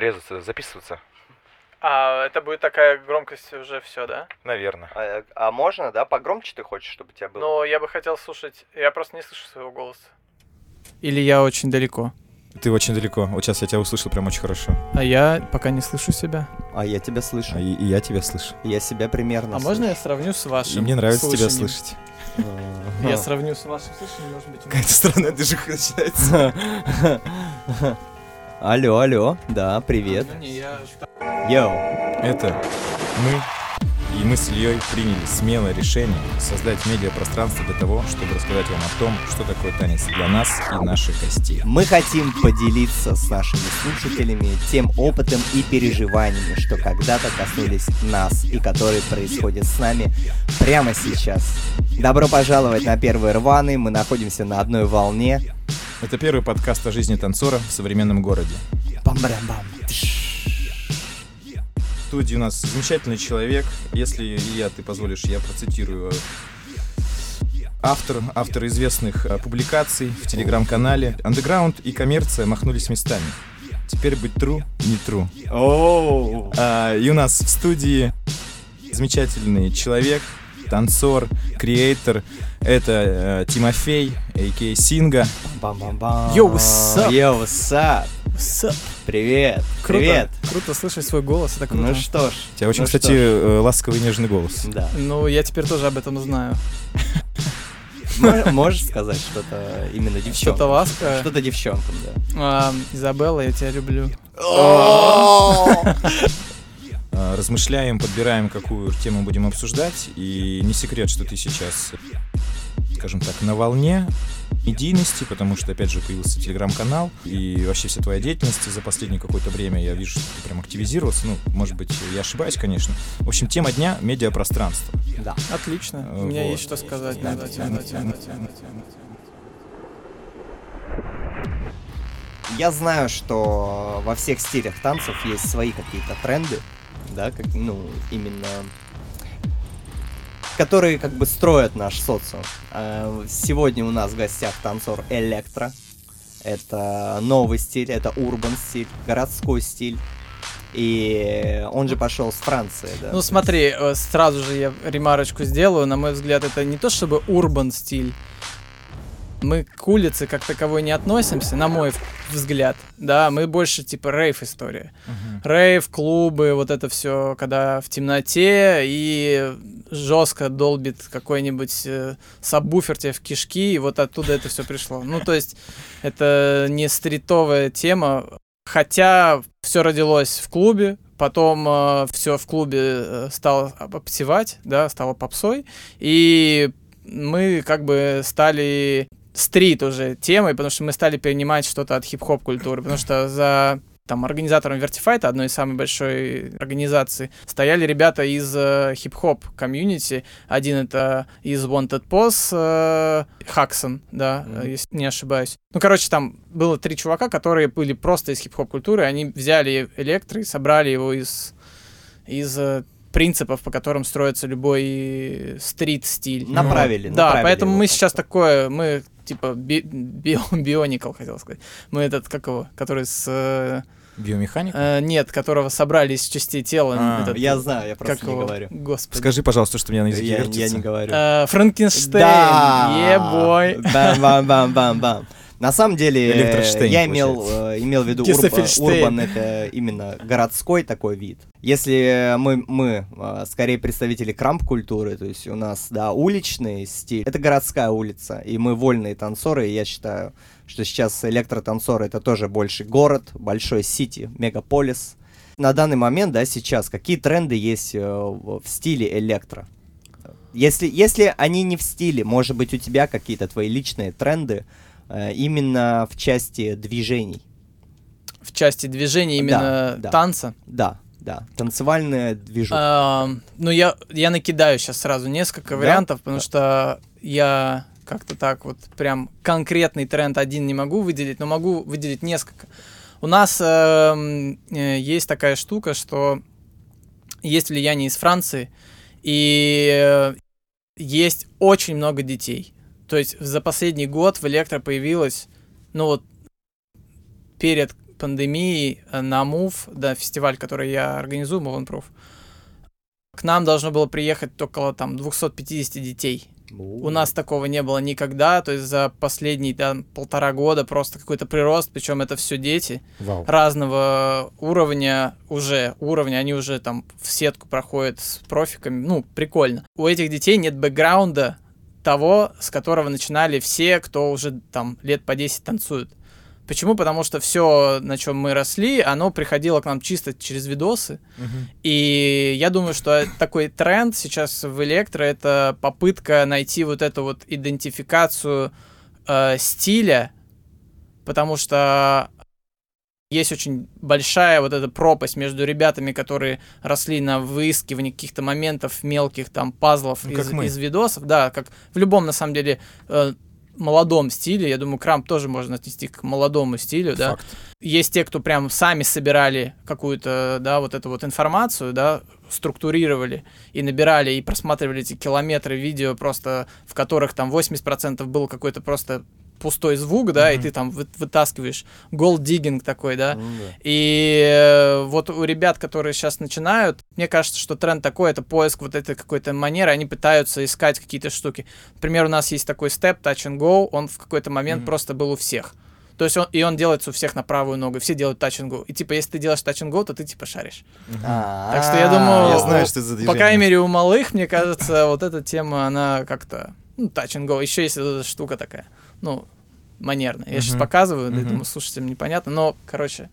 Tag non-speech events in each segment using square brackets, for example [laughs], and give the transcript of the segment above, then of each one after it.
резаться, записываться, А это будет такая громкость уже все, да? наверное. А, а можно, да, погромче ты хочешь, чтобы тебя было? Но я бы хотел слушать. Я просто не слышу своего голоса. Или я очень далеко. Ты очень далеко. Вот сейчас я тебя услышал прям очень хорошо. А я пока не слышу себя. А я тебя слышу. А и, и я тебя слышу. Я себя примерно А можно я сравню с вашим? И мне нравится тебя слышанием? слышать. слышу. [laughs] Я сравню с вашим слышанием, может быть. Какая-то странная движуха начинается. [laughs] Алло, алло, да, привет. Ну, не, я- Йоу. Это мы и мы с Ильей приняли смелое решение создать медиапространство для того, чтобы рассказать вам о том, что такое танец для нас и наших гостей. Мы хотим поделиться с нашими слушателями тем опытом и переживаниями, что когда-то коснулись нас и которые происходят с нами прямо сейчас. Добро пожаловать на первый рваный, мы находимся на одной волне. Это первый подкаст о жизни танцора в современном городе. Бам-барам-бам. В студии у нас замечательный человек. Если, Илья, ты позволишь, я процитирую автор, автор известных э, публикаций в телеграм-канале. Андеграунд и коммерция махнулись местами. Теперь быть true не true. Оу. А, и у нас в студии замечательный человек, танцор, креатор. Это э, Тимофей, a.k.a. Синга. Yo, what's up? Yo, what's Привет. Круто. Привет. Круто слышать свой голос, это круто. Ну что ж. У тебя очень, ну кстати, ж. э, ласковый нежный голос. Да. Ну, я теперь тоже об этом знаю. [laughs] Мож- Можешь сказать что-то именно девчонкам? Что-то ласка. Что-то девчонкам, да. Изабелла, я тебя люблю. Э, размышляем, подбираем, какую тему будем обсуждать. И не секрет, что ты сейчас, скажем так, на волне медийности, потому что, опять же, появился телеграм-канал, и вообще вся твоя деятельность за последнее какое-то время, я вижу, что ты прям активизировался, ну, может быть, я ошибаюсь, конечно. В общем, тема дня — медиапространство. Да. Отлично. У меня Вот. есть что сказать. Да, на да, эту тему. Я знаю, что во всех стилях танцев есть свои какие-то тренды, да, как, ну, именно которые как бы строят наш социум. А, Сегодня у нас в гостях танцор Электро. Это новый стиль, это урбан стиль, городской стиль. И он же пошел с Франции, да. Ну смотри, э, сразу же я ремарочку сделаю. На мой взгляд, это не то чтобы урбан стиль. Мы к улице как таковой не относимся, на мой взгляд. Да, мы больше типа рейв история. Рейв, клубы, вот это все, когда в темноте и жестко долбит какой-нибудь э, сабвуфер тебе в кишки, и вот оттуда это все пришло. Ну, то есть, это не стритовая тема, хотя все родилось в клубе, потом все в клубе э, стало обсевать, да, стало попсой, и мы как бы стали стрит уже темой, потому что мы стали перенимать что-то от хип-хоп культуры, потому что за там организатором Вертифайта, одной из самой большой организаций, стояли ребята из э, хип-хоп комьюнити. Один это из Wanted Pose, э, Хаксон, да, э, если не ошибаюсь. Ну, короче, там было три чувака, которые были просто из хип-хоп культуры, они взяли электро и собрали его из, из э, принципов, по которым строится любой стрит-стиль. Направили, Да, направили поэтому мы сейчас такое, мы типа би- био, [laughs] бионикл, хотел сказать. Мы этот, как его, который с... э, Биомеханик? э, нет, которого собрали из частей тела. А, этот, Я знаю, я как просто не его? говорю. Господи. Скажи, пожалуйста, что у меня на языке Я, я вертится. не говорю. Э, Франкенштейн, Да! ебой. Бам-бам-бам-бам-бам. На самом деле, э, я имел, э, имел в виду урба- урбан, это именно городской такой вид. Если мы, мы э, скорее представители крамп-культуры, то есть у нас, да, уличный стиль, это городская улица, и мы вольные танцоры, и я считаю, что сейчас электротанцоры это тоже больше город, большой сити, мегаполис. На данный момент, да, сейчас, какие тренды есть э, в стиле электро? Если, если они не в стиле, может быть, у тебя какие-то твои личные тренды именно в части движений. В части движения именно да. танца. Да, да. Танцевальная движуха. А, ну, я, я накидаю сейчас сразу несколько Да? вариантов, потому Да. что я как-то так вот прям конкретный тренд один не могу выделить, но могу выделить несколько. У нас эм, э, есть такая штука, что есть влияние из Франции, и э, есть очень много детей. То есть за последний год в Электро появилось, ну вот перед пандемии э, на Move, да, фестиваль, который я организую, Proof, к нам должно было приехать около там 250 детей. У нас такого не было никогда, то есть за последние там, полтора года просто какой-то прирост, причем это все дети Вау. разного уровня уже уровня, они уже там в сетку проходят с профиками, ну прикольно. У этих детей нет бэкграунда того, с которого начинали все, кто уже там лет по 10 танцуют. Почему? Потому что все, на чем мы росли, оно приходило к нам чисто через видосы. Мгм. И я думаю, что такой тренд сейчас в электро это попытка найти вот эту вот идентификацию э, стиля, потому что есть очень большая вот эта пропасть между ребятами, которые росли на выискивании каких-то моментов мелких там пазлов Ну, из, мы. из видосов, да, как в любом на самом деле э, молодом стиле, я думаю, крамп тоже можно отнести к молодому стилю, да, Факт. есть те, кто прям сами собирали какую-то, да, вот эту вот информацию, да, структурировали и набирали и просматривали эти километры видео просто, в которых там 80% был какой-то просто пустой звук, да, и Мгм. ты там вы- вытаскиваешь голд-диггинг такой, да, да. и э, вот у ребят, которые сейчас начинают, мне кажется, что тренд такой, это поиск вот этой какой-то манеры, они пытаются искать какие-то штуки. Например, у нас есть такой степ, touch and go, он в какой-то момент Мгм. просто был у всех. То есть он, и он делается у всех на правую ногу, все делают touch and go. И типа, если ты делаешь touch and go, то ты типа шаришь. А, Так что я думаю, Я знаю, что это за По крайней мере, у малых, мне кажется, вот эта тема, она как-то, ну, touch and go. Еще есть эта штука такая, ну, манерная. Я сейчас Мгм. показываю, да, Мгм. думаю, слушателям непонятно, но, короче,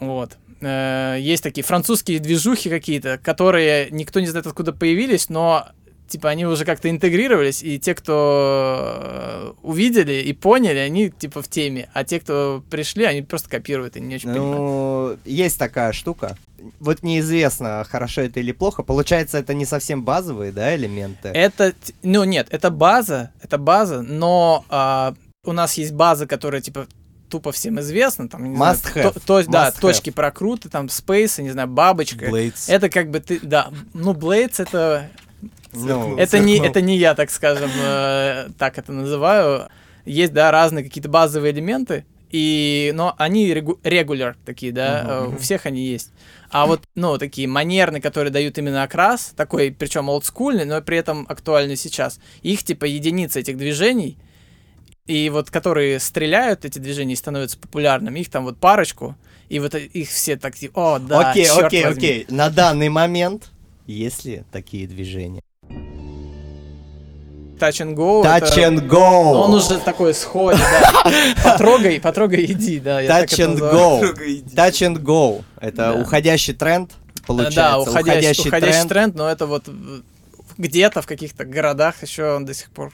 вот. Э, Есть такие французские движухи какие-то, которые никто не знает, откуда появились, но типа они уже как-то интегрировались, и те, кто э, увидели и поняли, они типа в теме, а те, кто пришли, они просто копируют и не очень понимают. Ну, есть такая штука. Вот неизвестно, хорошо это или плохо. Получается, это не совсем базовые, да, элементы? Это, ну нет, это база, это база, но а, у нас есть база, которая типа тупо всем известна, там, не знаю, Must have. то- то- да, Must have. точки прокруты, там, спейсы, не знаю, бабочка. Blades. Это как бы ты, да, ну, Blades это, Ну, это не, это не я, так скажем, э, так это называю. Есть, да, разные какие-то базовые элементы, и, но они регу- регуляр такие, да, э, у всех они есть. А вот, ну, такие манерные, которые дают именно окрас, такой, причем олдскульный, но при этом актуальный сейчас, их типа единицы этих движений, и вот которые стреляют эти движения и становятся популярными, их там вот парочку, и вот их все так, типа, о, да, окей, окей, возьми». окей. На данный момент есть ли такие движения? Touch and go. Touch это- and go! Он уже такой сходит, да. [laughs] Потрогай, потрогай, иди, да. Touch and go. Touch and go. Это уходящий тренд, получается. Да, уходящий, уходящий тренд. тренд, но это вот где-то в каких-то городах еще он до сих пор.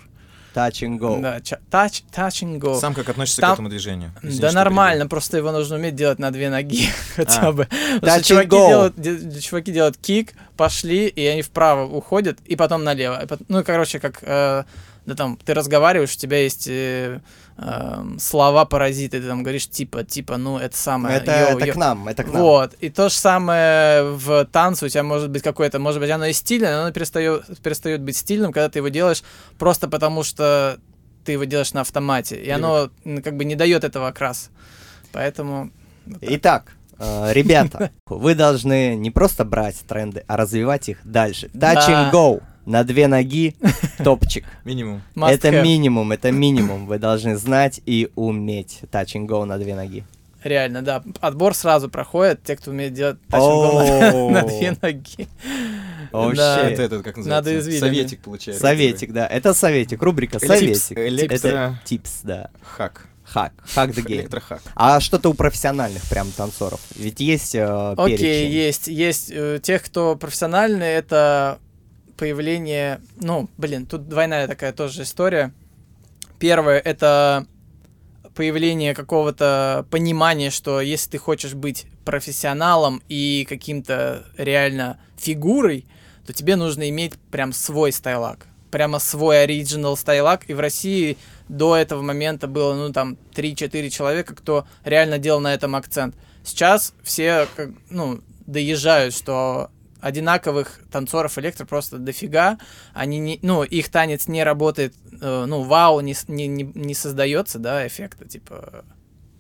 Touch and go. Да, touch, touch and go. Сам как относишься Там- к этому движению? Извини, да нормально, просто его нужно уметь делать на две ноги [laughs] хотя А. бы. Touch чуваки go. делают, де- чуваки делают кик, пошли, и они вправо уходят, и потом налево. Ну, короче, как, э, да там, ты разговариваешь, у тебя есть э, эм, слова-паразиты, ты там говоришь, типа, типа, ну, это самое... Это, йоу, это йоу. к нам, это к нам. Вот. И то же самое в танце. У тебя может быть какое-то, может быть, оно и стильное, но оно перестает, перестает быть стильным, когда ты его делаешь просто потому, что ты его делаешь на автомате. И оно как бы не дает этого окраса. Поэтому... вот так. Итак, э, ребята, вы должны не просто брать тренды, а развивать их дальше. Touch and go. На две ноги [laughs] топчик. Минимум. Must это have. минимум, это минимум. Вы должны знать и уметь touch and go на две ноги. Реально, да. Отбор сразу проходит, те, кто умеет делать touch and go [laughs] О. на, на две ноги. Да. щет. Это этот, как Надо называется? извилины. Советик получается. Советик, да. Это советик, рубрика советик. Это типс, да. Хак. Хак. Хак the game. Электрохак. А что-то у профессиональных прям танцоров? Ведь есть э, Окей, перечень. есть. Есть э, тех, кто профессиональный, это появление... Ну, блин, тут двойная такая тоже история. Первое, это появление какого-то понимания, что если ты хочешь быть профессионалом и каким-то реально фигурой, то тебе нужно иметь прям свой стайлак. Прямо свой оригинал стайлак. И в России до этого момента было, ну, там, 3-4 человека, кто реально делал на этом акцент. Сейчас все, ну, доезжают, что одинаковых танцоров электро просто дофига. Они не, ну, их танец не работает, э, ну, вау, не, не, не, не создается, да, эффекта, типа,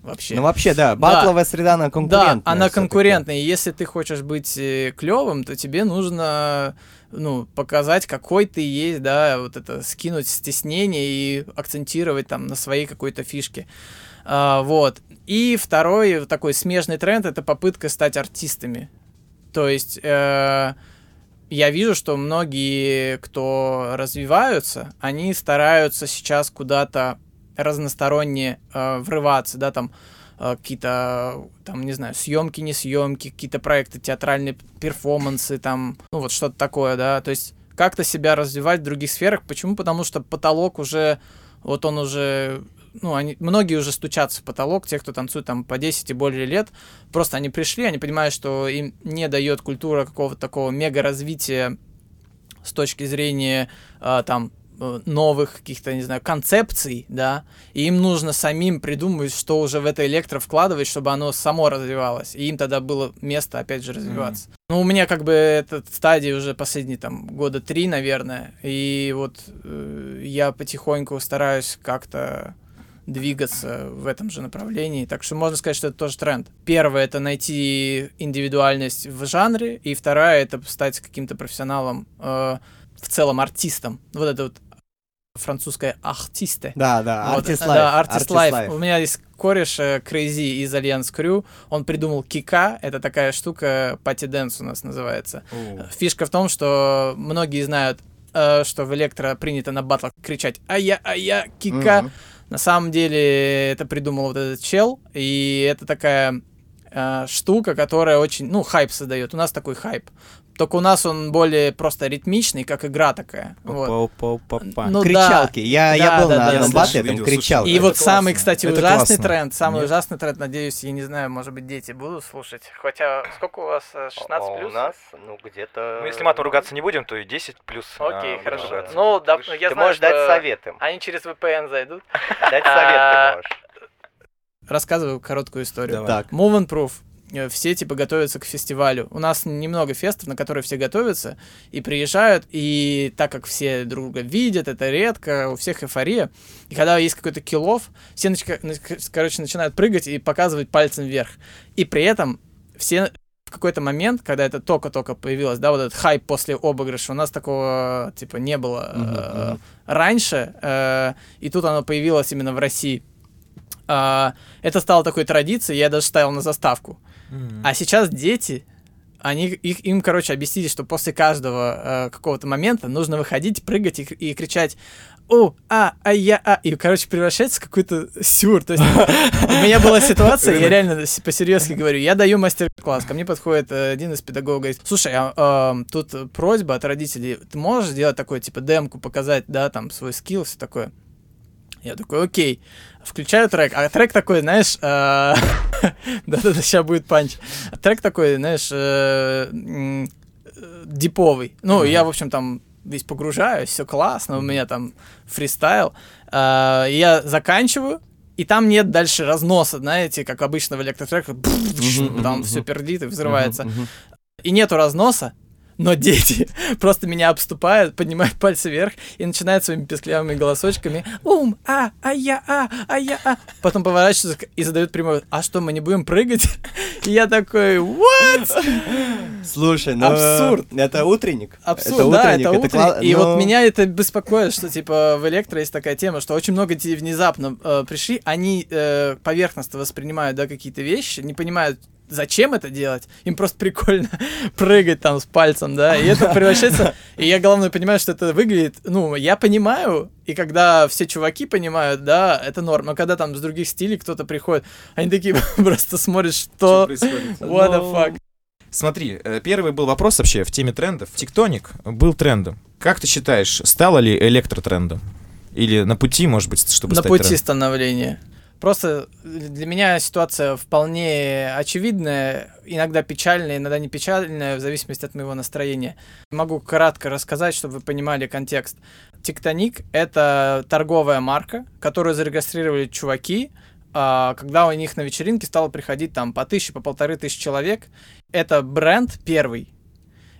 вообще. Ну вообще, да, батловая среда, она конкурентная. Да, она конкурентная. И если ты хочешь быть клевым, то тебе нужно ну, показать, какой ты есть, да, вот это скинуть стеснение и акцентировать там на своей какой-то фишке. А, вот. И второй такой смежный тренд это попытка стать артистами. То есть э, я вижу, что многие, кто развиваются, они стараются сейчас куда-то разносторонне э, врываться, да, там э, какие-то, там, не знаю, съемки, не съемки, какие-то проекты, театральные перформансы, там, ну вот что-то такое, да, то есть как-то себя развивать в других сферах. Почему? Потому что потолок уже, вот он уже, ну, они, многие уже стучатся в потолок, те, кто танцует там по 10 и более лет, просто они пришли, они понимают, что им не дает культура какого-то такого мега развития с точки зрения э, там новых каких-то, не знаю, концепций, да, и им нужно самим придумывать, что уже в это электро вкладывать, чтобы оно само развивалось, и им тогда было место, опять же, развиваться. Ну, у меня как бы эта стадия уже последние там года три, наверное, и вот э, я потихоньку стараюсь как-то двигаться в этом же направлении. Так что можно сказать, что это тоже тренд. Первое — это найти индивидуальность в жанре, и вторая — это стать каким-то профессионалом, э, в целом артистом. Вот это вот французское «artiste». Да, да, Вот, Artist Life. Да, Life. Life. У меня есть кореш э, Crazy из Alliance Crew. Он придумал кика. Это такая штука, party dance у нас называется. Фишка в том, что многие знают, э, что в электро принято на батлах кричать «Ая, ая, кика». Мгм. На самом деле это придумал вот этот чел, и это такая э, штука, которая очень, ну, хайп создает. У нас такой хайп. Только у нас он более просто ритмичный, как игра такая. Вот. Ну, кричалки. Я, я Да, был да, на да, да, батле, там видел, кричалки. И Это вот самый, классно. кстати, Это ужасный классно. тренд, самый Нет? ужасный тренд, надеюсь, я не знаю, может быть, дети будут слушать. Хотя, сколько у вас, э, 16 плюс? ну, где-то... Ну, если матом ругаться не будем, то и 10 плюс. Окей, а, хорошо. ругаться. Ну, да, Слышишь? я Ты знаю, можешь дать что совет им. Они через VPN зайдут. Дать совет А, ты можешь. Рассказываю короткую историю. Давай. Так. Move and Proof. Э, Все типа готовятся к фестивалю. У нас немного фестов, на которые все готовятся и приезжают, и так как все друг друга видят, это редко, у всех эйфория. И когда есть какой-то киллов, все, нач- короче, начинают прыгать и показывать пальцем вверх. И при этом все в какой-то момент, когда это только-только появилось, да, вот этот хайп после обыгрыша, у нас такого, типа, не было Мгм, э, раньше, э, и тут оно появилось именно в России. А, это стало такой традицией, я даже ставил на заставку. А сейчас дети, они, их, им, короче, объяснили, что после каждого э, какого-то момента нужно выходить, прыгать и, и кричать «О, а, а, я, а». И, короче, превращается в какой-то сюр. То есть у меня была ситуация, я реально по-серьезки говорю, я даю мастер-класс, ко мне подходит э, один из педагогов, говорит, слушай, а, эм, тут просьба от родителей, ты можешь сделать такое, типа, демку, показать, да, там, свой скилл, все такое. Я такой, окей. Включаю трек, а трек такой, знаешь, э, [laughs] да-да-да, сейчас будет панч. Трек такой, знаешь, э, э, диповый. Ну, я, в общем, там весь погружаюсь, все классно, у меня там фристайл. Я заканчиваю, и там нет дальше разноса, знаете, как обычно в электротреке, там все пердит и взрывается. И нету разноса, но дети [laughs] просто меня обступают, поднимают пальцы вверх и начинают своими песклявыми голосочками «Ум, а, а я, а, а я, а». Потом поворачиваются и задают прямой «А что, мы не будем прыгать?» [laughs] И я такой «What?» [laughs] Слушай, ну... Абсурд. Это утренник. Абсурд, да, это утренник. кла- И но- вот меня это беспокоит, что типа в электро есть такая тема, что очень много детей внезапно э, пришли, они э, поверхностно воспринимают, да, какие-то вещи, не понимают, зачем это делать, им просто прикольно [laughs] прыгать там с пальцем, да, и это превращается, [laughs] и я главное понимаю, что это выглядит, ну, я понимаю, и когда все чуваки понимают, да, это норм, но когда там с других стилей кто-то приходит, они такие [laughs] просто смотрят, Что что, происходит? what the Ну, fuck. Смотри, э, первый был вопрос вообще в теме трендов. Тектоник был трендом. Как ты считаешь, стало ли электротрендом? Или на пути, может быть, чтобы на пути трендом? становления. Просто для меня ситуация вполне очевидная, иногда печальная, иногда не печальная, в зависимости от моего настроения. Могу кратко рассказать, чтобы вы понимали контекст. Тектоник — это торговая марка, которую зарегистрировали чуваки, а, когда у них на вечеринке стало приходить там по тысяче, по полторы тысячи человек. Это бренд первый.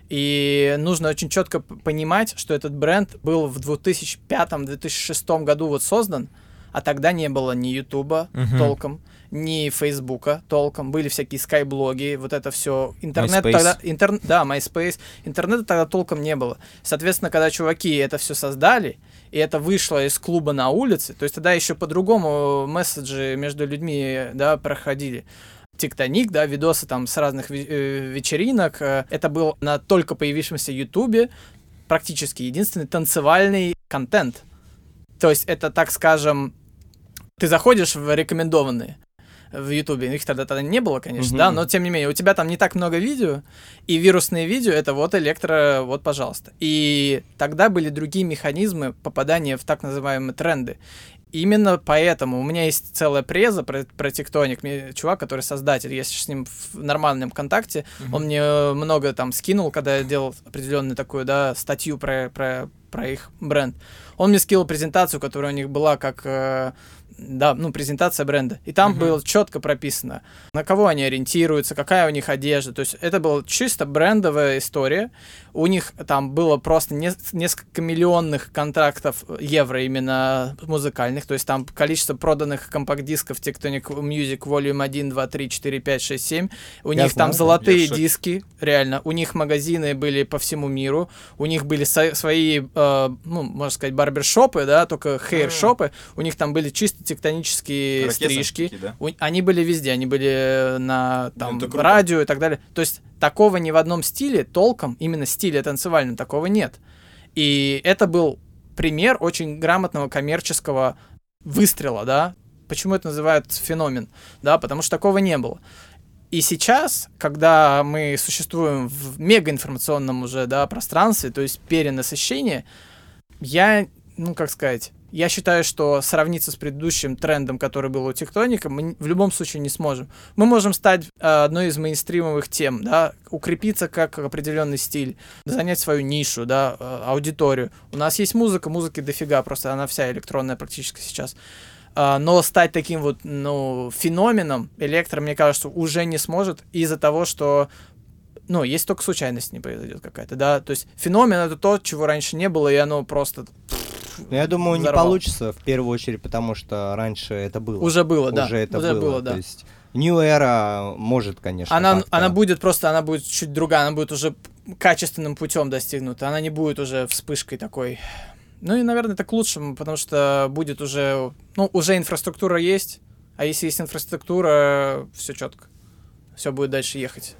И нужно очень четко понимать, что этот бренд был в 2005-2006 году вот создан, а тогда не было ни Ютуба Мгм. толком, ни Фейсбука толком, были всякие скайблоги, вот это все. Интернет MySpace. тогда... Интер... Да, MySpace. Интернета тогда толком не было. Соответственно, когда чуваки это все создали, и это вышло из клуба на улице, то есть тогда еще по-другому месседжи между людьми, да, проходили. Тиктоник, да, видосы там с разных э, вечеринок. э, Это был на только появившемся Ютубе практически единственный танцевальный контент. То есть это, так скажем, ты заходишь в рекомендованные в Ютубе, их тогда тогда не было, конечно, Мгм. да, но тем не менее, у тебя там не так много видео, и вирусные видео это вот электро, вот, пожалуйста. И тогда были другие механизмы попадания в так называемые тренды. Именно поэтому у меня есть целая преза про, про тектоник. Мне чувак, который создатель, я с ним в нормальном контакте, он мне э, много там скинул, когда я делал определенную такую, да, статью про, про, про их бренд. Он мне скинул презентацию, которая у них была как, э, да, ну, презентация бренда. И там Мгм. было четко прописано, на кого они ориентируются, какая у них одежда. То есть это была чисто брендовая история. У них там было просто нес- несколько миллионных контрактов евро именно музыкальных. То есть там количество проданных компакт-дисков Tectonic Music Volume 1, 2, 3, 4, 5, 6, 7. У Я них там знаю, да. золотые диски, реально. У них магазины были по всему миру. У них были со- свои, э, ну, можно сказать, барбершопы, да, только хейр-шопы. У них там были чисто тектонические Ирокезы стрижки. такие, да? У- Они были везде, они были на там, радио и так далее. То есть такого ни в одном стиле толком, именно стиле танцевальном, такого нет. И это был пример очень грамотного коммерческого выстрела, да. Почему это называют феномен? Да, потому что такого не было. И сейчас, когда мы существуем в мегаинформационном уже, да, пространстве, то есть перенасыщение, я, ну, как сказать, я считаю, что сравниться с предыдущим трендом, который был у Тектоника, мы в любом случае не сможем. Мы можем стать э, одной из мейнстримовых тем, да, укрепиться как определенный стиль, занять свою нишу, да, э, аудиторию. У нас есть музыка, музыки дофига, просто она вся электронная практически сейчас. А, но стать таким вот, ну, феноменом электро, мне кажется, уже не сможет из-за того, что ну, если только случайность не произойдет какая-то, да, то есть феномен это то, чего раньше не было, и оно просто Ну, я думаю, не Взорвал. получится в первую очередь, потому что раньше это было. уже было, да, Уже это уже было. было, да. То есть New Era может, конечно, Она, она будет просто, она будет чуть другая, она будет уже качественным путем достигнута, она не будет уже вспышкой такой. Ну и, наверное, это к лучшему, потому что будет уже, ну, уже инфраструктура есть, а если есть инфраструктура, все четко, все будет дальше ехать.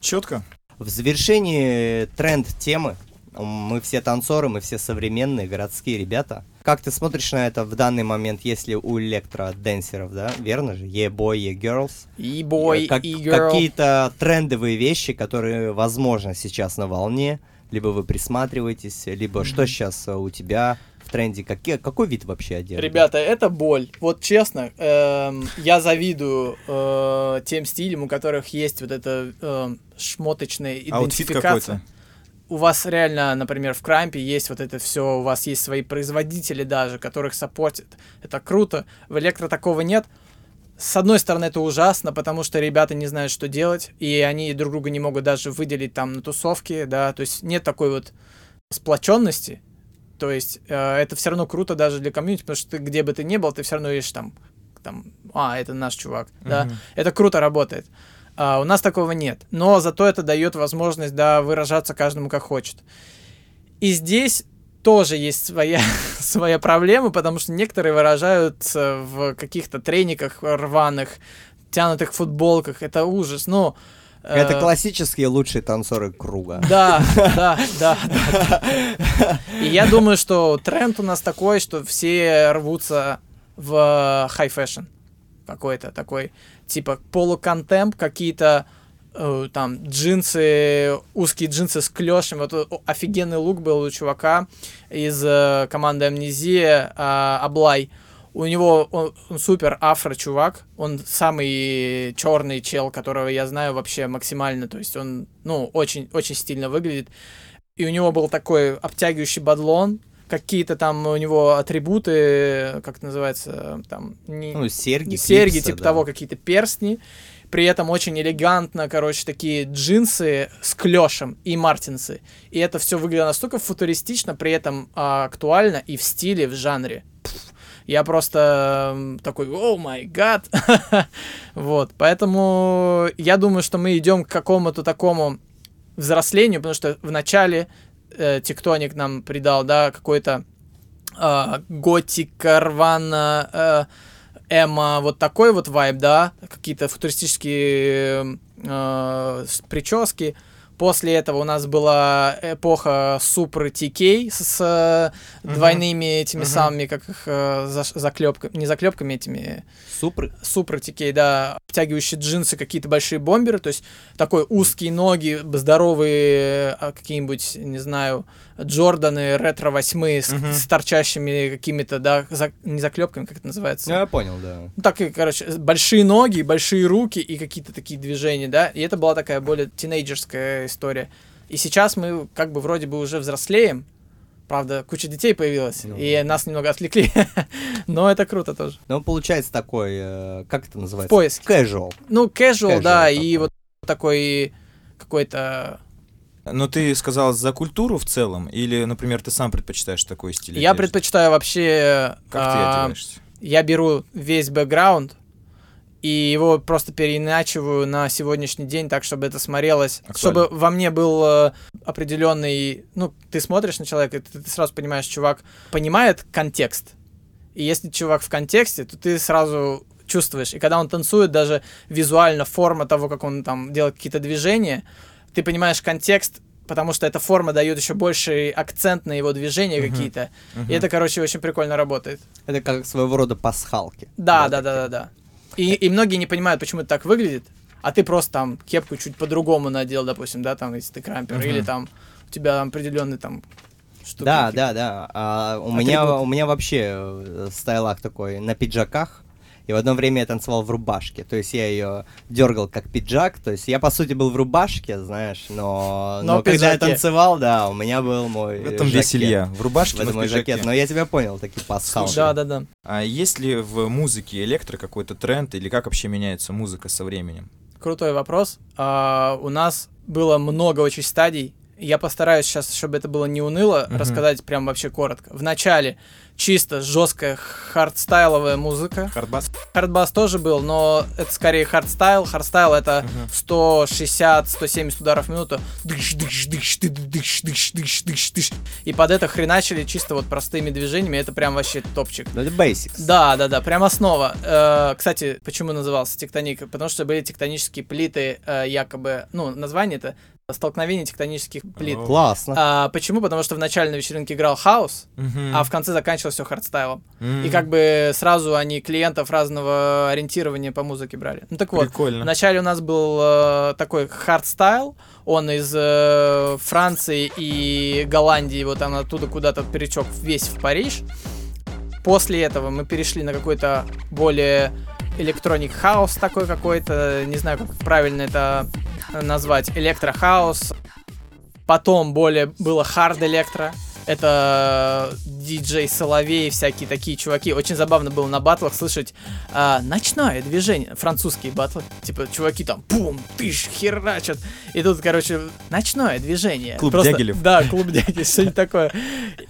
Четко. В завершении тренд темы. Мы все танцоры, мы все современные городские ребята. Как ты смотришь на это в данный момент, если у электроденсеров, да, верно же? E-boy, e-girls. E-boy, Э, Как- e-girl. Какие-то трендовые вещи, которые, возможно, сейчас на волне. Либо вы присматриваетесь, либо что сейчас у тебя в тренде? Какие, какой вид вообще одежды? Ребята, это боль. Вот честно, эм, я завидую э, тем стилям, у которых есть вот эта эм, шмоточная outfit идентификация. У вас реально, например, в Крампе есть вот это все, у вас есть свои производители даже, которых саппортят. Это круто. В Электро такого нет. С одной стороны, это ужасно, потому что ребята не знают, что делать, и они друг друга не могут даже выделить там на тусовке, да, то есть нет такой вот сплоченности. То есть э, это все равно круто даже для комьюнити, потому что ты, где бы ты ни был, ты все равно видишь там, там, а, это наш чувак, да, Мгм. это круто работает. А, у нас такого нет. Но зато это дает возможность, да, выражаться каждому как хочет. И здесь тоже есть своя, [laughs] своя проблема, потому что некоторые выражаются в каких-то трениках рваных, тянутых футболках. Это ужас. Ну, э, Это классические лучшие танцоры круга. да, да, да, да. И я думаю, что тренд у нас такой, что все рвутся в fashion какой-то такой, типа полуконтемп, какие-то э, там джинсы, узкие джинсы с клешем. Вот о- офигенный лук был у чувака из э, команды Амнезия, э, Аблай. У него он, он супер афро чувак, он самый черный чел, которого я знаю вообще максимально, то есть он, ну, очень, очень стильно выглядит. И у него был такой обтягивающий бадлон, какие-то там у него атрибуты, как это называется, там, не, Ну, серьги, серьги, клипсы, типа да. того, какие-то перстни. При этом очень элегантно, короче, такие джинсы с клешем и мартинсы. И это все выглядело настолько футуристично, при этом а, актуально и в стиле, в жанре. Я просто такой, о май гад. [laughs] Вот, поэтому я думаю, что мы идем к какому-то такому взрослению, потому что в начале э, Тектоник нам придал, да, какой-то э, готика, рвана, э, эмо, вот такой вот вайб, да, какие-то футуристические э, прически. После этого у нас была эпоха Супер TK с, Мгм. двойными этими Мгм. самыми, как их, э, заш- заклепками, не заклепками этими, Супер. супер TK, да, обтягивающие джинсы, какие-то большие бомберы, то есть такой узкие ноги, здоровые а, какие-нибудь, не знаю, Джорданы ретро восьмые с, Мгм. с торчащими какими-то, да, за- не заклепками, как это называется. Я понял, да. Ну, так и, короче, большие ноги, большие руки и какие-то такие движения, да, и это была такая более тинейджерская история. И сейчас мы как бы вроде бы уже взрослеем, правда, куча детей появилась, Ну и да. нас немного отвлекли, [laughs] но это круто тоже. Ну, получается такой, э, как это называется? поиске. Casual. Ну, casual, Casual да, такой. и вот такой какой-то... Но ты сказал за культуру в целом, или, например, ты сам предпочитаешь такой стиль? Я одежды? предпочитаю вообще... Как ты а, одеваешься? я беру весь бэкграунд и его просто переиначиваю на сегодняшний день так, чтобы это смотрелось, Актуально. чтобы во мне был э, определенный, ну, ты смотришь на человека, и ты, ты сразу понимаешь, чувак понимает контекст. И если чувак в контексте, то ты сразу чувствуешь. И когда он танцует, даже визуально форма того, как он там делает какие-то движения, ты понимаешь контекст, потому что эта форма дает еще больше акцент на его движения Мгм. какие-то. Мгм. И это, короче, очень прикольно работает. Это как своего рода пасхалки. Да, да, да, да, да. И, и многие не понимают, почему это так выглядит, а ты просто там кепку чуть по-другому надел, допустим, да, там, если ты крампер, Мгм. или там у тебя там определенный там штуки. Да, да, да. А, у, меня, Атрибут. у меня вообще э, стайлак такой на пиджаках. И в одно время я танцевал в рубашке. То есть я ее дергал как пиджак. То есть я, по сути, был в рубашке, знаешь, но, Но но, когда я танцевал, да, у меня был мой В этом жакет. Илья. В рубашке, В но этом мой пиджаке. жакет. Но я тебя понял, такие пасхалки. Да, да, да. А есть ли в музыке электро какой-то тренд, или как вообще меняется музыка со временем? Крутой вопрос. А, у нас было много очень стадий. Я постараюсь сейчас, чтобы это было не уныло, Мгм. рассказать прям вообще коротко. В начале чисто жесткая хардстайловая музыка. Хардбас? Хардбас тоже был, но это скорее хардстайл. Хардстайл это Мгм. 160-170 ударов в минуту. И под это хреначили чисто вот простыми движениями. Это прям вообще топчик. Это basics. Да, да, да, прям основа. Э, кстати, почему назывался тектоник? Потому что были тектонические плиты, э, якобы, ну, название это столкновение тектонических плит. О. Классно. А, почему? Потому что в начале на вечеринке играл хаус, Мгм. а в конце заканчивалось все хардстайлом. М. И как бы сразу они клиентов разного ориентирования по музыке брали. Ну так вот, Прикольно. Вначале у нас был э, такой хардстайл, он из э, Франции и Голландии, вот там оттуда куда-то перетек весь в Париж. После этого мы перешли на какой-то более electronic house такой какой-то, не знаю, как правильно это назвать, электрохаус. Потом более было hard electro. Это диджей Соловей, всякие такие чуваки. Очень забавно было на батлах слышать а, ночное движение. Французские батлы. Типа, чуваки там бум, тыш, херачат. И тут, короче, ночное движение. Клуб Просто- Дягилев. Да, клуб Дягилев, что-нибудь [laughs] такое.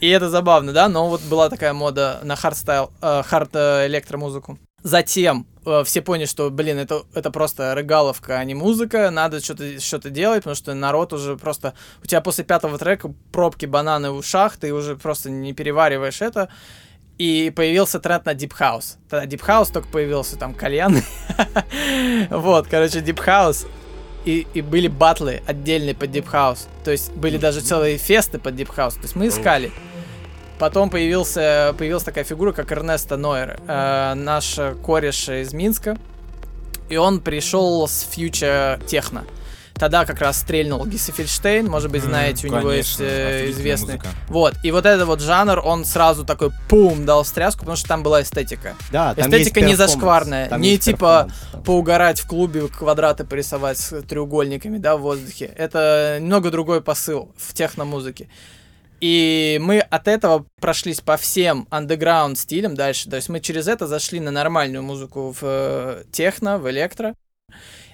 И это забавно, да? Но вот была такая мода на хардстайл, э, hard э, электромузыку. Затем э, все поняли, что, блин, это, это просто рыгаловка, а не музыка, надо что-то что делать, потому что народ уже просто... У тебя после пятого трека пробки бананы в ушах, ты уже просто не перевариваешь это. И появился тренд на Deep House. Тогда Deep House только появился, там, кальян. [laughs] Вот, короче, Deep House. И, и были батлы отдельные под Deep House. То есть были даже целые фесты под Deep House. То есть мы искали. Потом появился, появилась такая фигура, как Эрнесто Нойер, э, наш кореш из Минска. И он пришел с фьючер техно. Тогда как раз стрельнул Гиссефельштейн, может быть, знаете, у него есть конечно, э, известный. музыка. Вот, и вот этот вот жанр, он сразу такой пум дал встряску, потому что там была эстетика. Да, там эстетика не зашкварная, там не типа поугарать в клубе, квадраты порисовать с треугольниками, да, в воздухе. Это немного другой посыл в техномузыке. И мы от этого прошлись по всем андеграунд стилям дальше. То есть мы через это зашли на нормальную музыку в э, техно, в электро.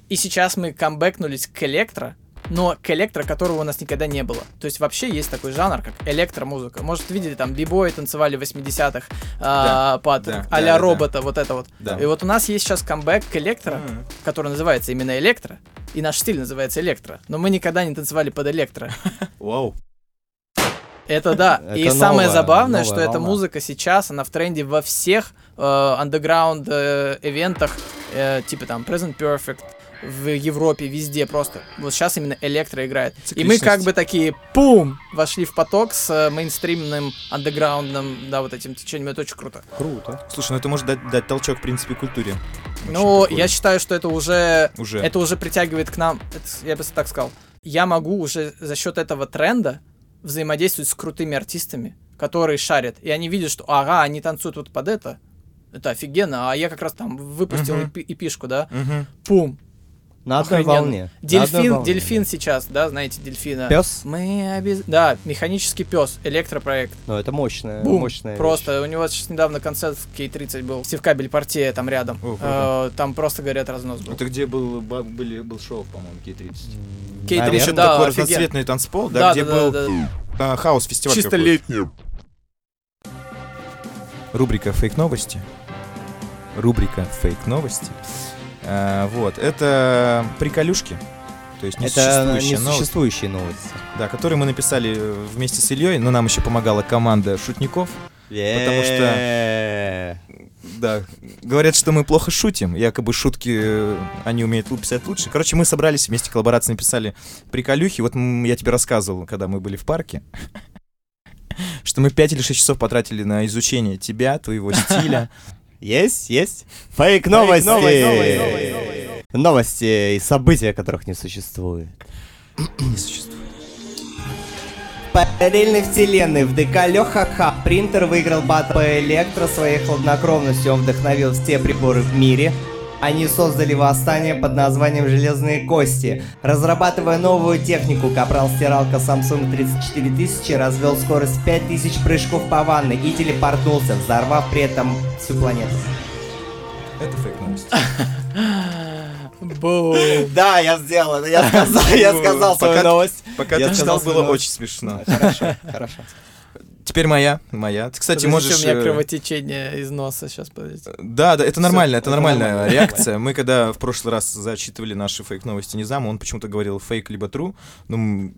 И сейчас мы камбэкнулись к электро. но к электро, которого у нас никогда не было. То есть вообще есть такой жанр, как электромузыка. Может, видели, там бибои танцевали в 80-х а, под да, а-ля да, да, робота, вот это вот. Да. И вот у нас есть сейчас камбэк к электро, Мгм. который называется именно электро, и наш стиль называется электро. Но мы никогда не танцевали под электро. Вау. Это да. Это И самое новая- забавное, что эта волна. музыка сейчас, она в тренде во всех э, андеграунд э, ивентах, э, типа там Present Perfect, в Европе, везде просто. Вот сейчас именно электро играет. И мы как бы такие, пум, вошли в поток с э, мейнстримным, андеграундным, да, вот этим течением. Это очень круто. Круто. Слушай, ну это может дать, дать толчок, в принципе, культуре. Очень такой. я считаю, что это уже Уже. это уже притягивает к нам, это, я бы так сказал, я могу уже за счет этого тренда взаимодействовать с крутыми артистами, которые шарят, и они видят, что ага, они танцуют вот под это, это офигенно, а я как раз там выпустил эпи- эпишку, да, Мгм. пум, На одной охрененно. волне. На одной Дельфин, волне. дельфин сейчас, да, знаете, дельфина. Пес? Мы обез... Да, механический пес, электропроект. Ну, это мощная, Бум, мощная вещь. просто. У него сейчас недавно концерт в Кей-30 был. Стив Кабель партия там рядом. О. Э, там просто, говорят, разнос был. Это где был, были, был шоу, по-моему, Кей-30. Кей-30, Наверное. Еще да, такой офигенно. разноцветный танцпол, да, Да, где да, был да, да. а, хаос-фестиваль Чисто какой-то. летний. Рубрика «Фейк-новости». Рубрика «Фейк-новости». А, вот, это приколюшки. То есть Это несуществующие новости. несуществующие новости. Да, которые мы написали э, вместе с Ильей, но нам еще помогала команда шутников. Потому что- Э, Да, говорят, что мы плохо шутим. Якобы шутки э, они умеют писать лучше. Короче, мы собрались вместе коллаборации написали приколюхи. Вот я тебе рассказывал, когда мы были в парке, [laughs] что мы 5 или 6 часов потратили на изучение тебя, твоего стиля. [laughs] Есть, есть. Фейк новости. Новости и события, которых не существует. Не существует. Параллельной вселенной в ДК Леха Ха принтер выиграл батл по электро своей хладнокровностью. Он вдохновил все приборы в мире. Они создали восстание под названием «Железные кости». Разрабатывая новую технику, капрал-стиралка Samsung 34000 развел скорость в 5000 прыжков по ванной и телепортнулся, взорвав при этом всю планету. Это фейк-новость. Бум. [laughs] Да, я сделал это, я сказал, я сказал Пока- новость. Пока Я ты читал, было новость. очень смешно. Хорошо, хорошо. Теперь моя, моя. Ты, кстати, Подождите, можешь... у меня э, кровотечение из носа сейчас, подождите. Да, да, это нормально, это это нормальная нормально. реакция. Мы когда в прошлый раз зачитывали наши фейк-новости Низаму, он почему-то говорил фейк либо true. Ну,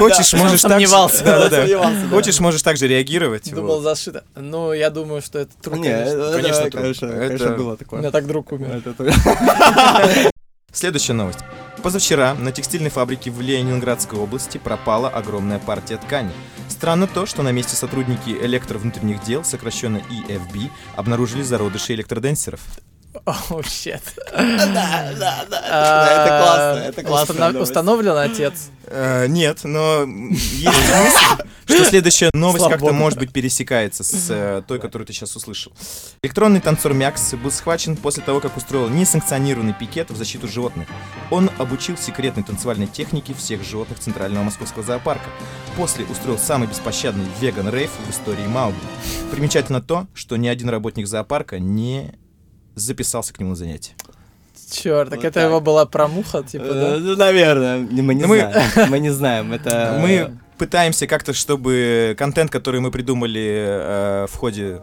хочешь, можешь так же- сомневался. Да, да, да. Сомневался, да. Хочешь, можешь так же реагировать. Думал, зашито. Ну, я думаю, что это это- Конечно, конечно, Это- конечно, было У меня такое. так друг умер. [laughs] Следующая новость. Позавчера на текстильной фабрике в Ленинградской области пропала огромная партия ткани. Странно то, что на месте сотрудники электровнутренних дел, сокращенно EFB, обнаружили зародыши электроденсеров. О, щет. Да, да, да. Это классно, это классно. А, Установлен отец. Э, нет, но есть [laughs] мысль, что следующая новость Слава как-то, богу. может быть, пересекается с э, той, которую ты сейчас услышал. Электронный танцор Мякс был схвачен после того, как устроил несанкционированный пикет в защиту животных. Он обучил секретной танцевальной технике всех животных Центрального Московского зоопарка. После устроил самый беспощадный веган-рейв в истории Маугли. Примечательно то, что ни один работник зоопарка не записался к нему на занятие. Черт, так Вот это так. его была промуха, типа, Э, да? Ну, наверное, мы не Ну, мы- знаем. [laughs] Мы не знаем, это... Мы пытаемся как-то, чтобы контент, который мы придумали э, в ходе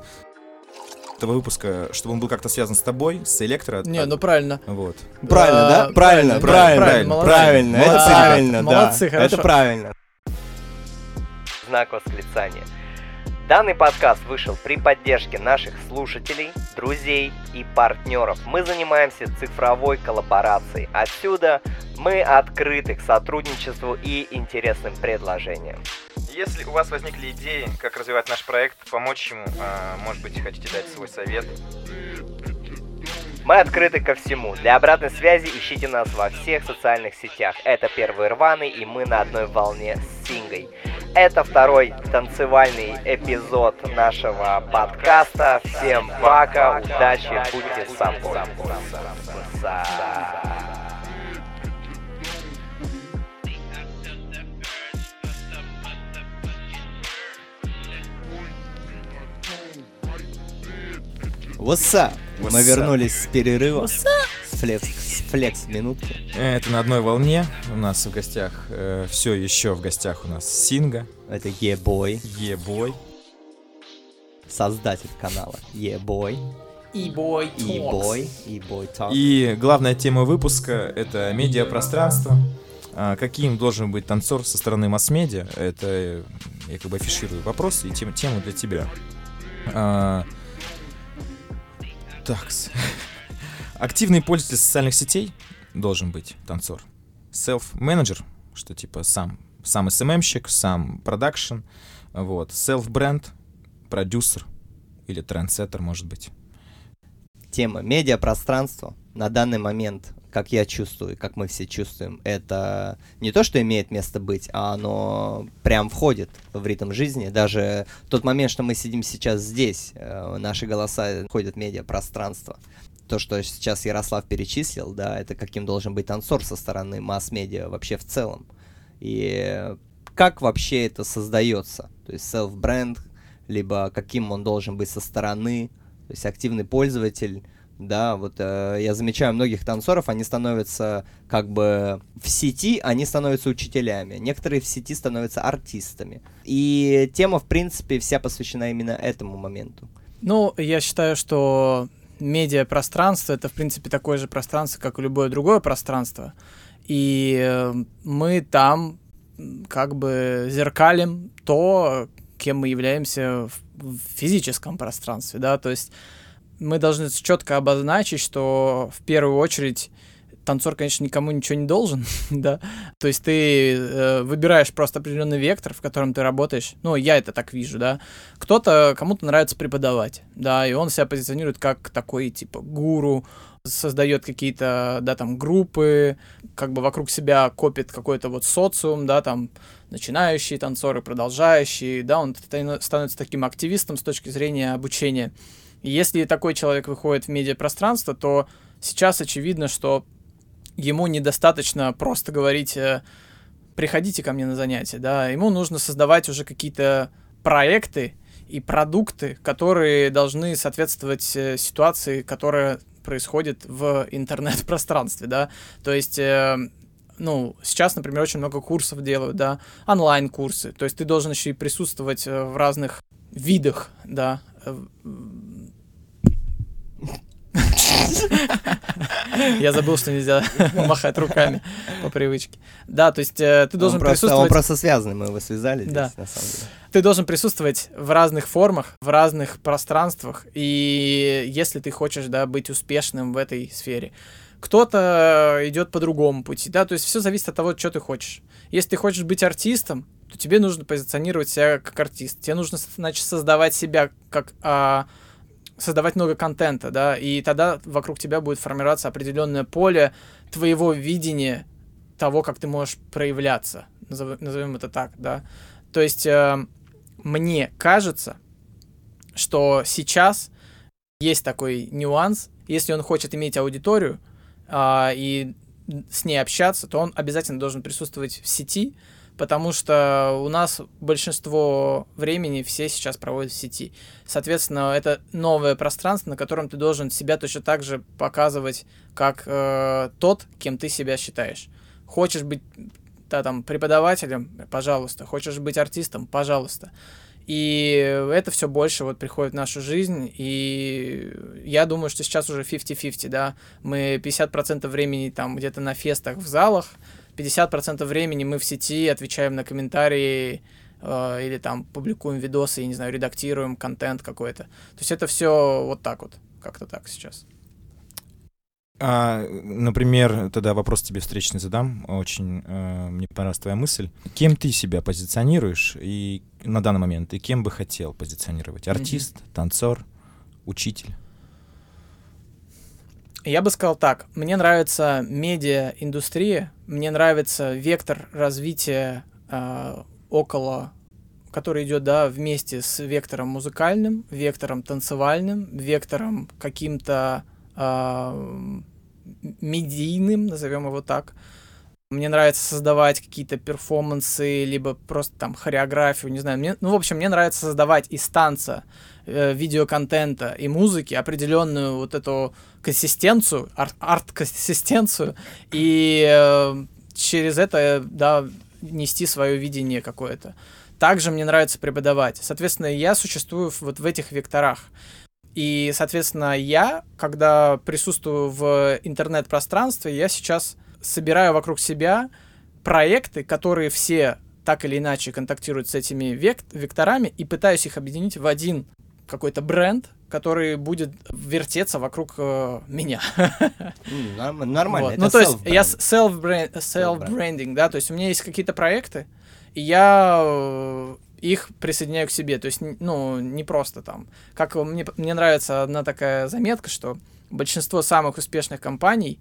этого выпуска, чтобы он был как-то связан с тобой, с электро. Не, ну правильно. Вот. Правильно, А, да? Правильно, правильно, правильно, правильно. Это правильно, да. молодцы, хорошо. Это правильно. знак восклицания. Данный подкаст вышел при поддержке наших слушателей, друзей и партнеров. Мы занимаемся цифровой коллаборацией. Отсюда мы открыты к сотрудничеству и интересным предложениям. Если у вас возникли идеи, как развивать наш проект, помочь ему, а, может быть, хотите дать свой совет, Мы открыты ко всему. Для обратной связи ищите нас во всех социальных сетях. Это первый рваный, и мы на одной волне с Сингой. Это второй танцевальный эпизод нашего подкаста. Всем пока, удачи, будьте собой. What's up? What's Мы up? вернулись с перерыва. Флекс, флекс минутки. Это на одной волне. У нас в гостях, э, все еще в гостях у нас Синга, Это Е-бой, Е-бой. создатель канала Е-бой, И бой, И-бой, И-бой Talk. И главная тема выпуска — это медиапространство. А, Каким должен быть танцор со стороны масс-медиа? Это я как бы афиширую вопрос и тем- тему для тебя. А, Такс. Активный пользователь социальных сетей должен быть танцор. Селф-менеджер, что типа сам, сам СММщик, сам продакшн, вот. Селф-бренд, продюсер или трендсеттер, может быть. Тема медиапространства на данный момент, как я чувствую, как мы все чувствуем, это не то, что имеет место быть, а оно прям входит в ритм жизни. Даже тот момент, что мы сидим сейчас здесь, э, наши голоса входят в медиапространство. То, что сейчас Ярослав перечислил, да, это каким должен быть танцор со стороны масс-медиа вообще в целом. И как вообще это создается? То есть self-бренд, либо каким он должен быть со стороны, то есть активный пользователь, да, вот э, я замечаю многих танцоров, они становятся как бы в сети, они становятся учителями, некоторые в сети становятся артистами. И тема, в принципе, вся посвящена именно этому моменту. Ну, я считаю, что медиапространство — это, в принципе, такое же пространство, как и любое другое пространство. И э, мы там как бы зеркалим то, кем мы являемся в физическом пространстве, да, то есть мы должны четко обозначить, что в первую очередь танцор, конечно, никому ничего не должен, [laughs] да, то есть ты э, выбираешь просто определенный вектор, в котором ты работаешь, ну, я это так вижу, да, кто-то, кому-то нравится преподавать, да, и он себя позиционирует как такой, типа, гуру, создает какие-то, да, там, группы, как бы вокруг себя копит какой-то вот социум, да, там, начинающие танцоры, продолжающие, да, он ста- становится таким активистом с точки зрения обучения. И если такой человек выходит в медиапространство, то сейчас очевидно, что ему недостаточно просто говорить, э, приходите ко мне на занятия, да, ему нужно создавать уже какие-то проекты и продукты, которые должны соответствовать э, ситуации, которая происходит в интернет-пространстве, да, то есть э, ну, сейчас, например, очень много курсов делают, да, онлайн-курсы, то есть ты должен еще и присутствовать в разных видах, да. [laughs] Я забыл, что нельзя [laughs] махать руками по привычке. Да, то есть э, ты должен просто, он присутствовать просто связанный, мы его связали здесь, Да. на самом деле. ты должен присутствовать в разных формах, в разных пространствах, и если ты хочешь, да, быть успешным в этой сфере. Кто-то идет по другому пути, да, то есть все зависит от того, что ты хочешь. Если ты хочешь быть артистом, то тебе нужно позиционировать себя как артист. Тебе нужно, значит, создавать себя как а, создавать много контента, да, и тогда вокруг тебя будет формироваться определенное поле твоего видения того, как ты можешь проявляться, назов- назовем это так, да. То есть э, мне кажется, что сейчас есть такой нюанс, если он хочет иметь аудиторию а, и с ней общаться, то он обязательно должен присутствовать в сети, потому что у нас большинство времени все сейчас проводят в сети. Соответственно, это новое пространство, на котором ты должен себя точно так же показывать, как э, тот, кем ты себя считаешь. Хочешь быть да, там, преподавателем, пожалуйста. Хочешь быть артистом, пожалуйста. И это все больше вот приходит в нашу жизнь, и я думаю, что сейчас уже 50-50, да, мы 50% времени там где-то на фестах в залах, 50% времени мы в сети отвечаем на комментарии э, или там публикуем видосы, я не знаю, редактируем контент какой-то. То есть это все вот так вот, как-то так сейчас. А, например, тогда вопрос тебе встречный задам. Очень э, мне понравилась твоя мысль. Кем ты себя позиционируешь и на данный момент, и кем бы хотел позиционировать? Артист, танцор, учитель? Я бы сказал так, мне нравится медиа-индустрия, мне нравится вектор развития э, около, который идет, да, вместе с вектором музыкальным, вектором танцевальным, вектором каким-то э, медийным, назовем его так. Мне нравится создавать какие-то перформансы, либо просто там хореографию, не знаю. Мне, ну, в общем, мне нравится создавать из танца, э, видеоконтента и музыки определенную вот эту консистенцию, ар- арт-консистенцию, и э, через это, да, нести свое видение какое-то. Также мне нравится преподавать. Соответственно, я существую вот в этих векторах. И, соответственно, я, когда присутствую в интернет-пространстве, я сейчас собираю вокруг себя проекты, которые все так или иначе контактируют с этими век- векторами и пытаюсь их объединить в один какой-то бренд, который будет вертеться вокруг э, меня. Нормально. Вот. Ну, то есть я с- self-brand- Self-brand. self-branding, да, то есть у меня есть какие-то проекты, и я э, их присоединяю к себе, то есть, ну, не просто там. Как мне, мне нравится одна такая заметка, что большинство самых успешных компаний,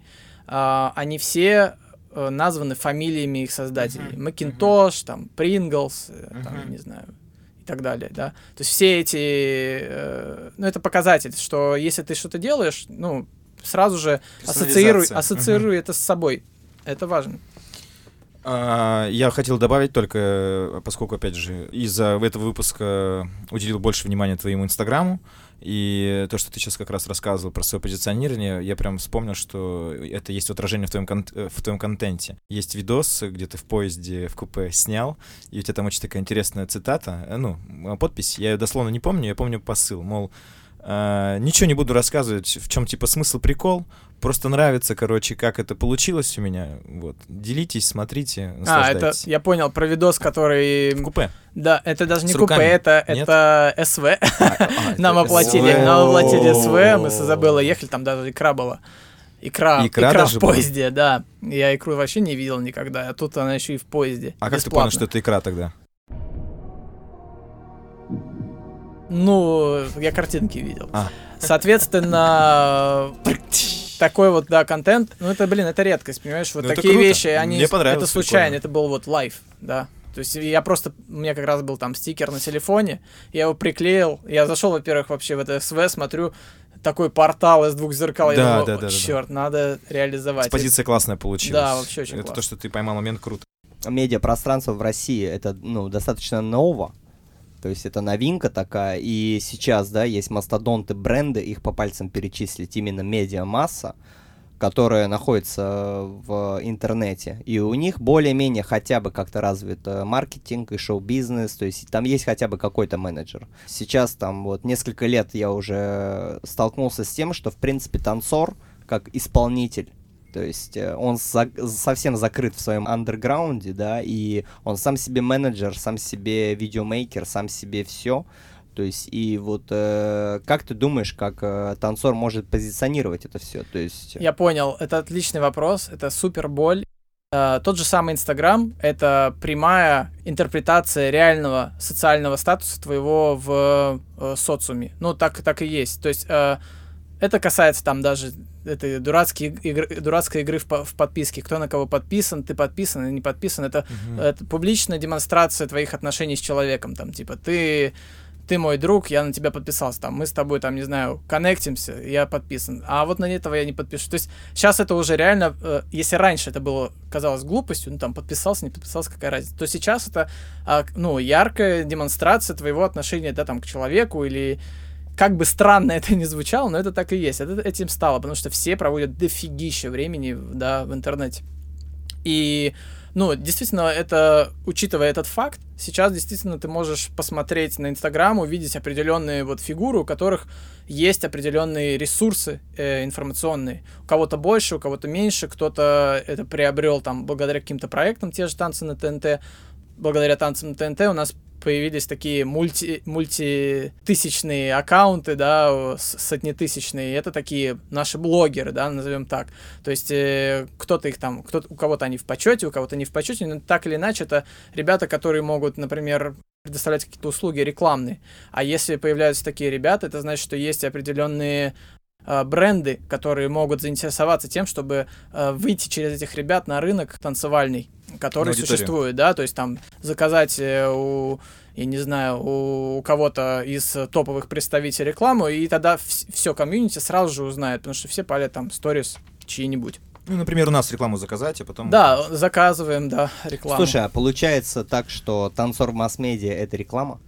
они все э, названы фамилиями их создателей. Мгм, Macintosh, там, я Мгм. не знаю, и так далее, да. То есть все эти, э, ну, это показатель, что если ты что-то делаешь, ну, сразу же ассоциируй, ассоциируй это с собой. Это важно. А, Я хотел добавить только, э, поскольку, опять же, из-за этого выпуска уделил больше внимания твоему инстаграму, и то, что ты сейчас как раз рассказывал про свое позиционирование, я прям вспомнил, что это есть отражение в твоем, кон- э, в твоем контенте. Есть видос, где ты в поезде, в купе снял, и у тебя там очень такая интересная цитата, э, ну, подпись, я ее дословно не помню, я помню посыл, мол, э, ничего не буду рассказывать, в чем типа смысл, прикол, просто нравится, короче, как это получилось у меня, вот, делитесь, смотрите, А, это, я понял про видос, который... В купе. Да, это даже не купе, это, Нет? это СВ. [laughs] Нам оплатили, нам оплатили СВ, мы с. Изабеллой ехали, там даже икра была. Икра, Икра икра, в была? поезде, да. Я икру вообще не видел никогда, а тут она еще и в поезде. А как ты понял, бесплатно. что это икра тогда? Ну, я картинки видел. А. Соответственно, [laughs] такой вот, да, контент. Ну, это, блин, это редкость, понимаешь? Вот Ну, это такие круто. вещи, они... Мне понравилось, Это случайно, прикольно. это был вот live, да. То есть я просто, у меня как раз был там стикер на телефоне, я его приклеил, я зашел, во-первых, вообще в это СВ, смотрю, такой портал из двух зеркал, Да, я думаю, да, да, да, да. черт, надо реализовать. Экспозиция классная получилась. Да, вообще очень Это классно. то, что ты поймал момент круто. медиапространство в России это ну достаточно ново. То есть это новинка такая, и сейчас, да, есть мастодонты бренды, их по пальцам перечислить, именно медиамасса, которая находится в интернете, и у них более-менее хотя бы как-то развит э, маркетинг и шоу-бизнес, то есть там есть хотя бы какой-то менеджер. Сейчас там вот несколько лет я уже столкнулся с тем, что в принципе танцор как исполнитель то есть э, он за- совсем закрыт в своем андерграунде, да, и он сам себе менеджер, сам себе видеомейкер, сам себе все. То есть, и вот э, как ты думаешь, как э, танцор может позиционировать это все? То есть. Я понял, это отличный вопрос, это супер боль. Э, тот же самый Инстаграм — это прямая интерпретация реального социального статуса твоего в э, социуме. Ну, так, так и есть. То есть э, это касается там даже этой дурацкие игры, дурацкой игры в, в подписке. Кто на кого подписан, ты подписан или не подписан. Это, это публичная демонстрация твоих отношений с человеком. Там, типа, ты ты мой друг, я на тебя подписался, там, мы с тобой, там, не знаю, коннектимся, я подписан, а вот на этого я не подпишу. То есть сейчас это уже реально, э, если раньше это было, казалось, глупостью, ну, там, подписался, не подписался, какая разница, то сейчас это, а, ну, яркая демонстрация твоего отношения, да, там, к человеку или как бы странно [laughs] это ни звучало, но это так и есть. Это этим стало, потому что все проводят дофигища времени, да, в интернете. И, ну, действительно, это, учитывая этот факт, сейчас действительно ты можешь посмотреть на Инстаграм, увидеть определенные вот фигуры, у которых есть определенные ресурсы э, информационные. У кого-то больше, у кого-то меньше, кто-то это приобрел там благодаря каким-то проектам, те же танцы на ТНТ. Благодаря танцам на ТНТ у нас появились такие мульти, мультитысячные аккаунты, да, сотнетысячные. Это такие наши блогеры, да, назовем так. То есть э, кто-то их там, кто у кого-то они в почете, у кого-то не в почете, но так или иначе это ребята, которые могут, например, предоставлять какие-то услуги рекламные. А если появляются такие ребята, это значит, что есть определенные бренды, которые могут заинтересоваться тем, чтобы э, выйти через этих ребят на рынок танцевальный, который существует, да, то есть там заказать э, у, я не знаю, у, кого-то из э, топовых представителей рекламу, и тогда все комьюнити сразу же узнает, потому что все палят там сторис чьи-нибудь. Ну, например, у нас рекламу заказать, а потом... Да, заказываем, да, рекламу. Слушай, а получается так, что танцор в масс-медиа это реклама?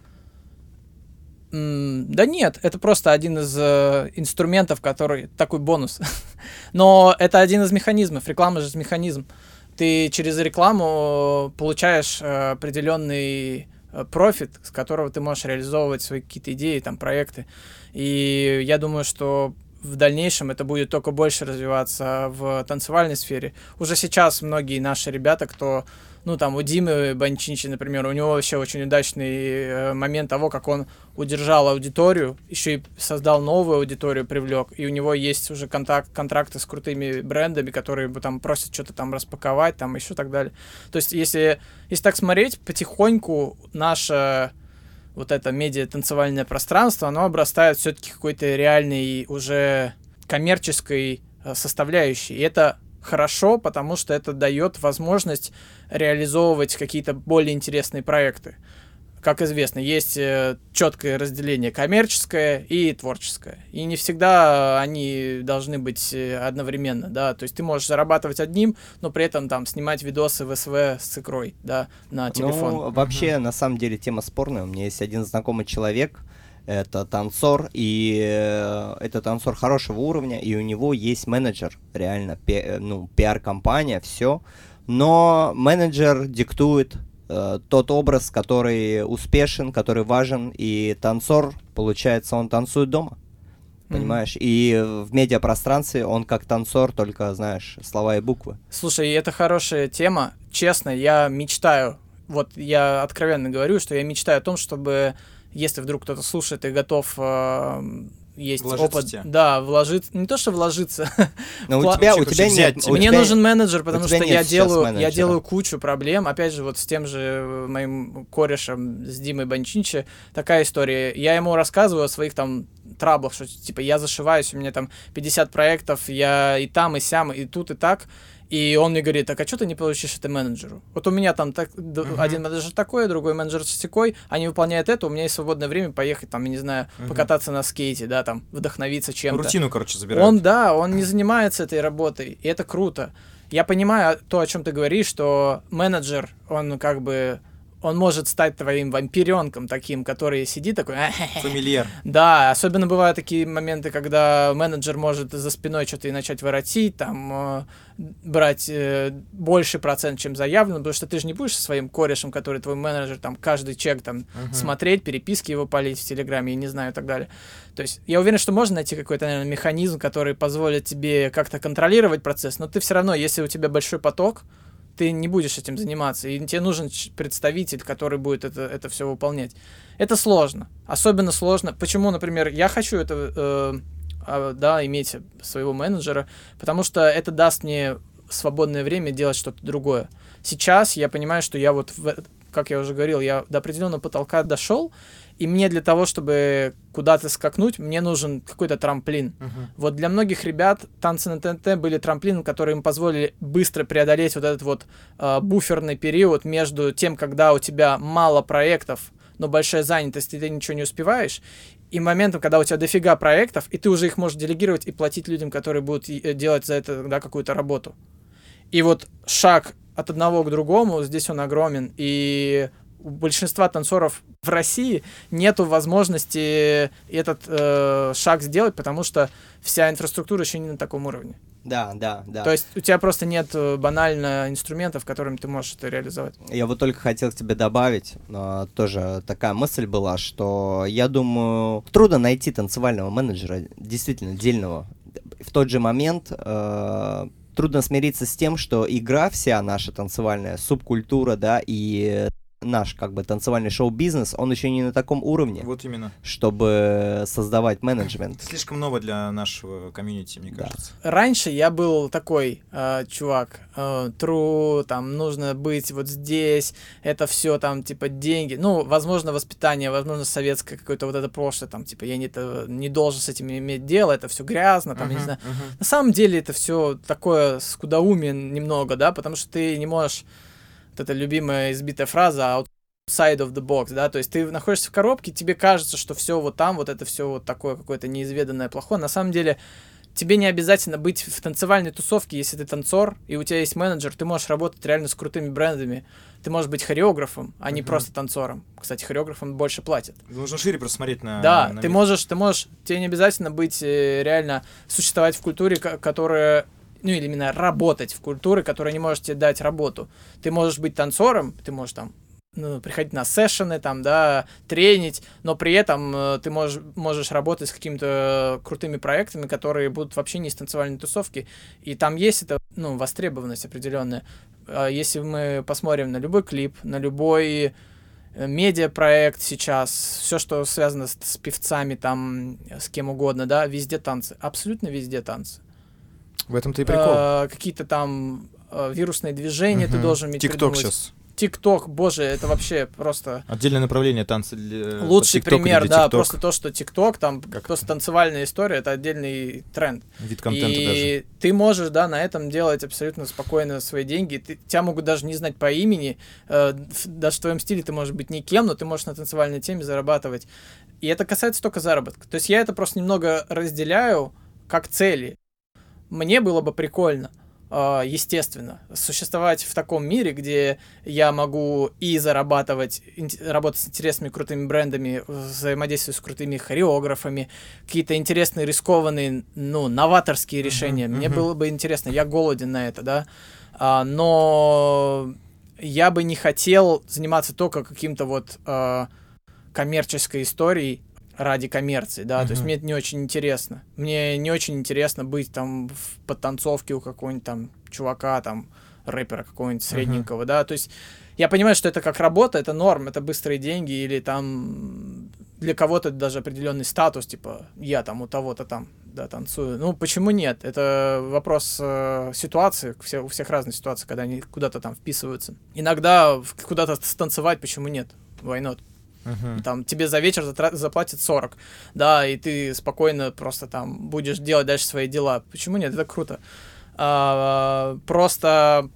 Да нет, это просто один из э, инструментов, который такой бонус. [laughs] Но это один из механизмов. Реклама же механизм. Ты через рекламу получаешь э, определенный э, профит, с которого ты можешь реализовывать свои какие-то идеи, там, проекты. И я думаю, что в дальнейшем это будет только больше развиваться в танцевальной сфере. Уже сейчас многие наши ребята, кто ну, там, у Димы Банчинчи, например, у него вообще очень удачный э, момент того, как он удержал аудиторию, еще и создал новую аудиторию, привлек, и у него есть уже контакт, контракты с крутыми брендами, которые бы там просят что-то там распаковать, там еще так далее. То есть, если, если так смотреть, потихоньку наше вот это медиа-танцевальное пространство, оно обрастает все-таки какой-то реальной уже коммерческой э, составляющей. И это хорошо, потому что это дает возможность реализовывать какие-то более интересные проекты. Как известно, есть э, четкое разделение коммерческое и творческое. И не всегда они должны быть э, одновременно, да. То есть ты можешь зарабатывать одним, но при этом там снимать видосы в СВ с икрой, да, на телефон. Ну, вообще, на самом деле, тема спорная. У меня есть один знакомый человек, это танцор, и э, это танцор хорошего уровня, и у него есть менеджер, реально, пи- э, ну, пиар-компания, все. Но менеджер диктует э, тот образ, который успешен, который важен, и танцор, получается, он танцует дома. Понимаешь? И в медиапространстве он как танцор, только, знаешь, слова и буквы. Слушай, это хорошая тема. Честно, я мечтаю, вот я откровенно говорю, что я мечтаю о том, чтобы, если вдруг кто-то слушает и готов э, есть Вложиться опыт, в тебя. да, вложиться, не то что вложиться, [laughs] Но у тебя, у тебя нет... у Мне тебя- нужен менеджер, потому что я делаю, я менеджера. делаю кучу проблем. Опять же, вот с тем же э, моим корешем, с Димой Банчинчи, такая история. Я ему рассказываю о своих там траблах, что типа я зашиваюсь, у меня там 50 проектов, я и там, и сям, и тут, и так. И он мне говорит, так а что ты не получишь это менеджеру? Вот у меня там так, Мгм. один менеджер такой, другой менеджер секой, они выполняют это, у меня есть свободное время поехать там, я не знаю, Мгм. покататься на скейте, да, там, вдохновиться чем-то. Рутину, короче, забирают. Он, да, он не занимается этой работой, и это круто. Я понимаю то, о чем ты говоришь, что менеджер, он как бы, он может стать твоим вампиренком таким, который сидит такой, Фамильяр. да, особенно бывают такие моменты, когда менеджер может за спиной что-то и начать воротить, там, э, брать э, больше процент, чем заявлено, потому что ты же не будешь со своим корешем, который твой менеджер, там, каждый чек, там, Мгм. смотреть, переписки его полить в Телеграме, я не знаю, и так далее. То есть я уверен, что можно найти какой-то, наверное, механизм, который позволит тебе как-то контролировать процесс, но ты все равно, если у тебя большой поток, ты не будешь этим заниматься, и тебе нужен представитель, который будет это, это все выполнять. Это сложно. Особенно сложно. Почему, например, я хочу это, э, а, да, иметь своего менеджера, потому что это даст мне свободное время делать что-то другое. Сейчас я понимаю, что я вот, в- как я уже говорил, я до определенного потолка дошел, и мне для того, чтобы куда-то скакнуть, мне нужен какой-то трамплин. Мгм. Вот для многих ребят танцы на ТНТ были трамплином, которые им позволили быстро преодолеть вот этот вот э, буферный период между тем, когда у тебя мало проектов, но большая занятость, и ты ничего не успеваешь, и моментом, когда у тебя дофига проектов, и ты уже их можешь делегировать и платить людям, которые будут э, делать за это да, какую-то работу. И вот шаг от одного к другому, здесь он огромен, и у большинства танцоров в России нету возможности этот э, шаг сделать, потому что вся инфраструктура еще не на таком уровне. Да, да, да. То есть у тебя просто нет э, банально инструментов, которыми ты можешь это реализовать. Я вот только хотел к тебе добавить, а, тоже такая мысль была, что я думаю, трудно найти танцевального менеджера, действительно, дельного. В тот же момент э, трудно смириться с тем, что игра вся наша танцевальная, субкультура, да, и наш как бы танцевальный шоу-бизнес, он еще не на таком уровне, Вот именно. чтобы создавать менеджмент. Это слишком ново для нашего комьюнити, мне Да. кажется. Раньше я был такой э, чувак, э, true, там нужно быть вот здесь, это все там типа деньги, ну, возможно, воспитание, возможно, советское какое-то вот это прошлое, там типа я не, это, не должен с этим иметь дело, это все грязно, там, я не знаю. мгм. На самом деле это все такое скудоумие немного, да, потому что ты не можешь, вот эта любимая избитая фраза outside of the box, да, то есть ты находишься в коробке, тебе кажется, что все вот там, вот это все вот такое какое-то неизведанное плохое. На самом деле тебе не обязательно быть в танцевальной тусовке, если ты танцор, и у тебя есть менеджер, ты можешь работать реально с крутыми брендами. Ты можешь быть хореографом, а не Мгм. просто танцором. Кстати, хореографам больше платят. Нужно шире просто смотреть на... Да, на ты мир. можешь, ты можешь, тебе не обязательно быть э, реально существовать в культуре, ко- которая, ну или именно работать в культуре, которая не может тебе дать работу. Ты можешь быть танцором, ты можешь там ну, приходить на сессионы, там, да, тренить, но при этом э, ты можешь, можешь работать с какими-то крутыми проектами, которые будут вообще не из танцевальной тусовки, и там есть это, ну, востребованность определенная. А Если мы посмотрим на любой клип, на любой э, медиапроект сейчас, все, что связано с, с певцами, там, с кем угодно, да, везде танцы, абсолютно везде танцы. В этом-то и прикол. Э, какие-то там э, вирусные движения ты должен иметь ТикТок сейчас. ТикТок, боже, это вообще просто Отдельное направление танцы для... лучший TikTok или пример, да, TikTok. просто то, что ТикТок, там Как просто танцевальная история, это отдельный тренд. Вид контента и даже. ты можешь, да, на этом делать абсолютно спокойно свои деньги. Ты, тебя могут даже не знать по имени. э, даже в твоем стиле ты можешь быть никем, но ты можешь на танцевальной теме зарабатывать. И это касается только заработка. То есть я это просто немного разделяю как цели. Мне было бы прикольно, э, естественно, существовать в таком мире, где я могу и зарабатывать, работать с интересными крутыми брендами, взаимодействовать с крутыми хореографами, какие-то интересные, рискованные, ну, новаторские решения. Мне мгм. было бы интересно, я голоден на это, да. А, но я бы не хотел заниматься только каким-то вот а, коммерческой историей ради коммерции, да, то есть мне это не очень интересно. Мне не очень интересно быть там в подтанцовке у какого-нибудь там чувака, там, рэпера какого-нибудь средненького, да, то есть я понимаю, что это как работа, это норм, это быстрые деньги или там для кого-то даже определенный статус, типа я там у того-то там, да, танцую. Ну, почему нет? Это вопрос э, ситуации, у всех, у всех разные ситуации, когда они куда-то там вписываются. Иногда куда-то станцевать, почему нет? Why not? Мгм. Там тебе за вечер заплатят 40, да, и ты спокойно просто там будешь делать дальше свои дела. Почему нет? Это круто. А, просто,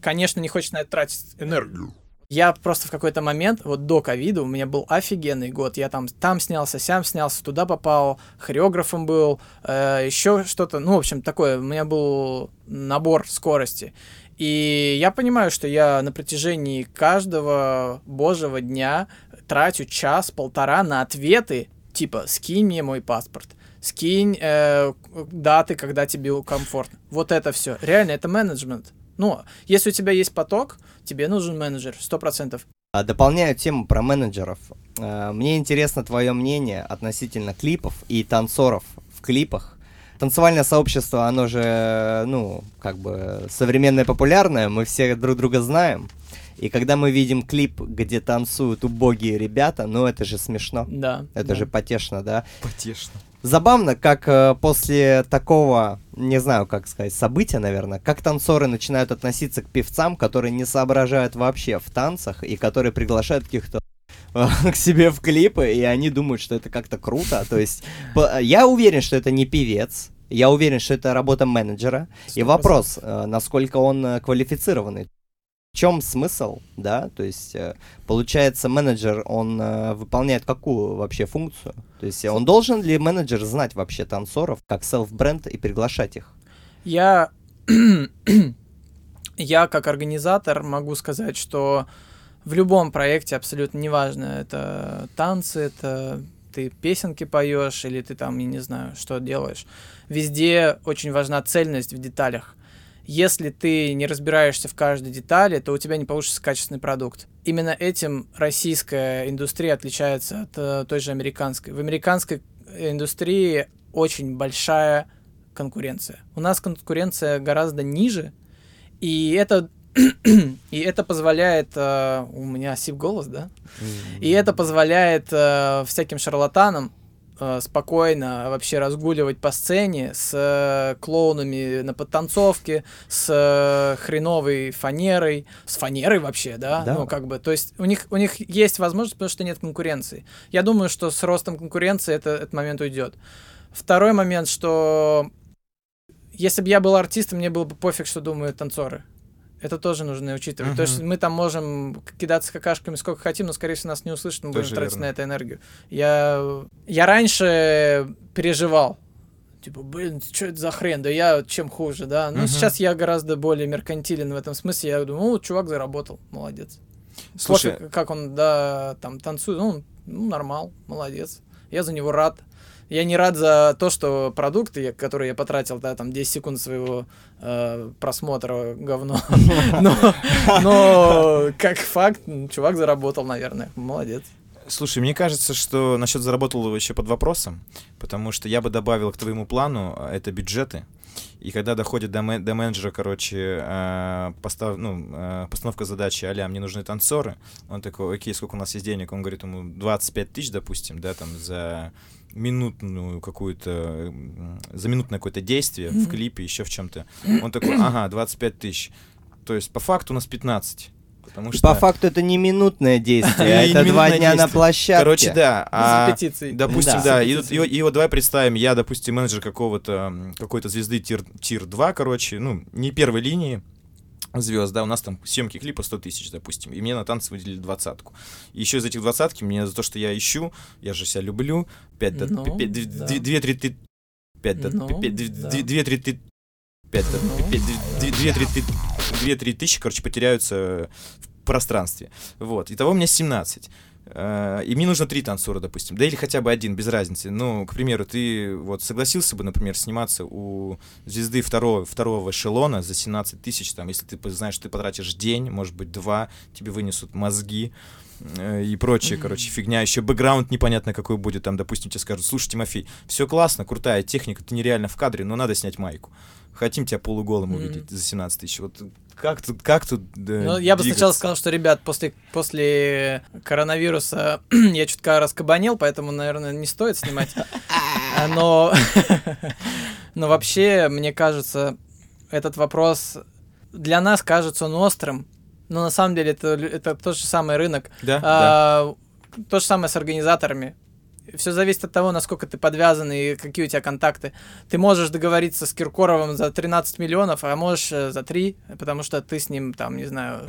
конечно, не хочешь на это тратить энергию. Я просто в какой-то момент, вот до ковида, у меня был офигенный год. Я там, там снялся, сям снялся, туда попал, хореографом был, еще что-то. Ну, в общем, такое. У меня был набор скорости. И я понимаю, что я на протяжении каждого божьего дня трачу час-полтора на ответы, типа «скинь мне мой паспорт», «скинь э, даты, когда тебе комфортно». Вот это все. Реально, это менеджмент. Ну, если у тебя есть поток, тебе нужен менеджер, сто процентов. А, Дополняю тему про менеджеров. А, Мне интересно твое мнение относительно клипов и танцоров в клипах. Танцевальное сообщество, оно же, ну, как бы современное, популярное, мы все друг друга знаем. И когда мы видим клип, где танцуют убогие ребята, ну это же смешно. Да. Это да. же потешно, да? Потешно. Забавно, как э, после такого, не знаю, как сказать, события, наверное, как танцоры начинают относиться к певцам, которые не соображают вообще в танцах и которые приглашают каких-то э, к себе в клипы, и они думают, что это как-то круто. То есть по- я уверен, что это не певец, я уверен, что это работа менеджера. И 100%. вопрос, э, насколько он э, квалифицированный. В чем смысл, да? То есть, э, получается, менеджер, он э, выполняет какую вообще функцию? То есть, он должен ли менеджер знать вообще танцоров как селф-бренд и приглашать их? Я, [clears throat] я как организатор могу сказать, что в любом проекте абсолютно неважно, это танцы, это ты песенки поешь или ты там, я не знаю, что делаешь. Везде очень важна цельность в деталях. Если ты не разбираешься в каждой детали, то у тебя не получится качественный продукт. Именно этим российская индустрия отличается от э, той же американской. В американской индустрии очень большая конкуренция. У нас конкуренция гораздо ниже, и это [clears throat] и это позволяет э, у меня сип голос, да? И это позволяет э, всяким шарлатанам э, спокойно вообще разгуливать по сцене с э, клоунами на подтанцовке, с э, хреновой фанерой, с фанерой вообще, да? Да. Ну, как бы, то есть у них, у них есть возможность, потому что нет конкуренции. Я думаю, что с ростом конкуренции это, этот момент уйдет. Второй момент, что если бы я был артистом, мне было бы пофиг, что думают танцоры. Это тоже нужно учитывать. То Мгм. есть мы там можем кидаться какашками сколько хотим, но, скорее всего, нас не услышат, мы будем Тоже тратить верно. на это энергию. Я, я раньше переживал. типа, блин, что это за хрен, да я чем хуже, да. Ну, Мгм. сейчас я гораздо более меркантилен в этом смысле, я думаю, ну, чувак заработал, молодец. Слушай, Пофиг, как он, да, там, танцует, ну, ну, нормал, молодец. Я за него рад. Я не рад за то, что продукты, которые я потратил, да, там, 10 секунд своего э, просмотра говно. [laughs] Но, но как факт, чувак заработал, наверное. Молодец. Слушай, мне кажется, что насчет заработал еще под вопросом, потому что я бы добавил к твоему плану а, это бюджеты. И когда доходит до, ме- до менеджера, короче, э, постав, ну, э, постановка задачи, а мне нужны танцоры, он такой, окей, сколько у нас есть денег? Он говорит ему 25 тысяч, допустим, да, там за минутную какую-то, за минутное какое-то действие в клипе, еще в чем-то. Он такой, ага, 25 тысяч. То есть по факту у нас 15. Потому что... По факту это не минутное действие, [laughs] а это два дня на площадке. Короче, да. А-. Допустим, Да. И, и- и вот давай представим, я, допустим, менеджер какого-то какой-то звезды тир, тир 2, короче, ну, не первой линии звезд, да, у нас там съемки клипа 100 тысяч, допустим, и мне на танцы выделили двадцатку. И еще из этих двадцатки мне за то, что я ищу, я же себя люблю, 5 до Ну, пять- две- да. две- две-три ты 5 до Ну, пять- две- да. две- две-три ты 5 до Ну, пять- две- две-три ты две-три тысячи, короче, потеряются в пространстве. Вот. Итого у меня 17. Э, И мне нужно три танцора, допустим. Да или хотя бы один, без разницы. Ну, к примеру, ты вот согласился бы, например, сниматься у звезды второго, второго эшелона за 17 тысяч, там, если ты знаешь, что ты потратишь день, может быть, два, тебе вынесут мозги э, и прочее, Мгм. короче, фигня. Еще бэкграунд непонятно какой будет, там, допустим, тебе скажут, слушай, Тимофей, все классно, крутая техника, ты нереально в кадре, но надо снять майку. Хотим тебя полуголым Мгм. увидеть за 17 тысяч. Вот как тут, как тут да, Ну, я бы сначала двигаться? сказал, что, ребят, после, после коронавируса [clears throat] я чутка раскабанел, поэтому, наверное, не стоит снимать. А, Но, [laughs] но вообще, мне кажется, этот вопрос для нас кажется он острым, но на самом деле это, это тот же самый рынок. Да, да. А, То же самое с организаторами. Все зависит от того, насколько ты подвязан и какие у тебя контакты. Ты можешь договориться с Киркоровым за 13 миллионов, а можешь э, за 3, потому что ты с ним, там, не знаю,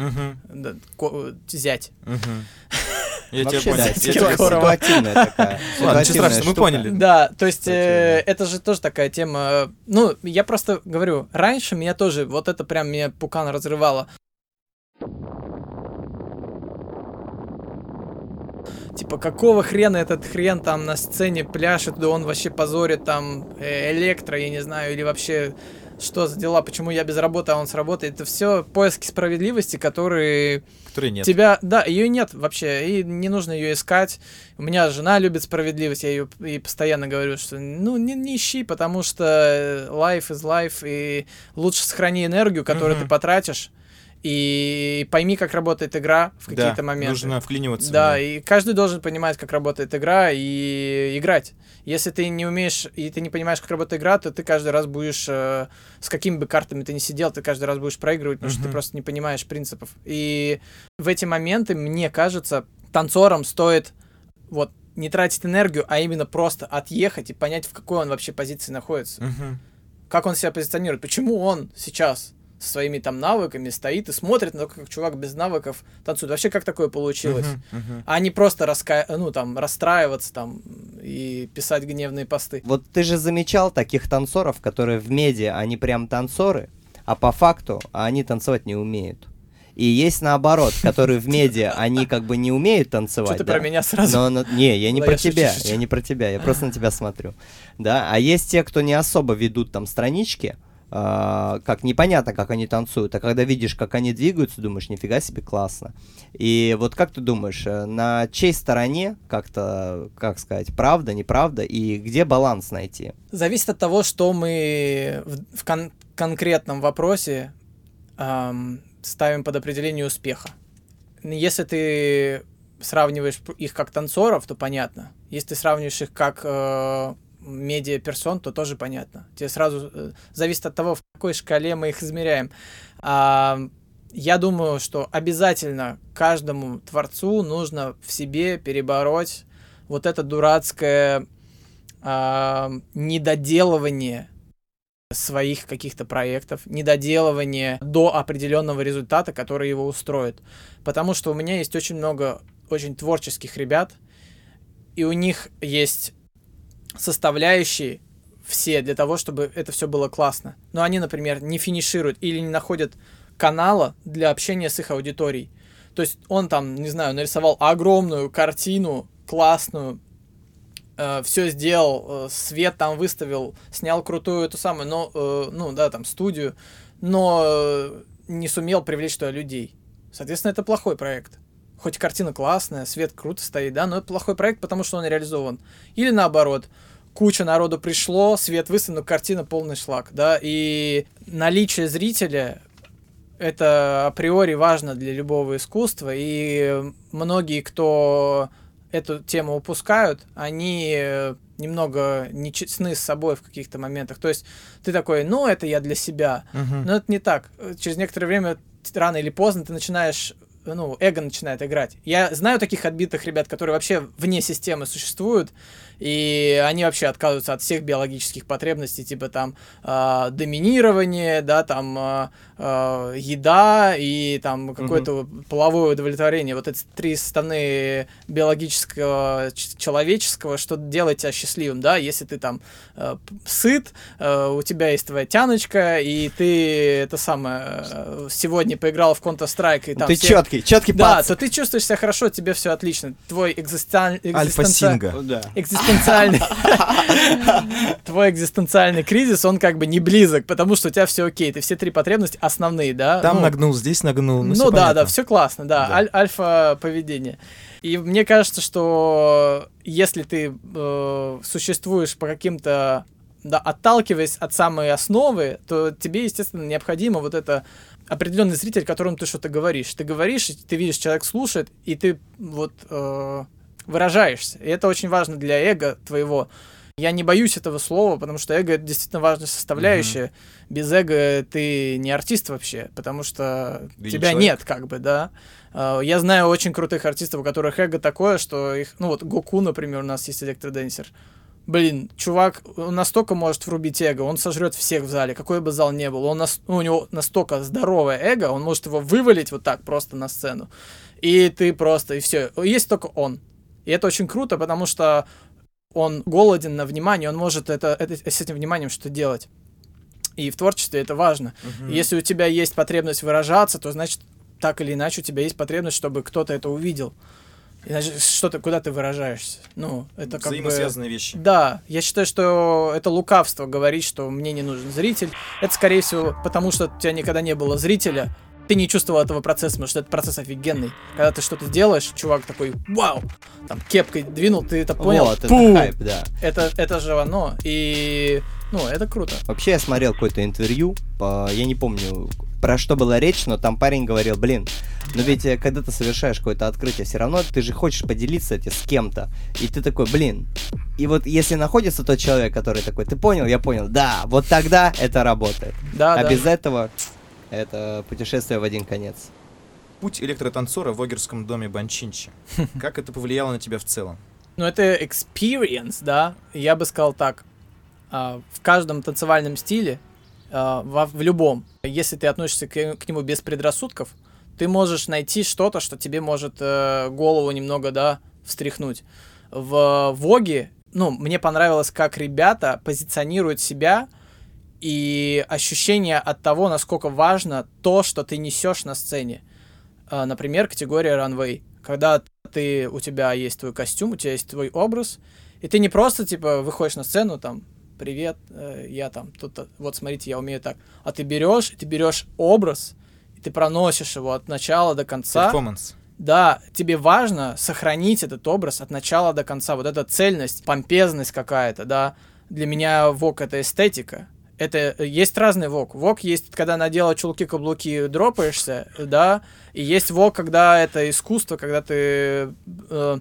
да, ко- зять. мгм. [laughs] Я тебя Вообще, понял. да, я тебя понял. Ситуативная такая. Ладно, ничего страшного, мы поняли. Да, то есть э, это же тоже такая тема. Ну, я просто говорю, раньше меня тоже вот это прям меня пукан разрывало. Типа, какого хрена этот хрен там на сцене пляшет, да он вообще позорит там э, электро, я не знаю, или вообще что за дела, почему я без работы, а он с работы. Это все поиски справедливости, которые Которой нет. Тебя, да, ее нет вообще, и не нужно ее искать. У меня жена любит справедливость, я ее и постоянно говорю, что ну не, не ищи, потому что life is life, и лучше сохрани энергию, которую Мгм. ты потратишь, и пойми, как работает игра в какие-то да, моменты. нужно вклиниваться. Да, и каждый должен понимать, как работает игра, и играть. Если ты не умеешь и ты не понимаешь, как работает игра, то ты каждый раз будешь, э, с какими бы картами ты ни сидел, ты каждый раз будешь проигрывать, потому что ты просто не понимаешь принципов. И в эти моменты, мне кажется, танцорам стоит вот не тратить энергию, а именно просто отъехать и понять, в какой он вообще позиции находится. Мгм. Как он себя позиционирует, почему он сейчас со своими там навыками стоит и смотрит на то, как чувак без навыков танцует. Вообще, как такое получилось? Мгм, мгм. а не просто раска... ну, там, расстраиваться там и писать гневные посты. Вот ты же замечал таких танцоров, которые в медиа, они прям танцоры, а по факту они танцевать не умеют. И есть наоборот, которые в медиа, они как бы не умеют Что танцевать. ты да? про меня сразу? Но, но- не, я не Да, про я шучу, тебя, шучу. я не про тебя, я просто на тебя смотрю. Да, а есть те, кто не особо ведут там странички, а, как непонятно, как они танцуют, а когда видишь, как они двигаются, думаешь, нифига себе классно. И вот как ты думаешь, э, на чьей стороне как-то, как сказать, правда, неправда, и где баланс найти? Зависит от того, что мы в, в кон- конкретном вопросе ам, ставим под определение успеха. Если ты сравниваешь их как танцоров, то понятно. Если ты сравниваешь их как э, медиа-персон, то тоже понятно. Тебе сразу э, зависит от того, в какой шкале мы их измеряем. А, я думаю, что обязательно каждому творцу нужно в себе перебороть вот это дурацкое а, недоделывание своих каких-то проектов, недоделывание до определенного результата, который его устроит. Потому что у меня есть очень много очень творческих ребят, и у них есть составляющие все для того, чтобы это все было классно. Но они, например, не финишируют или не находят канала для общения с их аудиторией. То есть он там, не знаю, нарисовал огромную картину, классную, э, все сделал, э, свет там выставил, снял крутую эту самую, но, э, ну да, там студию, но э, не сумел привлечь туда людей. Соответственно, это плохой проект. Хоть картина классная, свет круто стоит, да, но это плохой проект, потому что он реализован. Или наоборот, куча народу пришло, свет выставлен, но картина полный шлак, да, и наличие зрителя это априори важно для любого искусства, и многие, кто эту тему упускают, они немного нечестны с собой в каких-то моментах. То есть ты такой, ну, это я для себя. Мгм. Но это не так. Через некоторое время, рано или поздно, ты начинаешь ну, эго начинает играть. Я знаю таких отбитых ребят, которые вообще вне системы существуют, и они вообще отказываются от всех биологических потребностей, типа там э, доминирование, да, там э, э, еда и там какое-то половое удовлетворение. Вот эти три составные биологического, ч- человеческого, что делает тебя счастливым, да, если ты там э, сыт, э, у тебя есть твоя тяночка, и ты это самое э, сегодня поиграл в Counter-Strike, и там Ты все- четкий, четкий да, пац. то ты чувствуешь себя хорошо, тебе все отлично. Твой экзистен... Альфа-синга. Да. экзистенциальный... [laughs] Твой экзистенциальный кризис, он как бы не близок, потому что у тебя все окей, ты все три потребности основные, да? Там Ну, нагнул, здесь нагнул. Ну, ну да, понятно. да, все классно, да, Да. аль- альфа поведение. И мне кажется, что если ты э, существуешь по каким-то, да, отталкиваясь от самой основы, то тебе, естественно, необходимо вот это определенный зритель, которому ты что-то говоришь. Ты говоришь, ты видишь, человек слушает, и ты вот э, выражаешься. И это очень важно для эго твоего. Я не боюсь этого слова, потому что эго это действительно важная составляющая. Без эго ты не артист вообще, потому что Да не тебя человек. нет, как бы, да. А, Я знаю очень крутых артистов, у которых эго такое, что их, ну вот Гоку, например, у нас есть электроденсер. Блин, чувак он настолько может врубить эго, он сожрет всех в зале, какой бы зал ни был. Он нас, ну, у него настолько здоровое эго, он может его вывалить вот так просто на сцену. И ты просто, и все. Есть только он. И это очень круто, потому что он голоден на внимание, он может это, это, с этим вниманием что делать. И в творчестве это важно. Мгм. Если у тебя есть потребность выражаться, то значит, так или иначе, у тебя есть потребность, чтобы кто-то это увидел. Иначе что ты, куда ты выражаешься? Ну, это как бы... Взаимосвязанные вещи. Да, я считаю, что это лукавство говорить, что мне не нужен зритель. Это, скорее всего, потому что у тебя никогда не было зрителя, ты не чувствовал этого процесса, потому что этот процесс офигенный. Когда ты что-то делаешь, чувак такой, вау, там кепкой двинул, ты это понял, Вот, это хайп, да. это, это же оно, и, ну, это круто. Вообще я смотрел какое-то интервью, по- я не помню, про что была речь, но там парень говорил, блин, но ведь э, когда ты совершаешь какое-то открытие, все равно ты же хочешь поделиться этим с кем-то. И ты такой, блин. И вот если находится тот человек, который такой, ты понял, я понял, да, вот тогда это работает. Да, а да. без этого это путешествие в один конец. Путь электротанцора в Огерском доме Банчинчи. [laughs] Как это повлияло на тебя в целом? Ну, это experience, да. Я бы сказал так. а, В каждом танцевальном стиле, а, во- в любом, если ты относишься к к нему без предрассудков, ты можешь найти что-то, что тебе может э, голову немного, да, встряхнуть. В Воге, ну, мне понравилось, как ребята позиционируют себя и ощущение от того, насколько важно то, что ты несешь на сцене. А, Например, категория runway. Когда ты, у тебя есть твой костюм, у тебя есть твой образ, и ты не просто, типа, выходишь на сцену, там, привет, э, я там, тут, э, вот, смотрите, я умею так. А ты берешь, ты берешь образ, и ты проносишь его от начала до конца. Перформанс. Да, тебе важно сохранить этот образ от начала до конца. Вот эта цельность, помпезность какая-то, да. Для меня вок это эстетика. Это э, есть разный вок. Вок есть, когда надела чулки, каблуки, дропаешься, да. И есть вок, когда это искусство, когда ты э,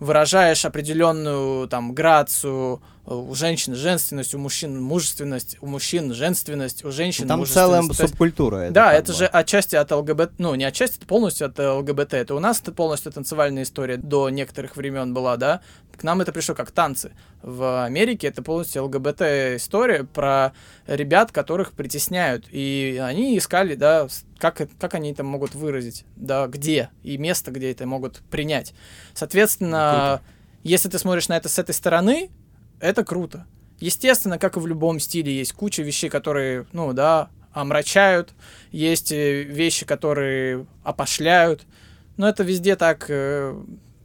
выражаешь определенную там грацию, у женщин женственность, у мужчин мужественность, у мужчин женственность, у женщин Там целая субкультура. да, как это бы. же отчасти от ЛГБТ, ну не отчасти, это полностью от ЛГБТ. Это у нас это полностью танцевальная история до некоторых времен была, да. К нам это пришло как танцы. В Америке это полностью ЛГБТ история про ребят, которых притесняют. И они искали, да, как, это- как они это могут выразить, да, где, и место, где это могут принять. Соответственно, если ты смотришь на это с этой стороны, это круто. Естественно, как и в любом стиле, есть куча вещей, которые, ну да, омрачают, есть э, вещи, которые опошляют, но это везде так. э,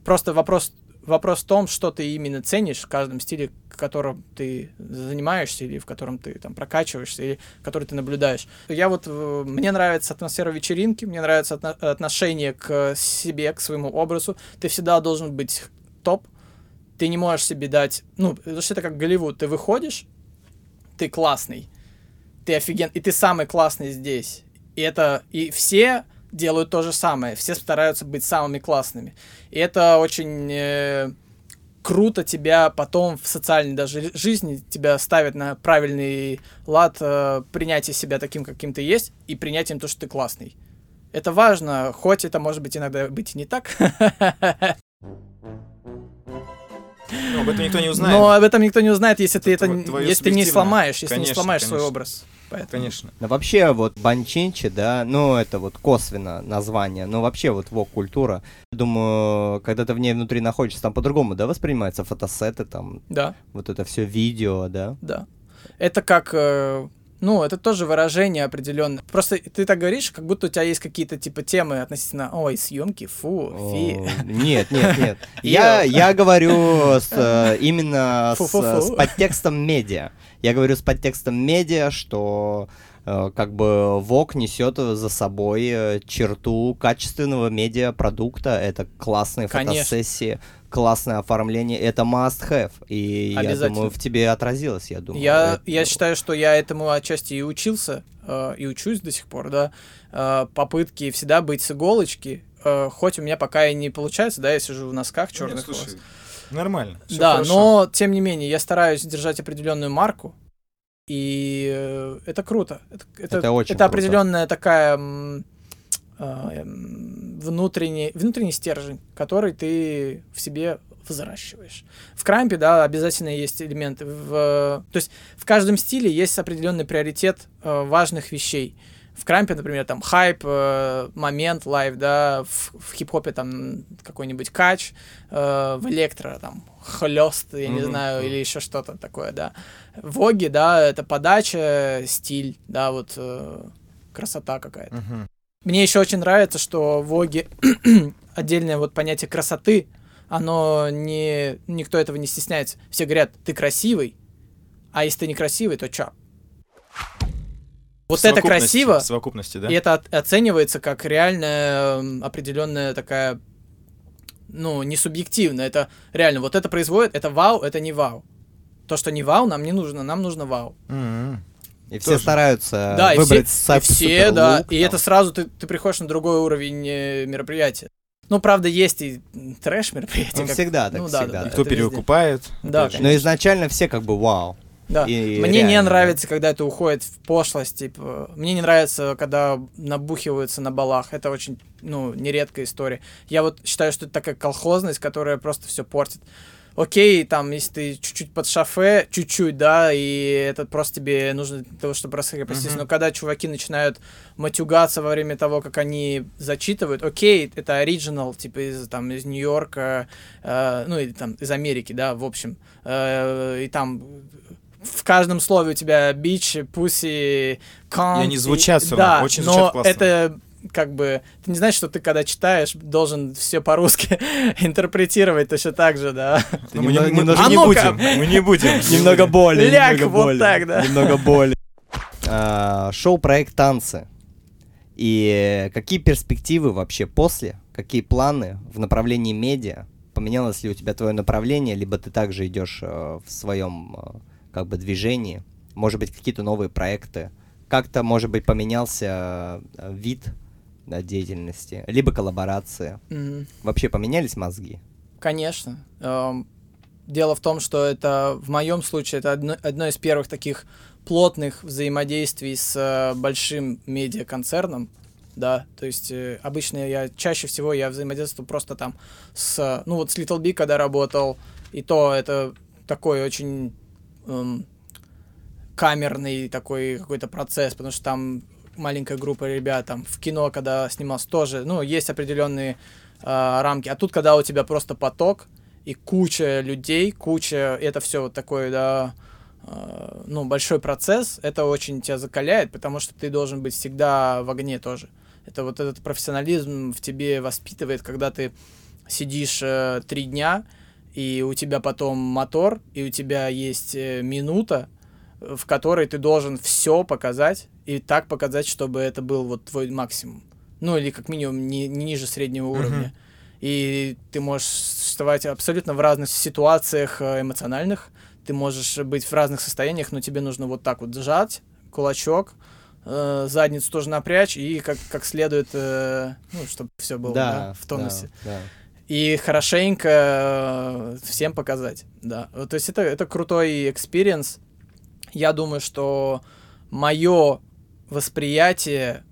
Просто вопрос, вопрос в том, что ты именно ценишь в каждом стиле, в котором ты занимаешься, или в котором ты там прокачиваешься, или который ты наблюдаешь. Я вот, э, мне нравится атмосфера вечеринки, мне нравится отно- отношение к себе, к своему образу. Ты всегда должен быть топ, ты не можешь себе дать, ну, потому что это как Голливуд, ты выходишь, ты классный, ты офиген, и ты самый классный здесь. И это, и все делают то же самое, все стараются быть самыми классными. И это очень э, круто тебя потом в социальной даже жизни тебя ставит на правильный лад э, принятия себя таким, каким ты есть, и принятием то, что ты классный. Это важно, хоть это может быть иногда быть и не так, [laughs] Ну, об этом никто не узнает. но об этом никто не узнает, если ты Это если ты не сломаешь, если не Конечно, сломаешь свой конечно. образ. Поэтому- Конечно. Ну, вообще, вот Банчинчи, да, ну, это вот косвенно название, но вообще вот вок-культура, думаю, когда ты в ней внутри находишься, там по-другому, да, воспринимаются фотосеты, там, Да. вот это все видео, да? Да. Это как, э, ну, это тоже выражение определенное. Просто ты так говоришь, как будто у тебя есть какие-то типа темы относительно, ой, съемки, фу, фи. О, Нет, нет, нет. [laughs] Я, я говорю с, э, [laughs] именно с, Фу-фу-фу. с подтекстом медиа. Я говорю с подтекстом медиа, что э, как бы ВОК несет за собой э, черту качественного медиапродукта. Это классные Конечно. фотосессии, классное оформление. Это must have. И я думаю, в тебе отразилось, я думаю. Я, Это- я считаю, что я этому отчасти и учился, э, и учусь до сих пор, да. Э, попытки всегда быть с иголочки, э, хоть у меня пока и не получается, да, я сижу в носках черных Нет, волос. слушай, нормально. Да, хорошо. но тем не менее, я стараюсь держать определенную марку, и э, это круто. Это, это, Это очень это круто. определенная такая внутренний, внутренний стержень, который ты в себе взращиваешь. В крампе, да, обязательно есть элементы. В, то есть в каждом стиле есть определенный приоритет э, важных вещей. В крампе, например, там хайп, э, момент, live, да, в, в хип-хопе там какой-нибудь кач, э, в электро там хлест, я не Мгм. знаю, или еще что-то такое, да. В воге, да, это подача, стиль, да, вот э, красота какая-то. Мгм. Мне еще очень нравится, что в воге [clears throat] отдельное вот понятие красоты, оно не... Никто этого не стесняется. Все говорят, ты красивый, а если ты некрасивый, то чё? Вот это красиво, В совокупности, да? и это от- оценивается как реальная м, определенная такая, ну, не субъективно, это реально, вот это производит, это вау, это не вау. То, что не вау, нам не нужно, нам нужно вау. М-м. И все тоже. стараются да, и все, выбрать и са- все, да, суперлук, и там. это сразу ты, ты приходишь на другой уровень э, мероприятия. Ну, правда, есть и трэш мероприятия. Ну, как- всегда так, ну, да, всегда. да, да. Кто переукупает. Да. Но изначально все как бы вау. Да. И Мне не реально, нравится, когда это уходит в пошлость, типа. Мне не нравится, когда набухиваются на балах. Это очень, ну, нередкая история. Я вот считаю, что это такая колхозность, которая просто все портит. Окей, там, если ты чуть-чуть под шафе, чуть-чуть, да, и это просто тебе нужно для того, чтобы раскрепоститься. Мгм. Но когда чуваки начинают матюгаться во время того, как они зачитывают, окей, это оригинал, типа из, там, из Нью-Йорка, э, ну, или там из Америки, да, в общем. Э, и там в каждом слове у тебя бич, пуси, кон. И они звучат всё да, равно, очень но звучат классно. это как бы, ты не знаешь, что ты когда читаешь, должен все по-русски [laughs] интерпретировать точно так же, да. Ну, мы не- немного- мы- немного- мы А не будем. Мы не будем. [laughs] Немного боли. Ляг, немного вот боли, так, да. Немного боли. [laughs] А, Шоу-проект «Танцы». И какие перспективы вообще после? Какие планы в направлении медиа? Поменялось ли у тебя твое направление, либо ты также идешь э, в своем э, как бы движении? Может быть, какие-то новые проекты? Как-то, может быть, поменялся э, вид деятельности, либо коллаборации? Мгм. Вообще поменялись мозги? Конечно. Эм, Дело в том, что это в моем случае это одно, одно из первых таких плотных взаимодействий с э, большим медиаконцерном. Да, то есть э, обычно я чаще всего я взаимодействую просто там с, ну вот с Little Big, когда работал, и то это такой очень эм, камерный такой какой-то процесс, потому что там маленькая группа ребят, там в кино, когда снимался тоже, ну, есть определенные э, рамки. А тут, когда у тебя просто поток и куча людей, куча, это все вот такое, да, э, ну, большой процесс, это очень тебя закаляет, потому что ты должен быть всегда в огне тоже. Это вот этот профессионализм в тебе воспитывает, когда ты сидишь э, три дня, и у тебя потом мотор, и у тебя есть э, минута, в которой ты должен все показать, и так показать, чтобы это был вот твой максимум. Ну, или как минимум не, не ниже среднего уровня. И ты можешь существовать абсолютно в разных ситуациях э, эмоциональных, ты можешь быть в разных состояниях, но тебе нужно вот так вот сжать кулачок, э, задницу тоже напрячь и как, как следует, э, ну, чтобы все было да, в тонусе. Да, да. И хорошенько э, всем показать, да. То есть это, это крутой experience. Я думаю, что мое восприятие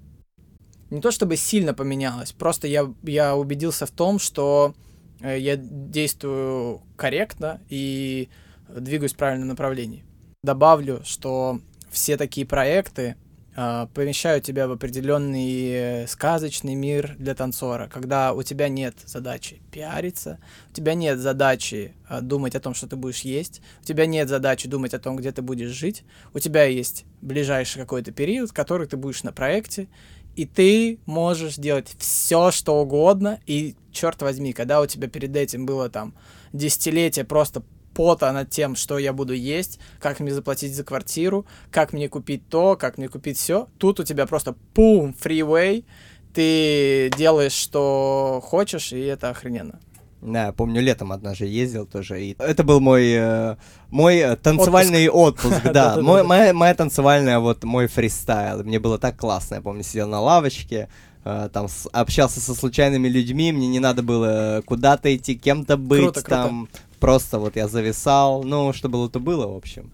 не то чтобы сильно поменялось, просто я, я убедился в том, что э, я действую корректно и двигаюсь в правильном направлении. Добавлю, что все такие проекты помещают тебя в определенный сказочный мир для танцора, когда у тебя нет задачи пиариться, у тебя нет задачи э, думать о том, что ты будешь есть, у тебя нет задачи думать о том, где ты будешь жить, у тебя есть ближайший какой-то период, который ты будешь на проекте, и ты можешь делать все, что угодно, и черт возьми, когда у тебя перед этим было там десятилетие просто пота над тем, что я буду есть, как мне заплатить за квартиру, как мне купить то, как мне купить все. Тут у тебя просто пум, фривей, ты делаешь, что хочешь, и это охрененно. Да, помню, летом однажды ездил тоже. И это был мой, э, мой э, танцевальный отпуск, [laughs] да. Мой, моя, моя танцевальная, вот мой фристайл. Мне было так классно. Я помню, сидел на лавочке, там с, общался со случайными людьми. Мне не надо было куда-то идти, кем-то быть. Круто, там круто. просто вот я зависал. Ну, что было, то было, в общем.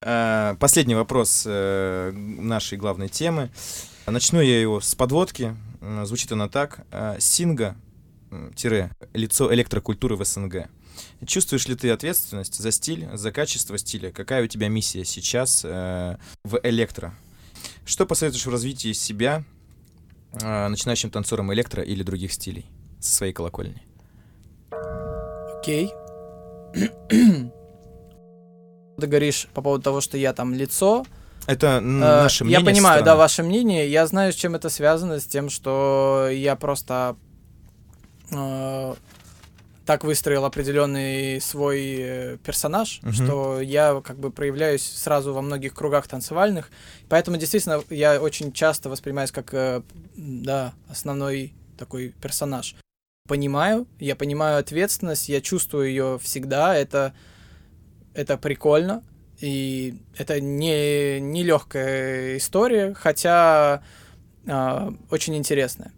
Последний вопрос нашей главной темы. Начну я его с подводки. Звучит она так. Синга тире лицо электрокультуры в СНГ. Чувствуешь ли ты ответственность за стиль, за качество стиля? Какая у тебя миссия сейчас э, в электро? Что посоветуешь в развитии себя э, начинающим танцорам электро или других стилей со своей колокольни? Окей. [clears throat] Ты говоришь по поводу того, что я там лицо. Это наше мнение. Я понимаю, да, ваше мнение. Я знаю, с чем это связано, с тем, что я просто э, так выстроил определенный свой э, персонаж, uh-huh. что я как бы проявляюсь сразу во многих кругах танцевальных. Поэтому действительно я очень часто воспринимаюсь как э, да, основной такой персонаж. Понимаю, я понимаю ответственность, я чувствую ее всегда, это, это прикольно, и это не, не легкая история, хотя э, очень интересная.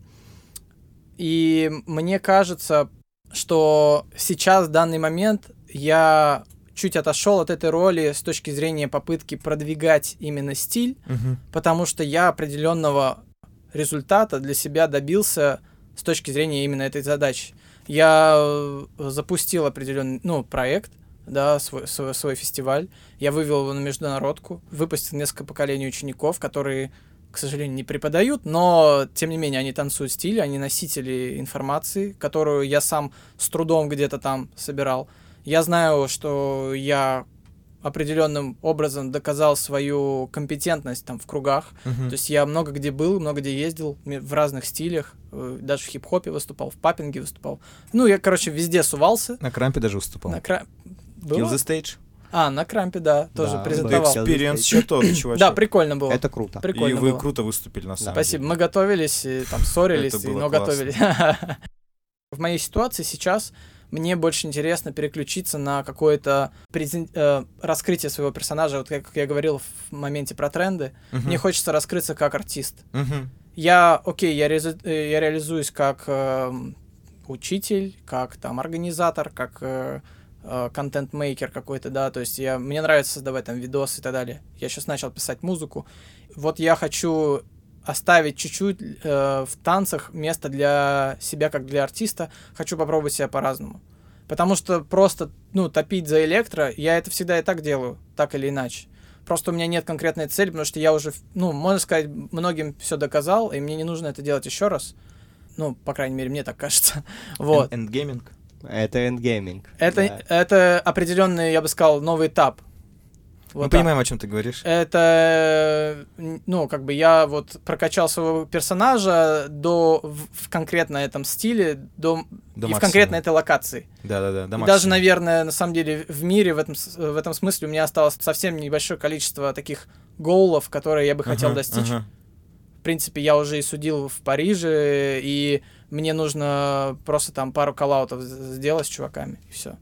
И мне кажется, что сейчас, в данный момент, я чуть отошел от этой роли с точки зрения попытки продвигать именно стиль, угу. потому что я определенного результата для себя добился с точки зрения именно этой задачи. Я э, запустил определенный ну, проект, да, свой, свой, свой фестиваль. Я вывел его на международку, выпустил несколько поколений учеников, которые к сожалению, не преподают, но, тем не менее, они танцуют стиль, они носители информации, которую я сам с трудом где-то там собирал. Я знаю, что я определенным образом доказал свою компетентность там в кругах. Uh-huh. То есть я много где был, много где ездил, в разных стилях, э, даже в хип-хопе выступал, в поппинге выступал. Ну, я, короче, везде сувался. На крампе даже выступал. На кра... Kill the stage. А, на крампе, да, тоже да, презентовал. Experience еще тот, чувачок. Да, прикольно было. Это круто. Прикольно и вы было. круто выступили, на самом Спасибо. Мы готовились, и, там ссорились, и, но готовились. [laughs] В моей ситуации сейчас мне больше интересно переключиться на какое-то презен... э, раскрытие своего персонажа. Вот как я говорил в моменте про тренды, uh-huh. мне хочется раскрыться как артист. Uh-huh. Я, окей, я, резу... Э, я реализуюсь как э, учитель, как там организатор, как Э, контент-мейкер какой-то, да, то есть я, мне нравится создавать там видосы и так далее. Я сейчас начал писать музыку. Вот я хочу оставить чуть-чуть э, в танцах место для себя, как для артиста. Хочу попробовать себя по-разному. Потому что просто, ну, топить за электро, я это всегда и так делаю, так или иначе. Просто у меня нет конкретной цели, потому что я уже, ну, можно сказать, многим все доказал, и мне не нужно это делать еще раз. Ну, по крайней мере, мне так кажется. [laughs] Вот. Endgaming? Это endgaming. Это, да. это определенный, я бы сказал, новый этап. Вот Мы так. понимаем, о чем ты говоришь. Это, ну, как бы я вот прокачал своего персонажа до в, в конкретно этом стиле, до, До и в конкретно этой локации. Да-да-да. до И даже, максимума. наверное, на самом деле в мире в этом, в этом смысле у меня осталось совсем небольшое количество таких гоулов, которые я бы хотел Ага, достичь. ага. В принципе, я уже и судил в Париже, и мне нужно просто там пару коллаутов сделать с чуваками, и все.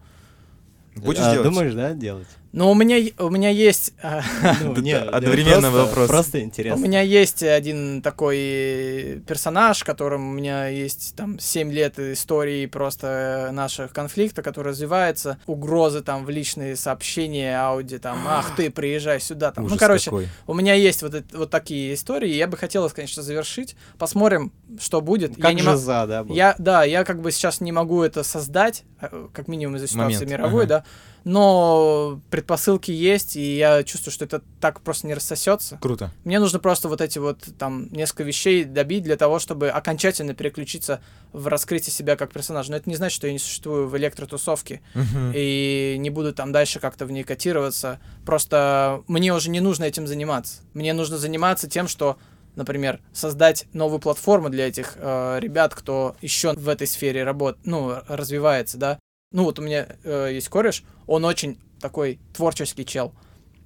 Будешь А, делать? Думаешь, да, делать? Но у меня, у меня есть... а, [laughs] Ну, [laughs] Да, не, да, да, одновременно просто- вопрос. Просто У интересно. меня есть один такой персонаж, которым у меня есть там 7 лет истории просто наших конфликтов, который развивается, угрозы там в личные сообщения, ауди, там, [gasps] ах ты, приезжай сюда, там. Ужас ну, короче, какой. у меня есть вот, эт- вот такие истории, и я бы хотел конечно, завершить. Посмотрим, что будет. Как я не же за, да? будет? я, да, я как бы сейчас не могу это создать, э, как минимум из-за ситуации Момент, мировой, ага. да, но предпосылки есть, и я чувствую, что это так просто не рассосется. Круто. Мне нужно просто вот эти вот там несколько вещей добить для того, чтобы окончательно переключиться в раскрытие себя как персонажа. Но это не значит, что я не существую в электротусовке Мгм. и не буду там дальше как-то в ней котироваться. Просто мне уже не нужно этим заниматься. Мне нужно заниматься тем, что, например, создать новую платформу для этих э, ребят, кто еще в этой сфере работает, ну, развивается, да. Ну, вот у меня э, есть кореш, он очень такой творческий чел.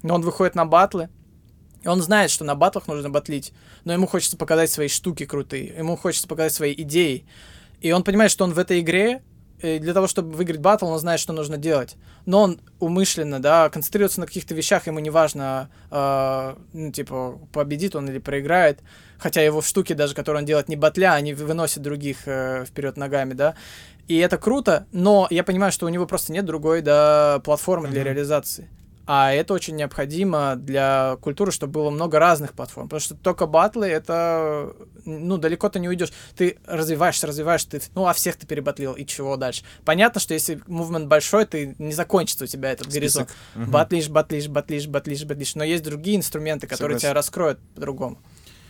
Но он выходит на батлы, и он знает, что на батлах нужно батлить, но ему хочется показать свои штуки крутые, ему хочется показать свои идеи. И он понимает, что он в этой игре, и для того, чтобы выиграть батл, он знает, что нужно делать. Но он умышленно, да, концентрируется на каких-то вещах, ему не важно, э, ну, типа, победит он или проиграет. Хотя его штуки, даже которые он делает не батля, они выносят других э, вперед ногами, да. И это круто, но я понимаю, что у него просто нет другой, да, платформы для Мгм. реализации. А это очень необходимо для культуры, чтобы было много разных платформ. Потому что только батлы это, ну, далеко ты не уйдешь. Ты развиваешься, развиваешься, ты, ну, а всех ты перебатлил, и чего дальше? Понятно, что если мувмент большой, ты не закончится у тебя этот горизонт. Список. Мгм. Батлишь, батлишь, батлишь, батлишь, батлишь. Но есть другие инструменты, которые Согласен. тебя раскроют по-другому.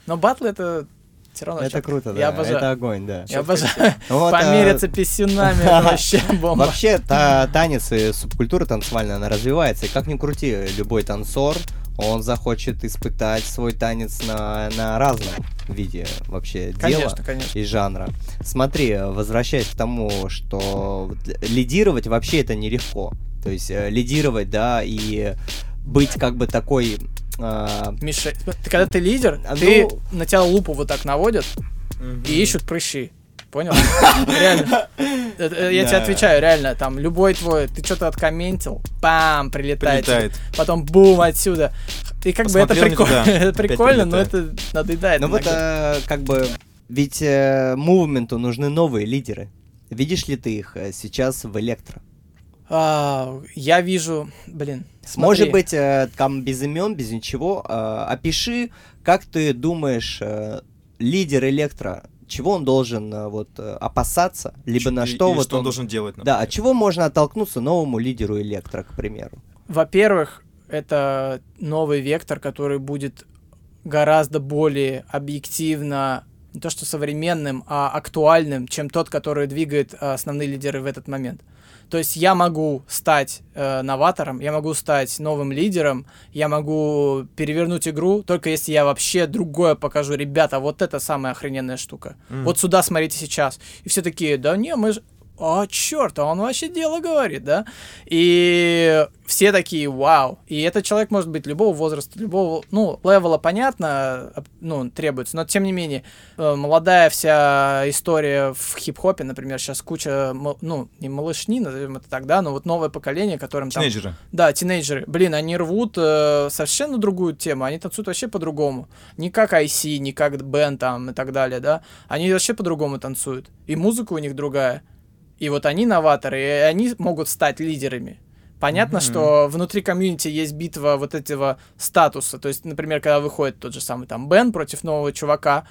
Но батлы это все равно Это круто, да. Я обожаю. Это огонь, да. Я обожаю. [laughs] Вот, а, Помериться писюнами, [laughs] вообще бомба. Вообще, та, танец и субкультура танцевальная, она развивается. И как ни крути, любой танцор, он захочет испытать свой танец на, на разном виде вообще дела Конечно, конечно. и жанра. Смотри, возвращаясь к тому, что лидировать вообще это нелегко. То есть э, лидировать, да, и быть как бы такой... а, Миша, ты когда ты лидер, А, ты ну- на тебя лупу вот так наводят Мгм. и ищут прыщи. Понял? [laughs] Реально. Э, Я тебе отвечаю, реально, там, любой твой, ты что-то откомментил, бам, прилетает. Потом бум отсюда. И как бы это прикольно, [laughs] это прикольно, но это надоедает. Ну вот э, как бы ведь э, мувменту нужны новые лидеры. Видишь ли ты их сейчас в электро? А, Я вижу, блин, Может смотри. быть, э, там без имен, без ничего. э, опиши, как ты думаешь, э, лидер электро, чего он должен э, вот э, опасаться, либо на И- что или вот что он он- должен делать, Да, например. от чего можно оттолкнуться новому лидеру электро, к примеру? Во-первых, это новый вектор, который будет гораздо более объективно, не то что современным, а актуальным, чем тот, который двигает а, основные лидеры в этот момент. То есть я могу стать э, новатором, я могу стать новым лидером, я могу перевернуть игру, только если я вообще другое покажу. Ребята, вот это самая охрененная штука. М. Вот сюда смотрите сейчас. И все такие, да не, мы же... А, черт, а он вообще дело говорит, да? И все такие, вау. И этот человек может быть любого возраста, любого, ну, левела, понятно, ну, требуется, но тем не менее, э, молодая вся история в хип-хопе, например, сейчас куча, ну, не малышни, назовем это так, да, но вот новое поколение, которым там... Тинейджеры. Да, тинейджеры. Блин, они рвут э, совершенно другую тему. Они танцуют вообще по-другому. Не как IC, не как Бен там и так далее, да. Они вообще по-другому танцуют. И музыка у них другая. И вот они новаторы, и они могут стать лидерами. Понятно, Мгм. что внутри комьюнити есть битва вот этого статуса. То есть, например, когда выходит тот же самый там Бен против нового чувака,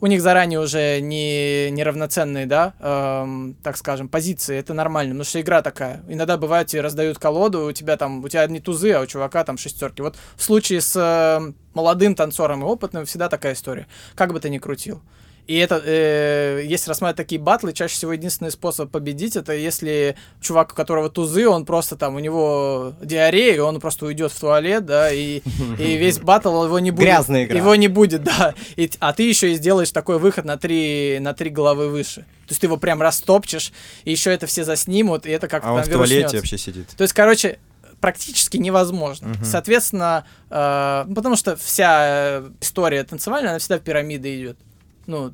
у них заранее уже не неравноценные, да, эм, так скажем, позиции. Это нормально, потому что игра такая. Иногда бывает, тебе раздают колоду, у тебя там, у тебя одни тузы, а у чувака там шестерки. Вот в случае с э, молодым танцором и опытным всегда такая история. Как бы ты ни крутил. И это, э, если рассматривать такие батлы, чаще всего единственный способ победить, это если чувак, у которого тузы, он просто там, у него диарея, и он просто уйдет в туалет, да, и, и [laughs] весь батл его не будет. Грязная игра. Его не будет, да. И, а ты еще и сделаешь такой выход на три, на три головы выше. То есть ты его прям растопчешь, и еще это все заснимут, и это как-то А он в туалете вирушнётся. вообще сидит. То есть, короче, практически невозможно. Мгм. Соответственно, э, ну, потому что вся э, история танцевальная, она всегда в пирамиды идет. Ну,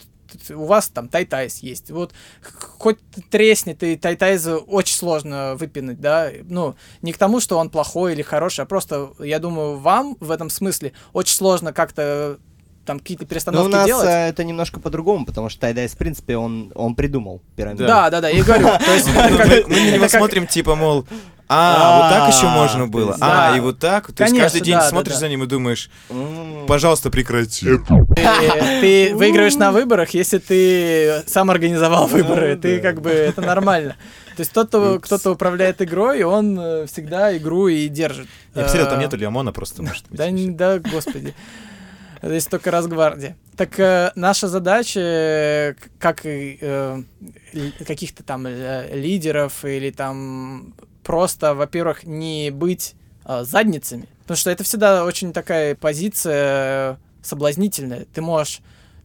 у вас там тайтайз есть. Вот хоть треснет, и тайтайза очень сложно выпинать, да. Ну, не к тому, что он плохой или хороший, а просто, я думаю, вам в этом смысле очень сложно как-то там какие-то Но перестановки у нас делать. э, это немножко по-другому, потому что Тайдайс, в принципе, он, он придумал пирамиду. Да, да, да, я и говорю. [laughs] То есть, это как- Мы, на него смотрим, типа, мол, а, вот так еще А, можно было. А, и вот так. То есть Конечно, каждый день смотришь за ним и думаешь, пожалуйста, прекрати. Ты, ты выигрываешь на выборах, если ты сам организовал выборы. Ну, Ты как бы это нормально. То есть кто-то, кто-то управляет игрой, он э, всегда игру и держит. Я посмотрел, там Э, нету Леомона просто, может быть. Да, вообще. не- да, господи. Здесь только Росгвардия. Так э, наша задача, э, как и э, каких-то там э, лидеров или там просто, во-первых, не быть э, задницами. Потому что это всегда очень такая позиция э, соблазнительная. Ты можешь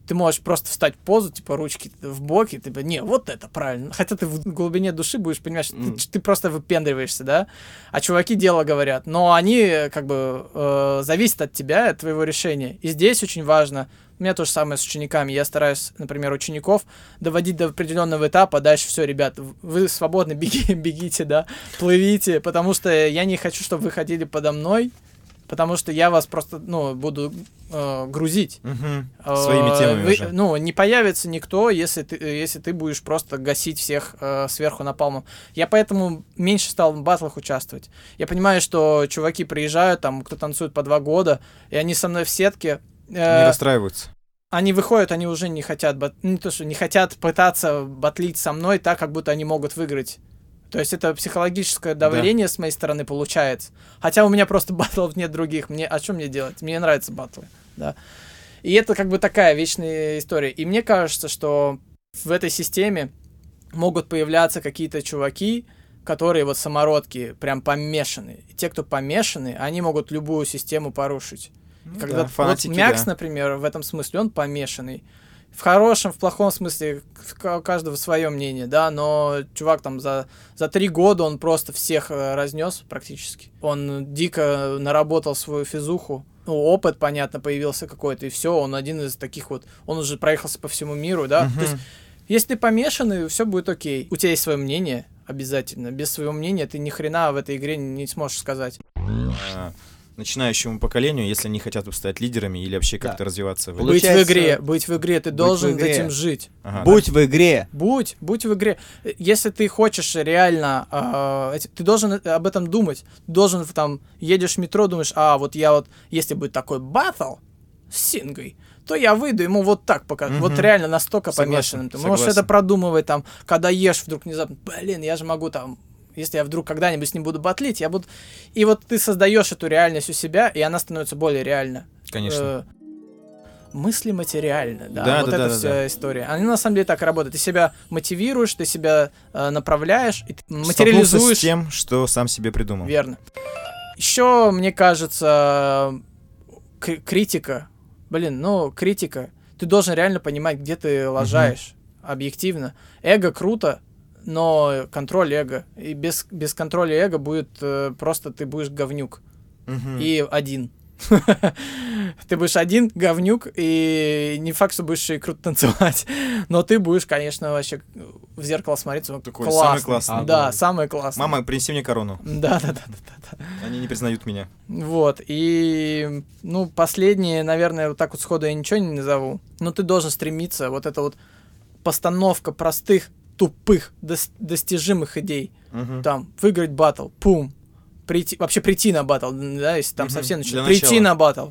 ты можешь просто встать в позу, типа ручки в боки, типа, не, вот это правильно. Хотя ты в глубине души будешь понимать, что ты, Мгм. ты просто выпендриваешься, да? А чуваки дело говорят. Но они как бы э, зависят от тебя, от твоего решения. И здесь очень важно, у меня то же самое с учениками. Я стараюсь, например, учеников доводить до определенного этапа. Дальше все, ребят, вы свободны, [laughs] беги, бегите, да, плывите, потому что я не хочу, чтобы вы ходили подо мной, потому что я вас просто, ну, буду э, грузить. Э, Своими темами вы- уже. Ну, не появится никто, если ты, если ты будешь просто гасить всех э, сверху напалмом. Я поэтому меньше стал в батлах участвовать. Я понимаю, что чуваки приезжают, там, кто танцует по два года, и они со мной в сетке. э, Не расстраиваются. они выходят, они уже не хотят, бат- ну, не то, что не хотят пытаться батлить со мной так, как будто они могут выиграть. То есть это психологическое давление с моей стороны получается. Хотя у меня просто [laughs] батлов нет других. Мне, а что мне делать? Мне нравятся батлы, да. И это как бы такая вечная история. И мне кажется, что в этой системе могут появляться какие-то чуваки, которые вот самородки, прям помешаны. И те, кто помешаны, они могут любую систему порушить. Ну Когда да, вот фанатики, Мякс, да. например, в этом смысле, он помешанный. В хорошем, в плохом смысле, у каждого свое мнение, да, но чувак там за, за три года он просто всех разнес практически. Он дико наработал свою физуху. Ну, опыт, понятно, появился какой-то, и все, он один из таких вот, он уже проехался по всему миру, да. То есть, если ты помешанный, все будет окей. У тебя есть свое мнение, обязательно. Без своего мнения ты ни хрена в этой игре не сможешь сказать. Начинающему поколению, если они хотят стать лидерами или вообще Да. как-то развиваться в Получается, быть в игре, быть в игре, ты быть должен игре. этим жить. Ага, Будь в игре. Будь, будь в игре. Э, Если ты хочешь реально, эти- ты должен э- об этом думать. Ты должен там едешь в метро, думаешь, а вот я вот, если будет такой батл с Сингой, то я выйду ему вот так пока. Мгм. Вот реально настолько Согласен, помешанным. Ты можешь согласен. это продумывать там, когда ешь вдруг внезапно, блин, я же могу там если я вдруг когда-нибудь с ним буду батлить, я буду... И вот ты создаешь эту реальность у себя, и она становится более реальна. Конечно. Э, мысли материально, да, Да, вот да, эта да, вся да. история. Они на самом деле так и работают. Ты себя мотивируешь, ты себя э, направляешь, и ты материализуешь. с тем, что сам себе придумал. Верно. Еще, мне кажется, критика. Блин, ну, критика. Ты должен реально понимать, где ты лажаешь. Объективно. Эго круто, но контроль эго. И без, без контроля эго будет э, просто ты будешь говнюк. Мгм. И один. [laughs] Ты будешь один, говнюк, и не факт, что будешь и круто танцевать. [laughs] Но ты будешь, конечно, вообще в зеркало смотреться. ну, Такой классный. самый классный. Да, А, самый классный. Мама, принеси мне корону. [laughs] Да, да, да, да, да, да. Они не признают меня. Вот, и, ну, последнее, наверное, вот так вот сходу я ничего не назову, но ты должен стремиться, вот эта вот постановка простых, тупых, дос- достижимых идей, Мгм. там, выиграть батл, пум, прийти, вообще прийти на батл, да, если там Мгм, совсем начать, прийти начала. на батл.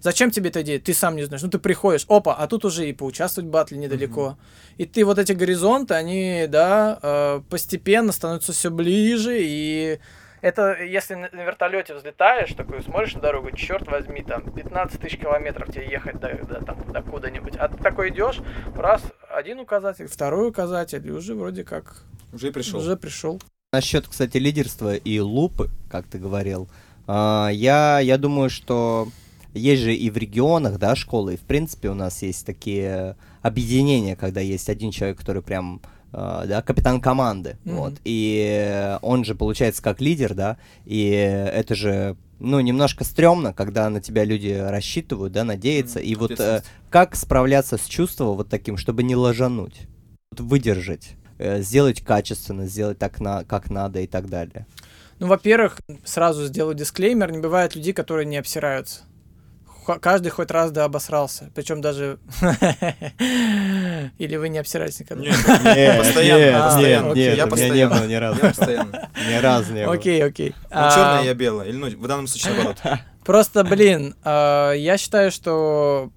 Зачем тебе эта идея? Ты сам не знаешь. Ну, ты приходишь, опа, а тут уже и поучаствовать в батле недалеко. И ты вот эти горизонты, они, да, э, постепенно становятся все ближе, и Это если на, вертолете взлетаешь, такой смотришь на дорогу, черт возьми, там 15 тысяч километров тебе ехать до, до, там, до куда-нибудь. А ты такой идешь, раз, один указатель, второй указатель, и уже вроде как Уже пришел. уже пришел. Насчет, кстати, лидерства и лупы, как ты говорил, а, я, я думаю, что есть же и в регионах, да, школы, и в принципе у нас есть такие объединения, когда есть один человек, который прям, да, капитан команды, Мгм. вот, и он же получается как лидер, да, и это же, ну, немножко стрёмно, когда на тебя люди рассчитывают, да, надеются, Мгм, и вот э, как справляться с чувством вот таким, чтобы не ложануть, вот выдержать, э, сделать качественно, сделать так, на, как надо и так далее. Ну, во-первых, сразу сделаю дисклеймер, не бывает людей, которые не обсираются. Каждый хоть раз да обосрался. Причем даже... [laughs] Или вы не обсирались никогда? Нет, Нет, постоянно, нет, постоянно. нет, Я меня не постоянно. было ни разу. Я постоянно. Ни разу не было. Окей, окей. Он А, черная, я белая. Или, ну, в данном случае наоборот. [laughs] Просто, блин, а, я считаю, что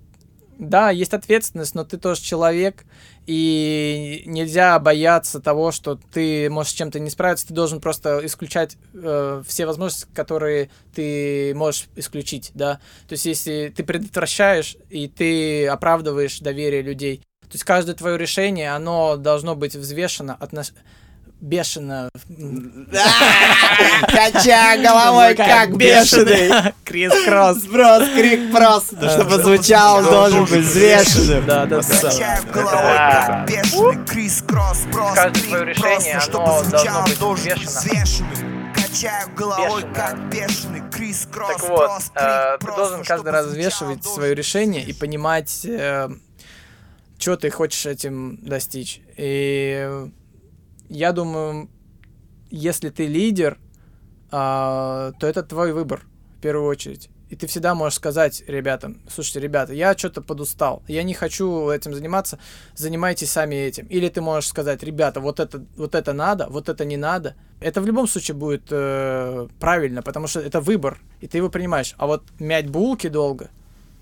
да, есть ответственность, но ты тоже человек, и нельзя бояться того, что ты можешь с чем-то не справиться, ты должен просто исключать э, все возможности, которые ты можешь исключить, да. То есть если ты предотвращаешь и ты оправдываешь доверие людей, то есть каждое твое решение, оно должно быть взвешено, отнош... бешено. [laughs] Кача головой, как бешеный. Крис Кросс. Сброс, крик просто, Да, чтобы звучал, должен быть взвешенным. Да, да, да. Качаю головой, как бешеный крис-кросс, брос, Каждое клик, твое решение, просто, чтобы быть должен взвешено. взвешенным. Качаю головой, Бешено. как бешеный крис-кросс, Так вот, клик, э, ты просто, должен каждый раз взвешивать должен свое решение и понимать, что ты хочешь этим достичь. И э, я думаю, если ты лидер, а, то это твой выбор в первую очередь. И ты всегда можешь сказать ребятам, слушайте, ребята, я что-то подустал, я не хочу этим заниматься, занимайтесь сами этим. Или ты можешь сказать, ребята, вот это, вот это надо, вот это не надо. Это в любом случае будет э, правильно, потому что это выбор, и ты его принимаешь. А вот мять булки долго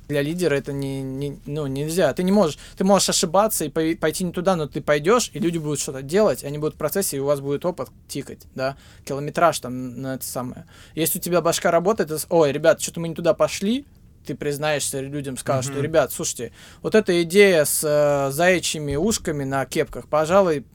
для лидера это не, не- ну, нельзя. Ты не можешь, ты можешь ошибаться и пой- пойти не туда, но ты пойдешь, и люди будут что-то делать, они будут в процессе, и у вас будет опыт тикать, да, километраж там на это самое. Если у тебя башка работает, с- ой, ребят, что-то мы не туда пошли, ты признаешься людям, скажешь, что, Мгм. ребят, слушайте, вот эта идея с э, заячьими ушками на кепках, пожалуй,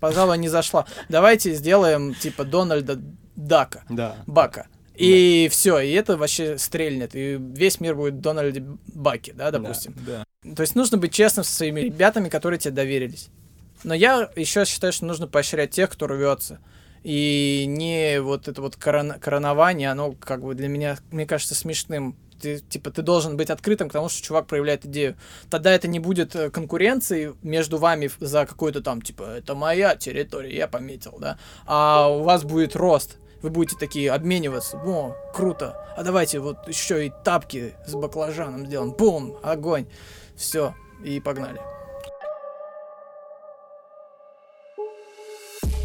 пожалуй, не зашла. Давайте сделаем, типа, Дональда Дака. Да. Бака. И все, и это вообще стрельнет, и весь мир будет Дональде Баки, да, допустим. Да. То есть нужно быть честным со своими ребятами, которые тебе доверились. Но я еще считаю, что нужно поощрять тех, кто рвется. И не вот это вот корон- коронование, оно как бы для меня, мне кажется, смешным. Ты, типа, ты должен быть открытым к тому, что чувак проявляет идею. Тогда это не будет э, конкуренции между вами за какой-то там, типа, это моя территория, я пометил, да. А у вас будет рост. Вы будете такие обмениваться. О, круто. А давайте вот еще и тапки с баклажаном сделаем. Бум, огонь. Все, и погнали.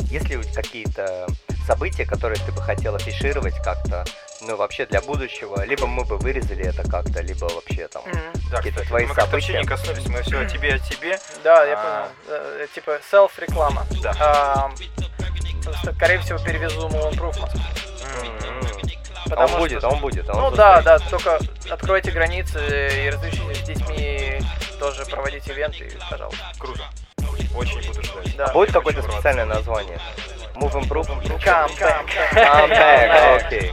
Есть ли у тебя какие-то события, которые ты бы хотел афишировать как-то, ну, вообще для будущего? Либо мы бы вырезали это как-то, либо вообще там... Да, Какие-то твои мы как-то вообще события? не коснулись, мы все о тебе, о тебе. Да, я А. понял. Э, Типа селф-реклама. Да. Скорее всего, перевезу Moon Improvement. М-м. А Потому он будет, что- а он будет. а он Ну тут да, будет. да, только откройте границы и разрешите с детьми тоже проводить ивенты, пожалуйста. Круто. Очень буду ждать. Да. Будет какое-то специальное название? Move Improve? Come, come, Come back, окей.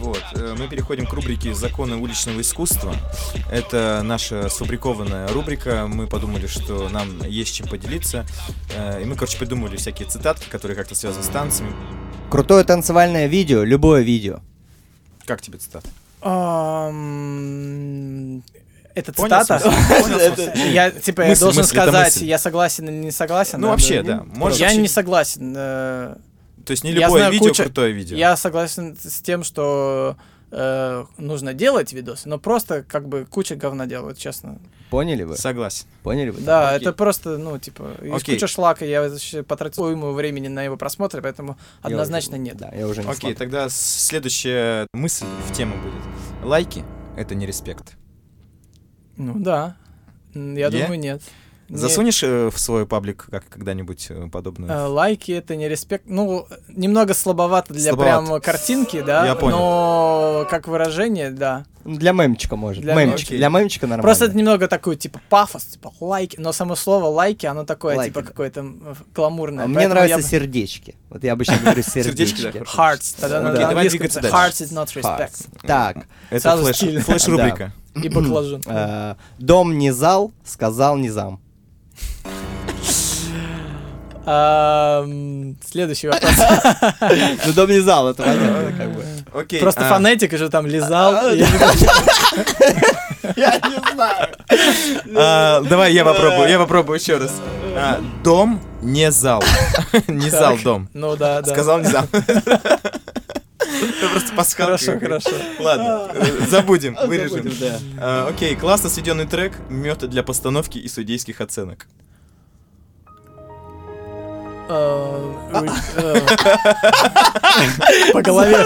Вот, э, мы переходим к рубрике «Законы уличного искусства». Это наша сфабрикованная рубрика. Мы подумали, что нам есть чем поделиться. Э, И мы, короче, придумали всякие цитатки, которые как-то связаны с танцами. Крутое танцевальное видео, любое видео. Как тебе цитата? Ам, Это Понял цитата? [laughs] Я, типа, я должен сказать, я согласен или не согласен. Ну, вообще, да. Я не согласен. То есть не Я любое знаю видео, кучу- крутое видео. Я согласен с тем, что э, нужно делать видосы, но просто как бы куча говна делают, честно. Поняли вы? Согласен. Поняли вы? Да, окей. это просто, ну, типа, из Окей. куча шлака, я потратил ему времени на его просмотр, поэтому Я однозначно уже- нет. Да, я уже не Окей, смотрю. тогда следующая мысль в тему будет. Лайки — это не респект. Ну да, я Я? думаю, нет. Не- Засунешь э, в свой паблик как когда-нибудь э, подобное? Э, Лайки это не респект. Ну, немного слабовато для Слабовато. прям картинки, да. Я понял. Но как выражение, да. Для мемчика, может. Для мемчик. мемчика. Для мемчика нормально. Просто это немного такой, типа, пафос, типа, лайки. Но само слово лайки, оно такое, Лайки, типа, да. какое-то м, гламурное. А Мне нравятся я сердечки. Вот я обычно говорю [laughs] Сердечки. Hearts. Тогда надо давай двигаться. Hearts is not respect. Так, Это флеш-рубрика. [laughs] И баклажан. э, дом не зал, сказал не зам. Следующий вопрос. Ну, дом не зал, это понятно, как бы. Окей. Просто а, фонетика же там лизал. и- [laughs] Я не знаю. а, Давай я попробую, я попробую еще раз. А, Дом не зал. [laughs] Не зал дом. Ну да, да. Сказал не зал. [laughs] Это просто пасхалка. Хорошо, хорошо. Ладно, э, забудем, вырежем. А, Окей, классно сведенный трек, мед для постановки и судейских оценок. Э, э, По голове.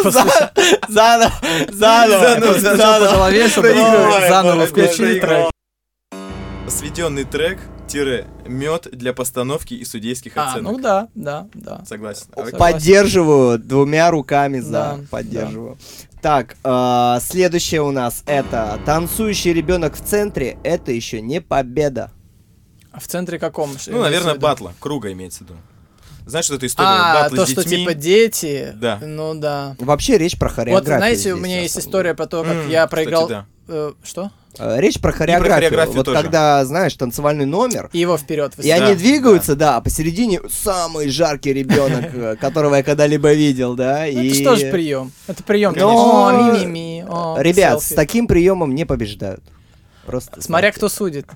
Заново, заново, Постучал по голове, чтобы заново включили трек. Сведенный трек, тире, мед для постановки и судейских А, оценок. ну да, да, да. Согласен. Окей. Поддерживаю двумя руками за. Да, Поддерживаю. Так, э, следующее у нас это танцующий ребенок в центре. Это еще не победа. А в центре каком? Что Ну, наверное, батла, круга имеется в виду. Знаешь, что это история А, батла то, с что детьми? типа дети. Да. Ну да. Вообще речь про Вот, хореографию. знаете, у меня есть история про то, как я кстати, проиграл... да. э, Что? Э, Речь про хореографию. хореографию вот тоже. когда, знаешь, танцевальный номер, И его вперед. и они Да, двигаются, да, а посередине самый жаркий ребенок, [laughs] э, которого я когда-либо видел, да, Ну, и... Это что же прием? Это прием, Но- конечно. О, ми-ми-ми. о, Ребят, с таким приемом не побеждают. Просто. Смотря кто судит.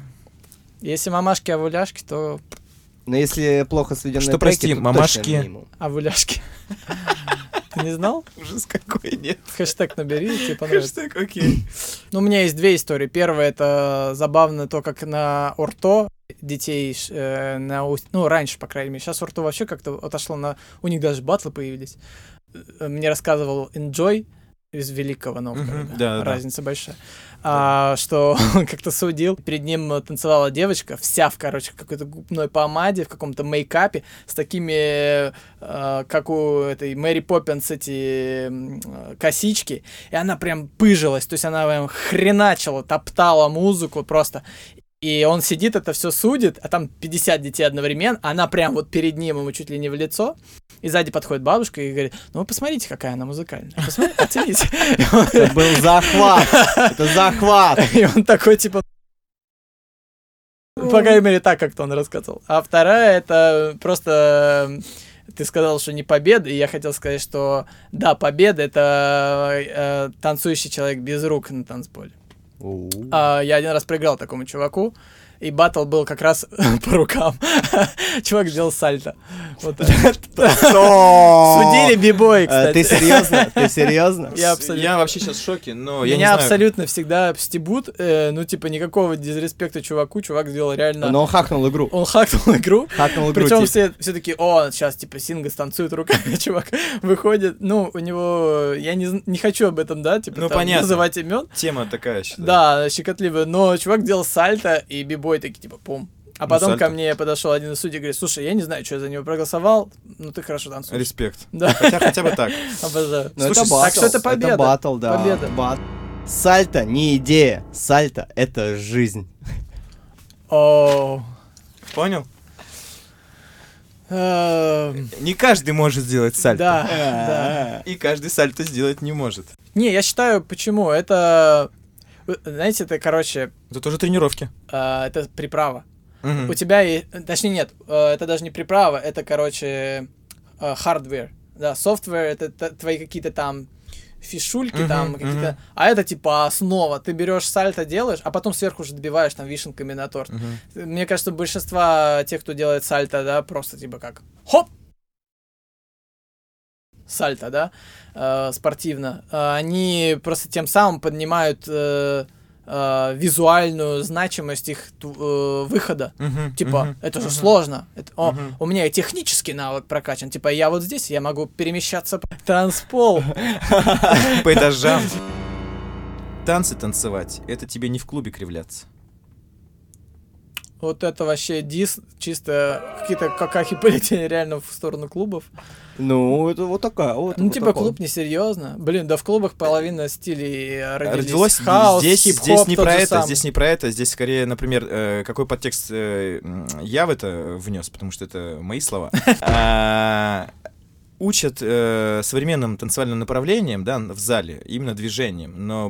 Если мамашки авуляшки, то Но если плохо сведенные Что, треки, прости, то точно мамашки? минимум. авуляшки. Ты не знал? Ужас какой, нет. Хэштег набери, тебе понравится. Хэштег, окей. Ну, у меня есть две истории. Первая это забавно то, как на Орто детей э, на ну раньше по крайней мере сейчас Орто вообще как-то отошло на у них даже батлы появились Э, мне рассказывал Enjoy из Великого Новгорода да, да. разница большая а, что [laughs] он как-то судил перед ним танцевала девочка вся в короче какой-то губной помаде в каком-то мейкапе с такими э, как у этой Мэри Поппинс эти э, косички и она прям пыжилась, то есть она прям хреначила, топтала музыку просто. И он сидит, это все судит, а там 50 детей одновременно, а она прям вот перед ним ему чуть ли не в лицо. И сзади подходит бабушка и говорит, ну вы посмотрите, какая она музыкальная. Посмотрите, оцените. [laughs] Это был захват. Это захват. И он такой, типа... По крайней мере, так как-то он рассказывал. А вторая, это просто... Ты сказал, что не победа, и я хотел сказать, что да, победа — это э, танцующий человек без рук на танцполе. А, я один раз проиграл такому чуваку, и батл был как раз [laughs] по рукам. [laughs] Чувак сделал сальто. Вот. [laughs] Судили бибой, Э, кстати. Ты серьезно? Ты серьезно? Я абсолютно... Я вообще сейчас в шоке, но я Меня абсолютно всегда стебут, э, ну, типа, никакого дизреспекта чуваку, чувак сделал реально... Но он хакнул игру. Он хакнул игру, Хакнул игру. причем типа. все, все такие, о, сейчас, типа, Синга станцует руками, чувак выходит, ну, у него, я не, хочу об этом, да, типа, Ну, называть имен, Тема такая, да, щекотливая, но чувак делал сальто, и бибой такие, типа, пум. А Ну, потом сальто. ко мне подошел один из судей и говорит, слушай, я не знаю, что я за него проголосовал, но ты хорошо танцуешь. Респект. Да, Хотя, хотя бы так. [laughs] обожаю. Ну, это Слушай, батл. так что это победа. батл, да. Победа. Бат- Сальто не идея. Сальто — это жизнь. О, Понял? эм, Не каждый может сделать сальто. да, да. И каждый сальто сделать не может. Не, я считаю, почему. Это, знаете, это, короче, Это тоже тренировки. э, это приправа. Мгм. У тебя, и, точнее, нет, э, это даже не приправа, это, короче, э, hardware. Да, software это твои какие-то там фишульки Мгм, там какие-то, мгм. а это типа основа. Ты берешь сальто делаешь, а потом сверху уже добиваешь там вишенками на торт. Мгм. Мне кажется, большинство тех, кто делает сальто, да, просто типа как хоп, сальто, да, э, спортивно, э, они просто тем самым поднимают э, э, визуальную значимость их э, выхода. Мгм. Типа, Мгм. это же Мгм. сложно. Это, о, Мгм. у меня и технический навык прокачан. Типа, я вот здесь, я могу перемещаться по [laughs] танцпол. По этажам. [laughs] Танцы танцевать, это тебе не в клубе кривляться. Вот это вообще дис, чисто какие-то какахи [laughs] полетели реально в сторону клубов. Ну, это вот такая. Вот, Ну, вот типа, такое. клуб несерьезно. Блин, да в клубах половина стилей э, родились. Родилось хаос, здесь, здесь не про это, самый. здесь не про это, здесь скорее, например, э, какой подтекст э, я в это внес, потому что это мои слова. [laughs] А, Учат э, современным танцевальным направлениям, да, в зале, именно движением, но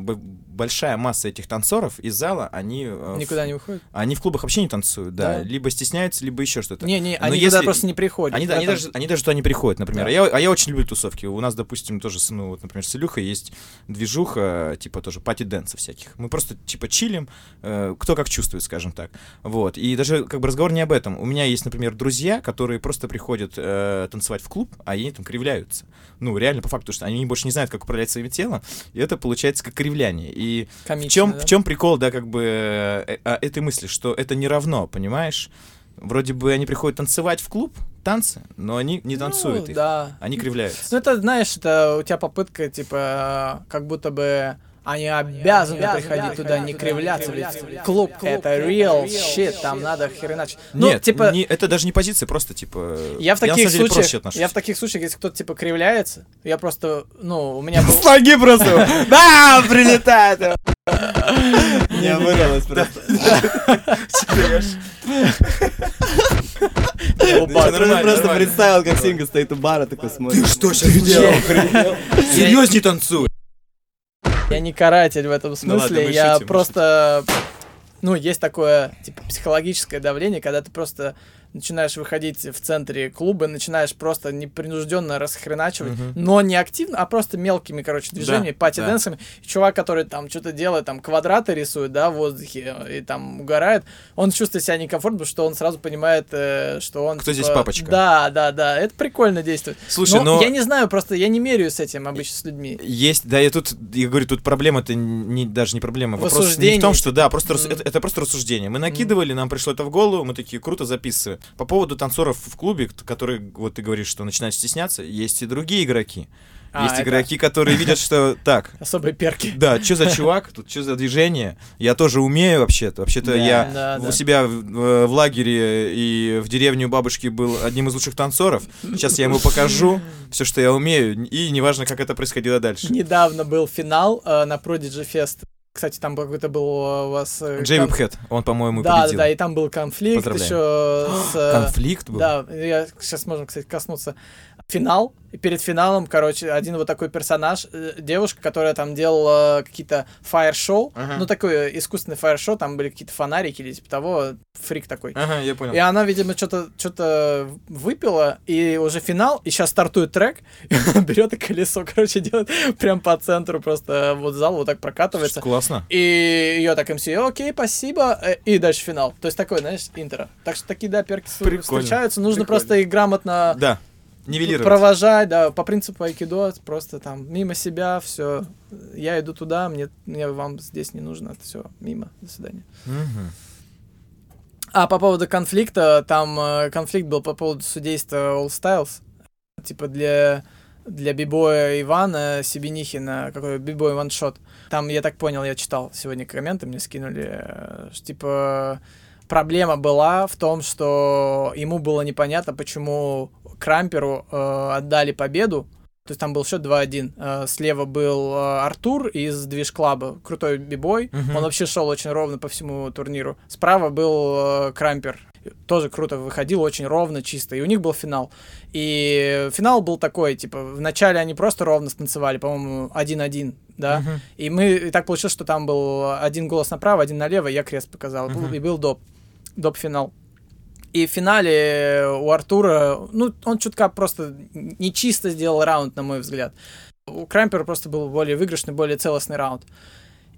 большая масса этих танцоров из зала, они, э, в- Никуда не выходит. они в клубах вообще не танцуют, да, Да. либо стесняются, либо еще что-то. Не-не, Но они если- туда просто не приходят. Они, да, В они, этом- даже, они даже туда не приходят, например. Да. А, я, а я очень люблю тусовки. У нас, допустим, тоже, ну, вот, например, с Илюхой есть движуха, типа тоже пати-дэнсов всяких. Мы просто, типа, чилим, э, кто как чувствует, скажем так. Вот. И даже, как бы, разговор не об этом. У меня есть, например, друзья, которые просто приходят э, танцевать в клуб, а они там кривляются. Ну, реально, по факту, что они больше не знают, как управлять своим телом, и это получается как кривляние. И в Комично, чем, да? в чем прикол, да, как бы, э, э, этой мысли, что это не равно, понимаешь? Вроде бы они приходят танцевать в клуб, танцы, но они не танцуют Ну, их. Да. Они кривляются. Ну, это, знаешь, это у тебя попытка, типа, как будто бы они обязаны приходить туда, не кривляться, ведь клуб — это real shit, там надо хреначить. Ну, Нет, типа, не- это даже не позиция, просто типа. я в таких деле случаях, я в таких случаях, если кто-то, типа, кривляется, я просто, ну, у меня был... [laughs] [laughs] Просто. Да, прилетает. Не вырвалось просто. Я просто представил, как Синга стоит у бара, такой смотрит. сейчас сделал? Серьезней танцуй. Я не каратель в этом Ну ладно, смысле, я шутим, просто... Ну, есть такое, типа, психологическое давление, когда ты просто начинаешь выходить в центре клуба, начинаешь просто непринужденно расхреначивать, Мгм. но не активно, а просто мелкими, короче, движениями, Да, пати-дэнсами. И Чувак, который там что-то делает, там квадраты рисует, да, в воздухе, и там угорает, он чувствует себя некомфортно, потому что он сразу понимает, э, что он... Кто здесь типа, папочка? Да, да, да, это прикольно действует. Слушай, но но- я не знаю, просто я не меряю с этим обычно с людьми. Есть, да, я тут, я говорю, тут проблема-то не, даже не проблема. В Вопрос не в осуждении. том, что, да, просто, Мгм. это, это просто рассуждение. Мы накидывали, нам пришло это в голову, мы такие, круто записываем. По поводу танцоров в клубе, которые, вот ты говоришь, что начинают стесняться, есть и другие игроки. А, есть это игроки, которые видят, что так, [laughs] Особые перки. да, что за чувак, тут что за движение, я тоже умею вообще-то. Вообще-то Да, я да, у да. себя в, в лагере и в деревне у бабушки был одним из лучших танцоров. Сейчас я ему покажу все, что я умею, и неважно, как это происходило дальше. Недавно был финал э, на Prodigy Fest. Кстати, там какой-то был э, у вас... э, Джей кон- он, по-моему, Да, да, победил. да, и там был конфликт еще с... э, Конфликт был? Да, я сейчас можем, кстати, коснуться. Финал, и перед финалом, короче, один вот такой персонаж, э, девушка, которая там делала какие-то фаер-шоу, Ага. ну, такое искусственное фаер-шоу, там были какие-то фонарики или типа того, фрик такой. Ага, я понял. И она, видимо, что-то что выпила, и уже финал, и сейчас стартует трек, [laughs] и она берет и колесо, короче, делает прям по центру, просто вот зал вот так прокатывается. Классно. И ее так МС, окей, спасибо, э, и дальше финал. То есть такой, знаешь, интро. Так что такие, да, перки Прикольно. встречаются. Нужно Прикольно. просто их грамотно Да, нивелировать. провожать, да, по принципу айкидо, просто там мимо себя, все. Я иду туда, мне, мне вам здесь не нужно, все, мимо, до свидания. Мгм. А по поводу конфликта, там э, конфликт был по поводу судейства All Styles. Типа для, для бибоя Ивана Себенихина, какой бибой ваншот. Там, я так понял, я читал сегодня комменты, мне скинули, э, что, типа проблема была в том, что ему было непонятно, почему Крамперу э, отдали победу. То есть там был счет 2-1. Э, слева был э, Артур из Движ Клаба, крутой бибой. Мгм. Он вообще шел очень ровно по всему турниру. Справа был э, Крампер. Тоже круто выходил, очень ровно, чисто. И у них был финал. И финал был такой, типа, вначале они просто ровно станцевали, по-моему, 1-1, да. Мгм. И мы и так получилось, что там был один голос направо, один налево, я крест показал. Мгм. И был доп. Доп-финал. И в финале у Артура, ну, он чутка просто не чисто сделал раунд, на мой взгляд. У Крампера просто был более выигрышный, более целостный раунд.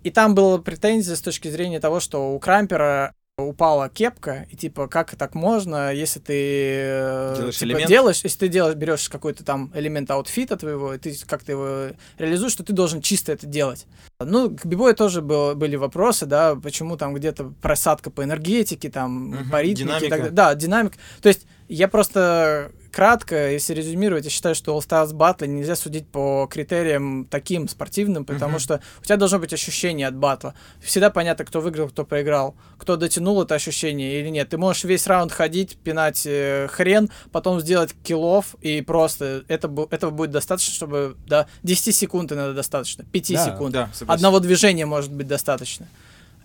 И там была претензия с точки зрения того, что у Крампера упала кепка, и типа, как так можно, если ты э, Делаешь типа, элемент? делаешь, если ты делаешь, берешь какой-то там элемент аутфита твоего, и ты как-то его реализуешь, что ты должен чисто это делать. Ну, к бибою тоже был- были вопросы, да, почему там где-то просадка по энергетике, там, Мгм, по ритмике и так динамика. далее. Да, динамик. То есть я просто кратко, если резюмировать, я считаю, что All Stars Battle нельзя судить по критериям таким спортивным, потому Мгм. что у тебя должно быть ощущение от батла. Всегда понятно, кто выиграл, кто проиграл, кто дотянул это ощущение или нет. Ты можешь весь раунд ходить, пинать э, хрен, потом сделать киллов, и просто это, этого будет достаточно, чтобы до 10 секунд иногда достаточно, 5 Да, секунд. Да, согласен. Одного движения может быть достаточно.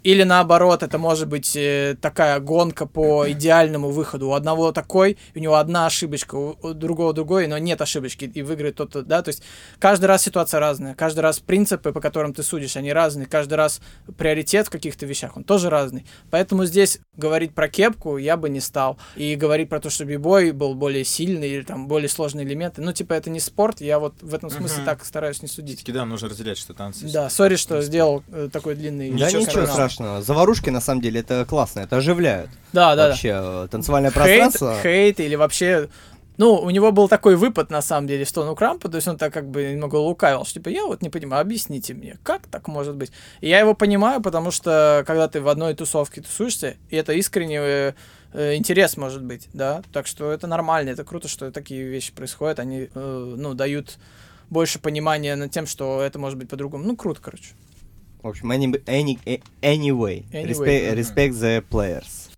Или наоборот, это может быть э, такая гонка по идеальному выходу. У одного такой, у него одна ошибочка, у, у другого другой, но нет ошибочки, и выиграет тот, да, то есть каждый раз ситуация разная, каждый раз принципы, по которым ты судишь, они разные, каждый раз приоритет в каких-то вещах, он тоже разный. Поэтому здесь говорить про кепку я бы не стал. И говорить про то, что бибой был более сильный или там более сложные элементы, ну, типа, это не спорт, я вот в этом смысле Мгм. так стараюсь не судить. Всё-таки, да, нужно разделять, что танцы. Да, сори, что сделал э, такой длинный... Да Ничего ничего канал. страшного. Заварушки, на самом деле, это классно, это оживляют. Да, да, да. Вообще, э, танцевальное Хейт, пространство... хейт или вообще... Ну, у него был такой выпад, на самом деле, в сторону Крампа, то есть он так как бы немного лукавил, что типа, я вот не понимаю, объясните мне, как так может быть? И я его понимаю, потому что когда ты в одной тусовке тусуешься, и это искренний э, э, интерес может быть, да, так что это нормально, это круто, что такие вещи происходят, они, э, ну, дают больше понимания над тем, что это может быть по-другому. Ну, круто, короче. В общем, any, any, anyway, Anyway, respect, the players.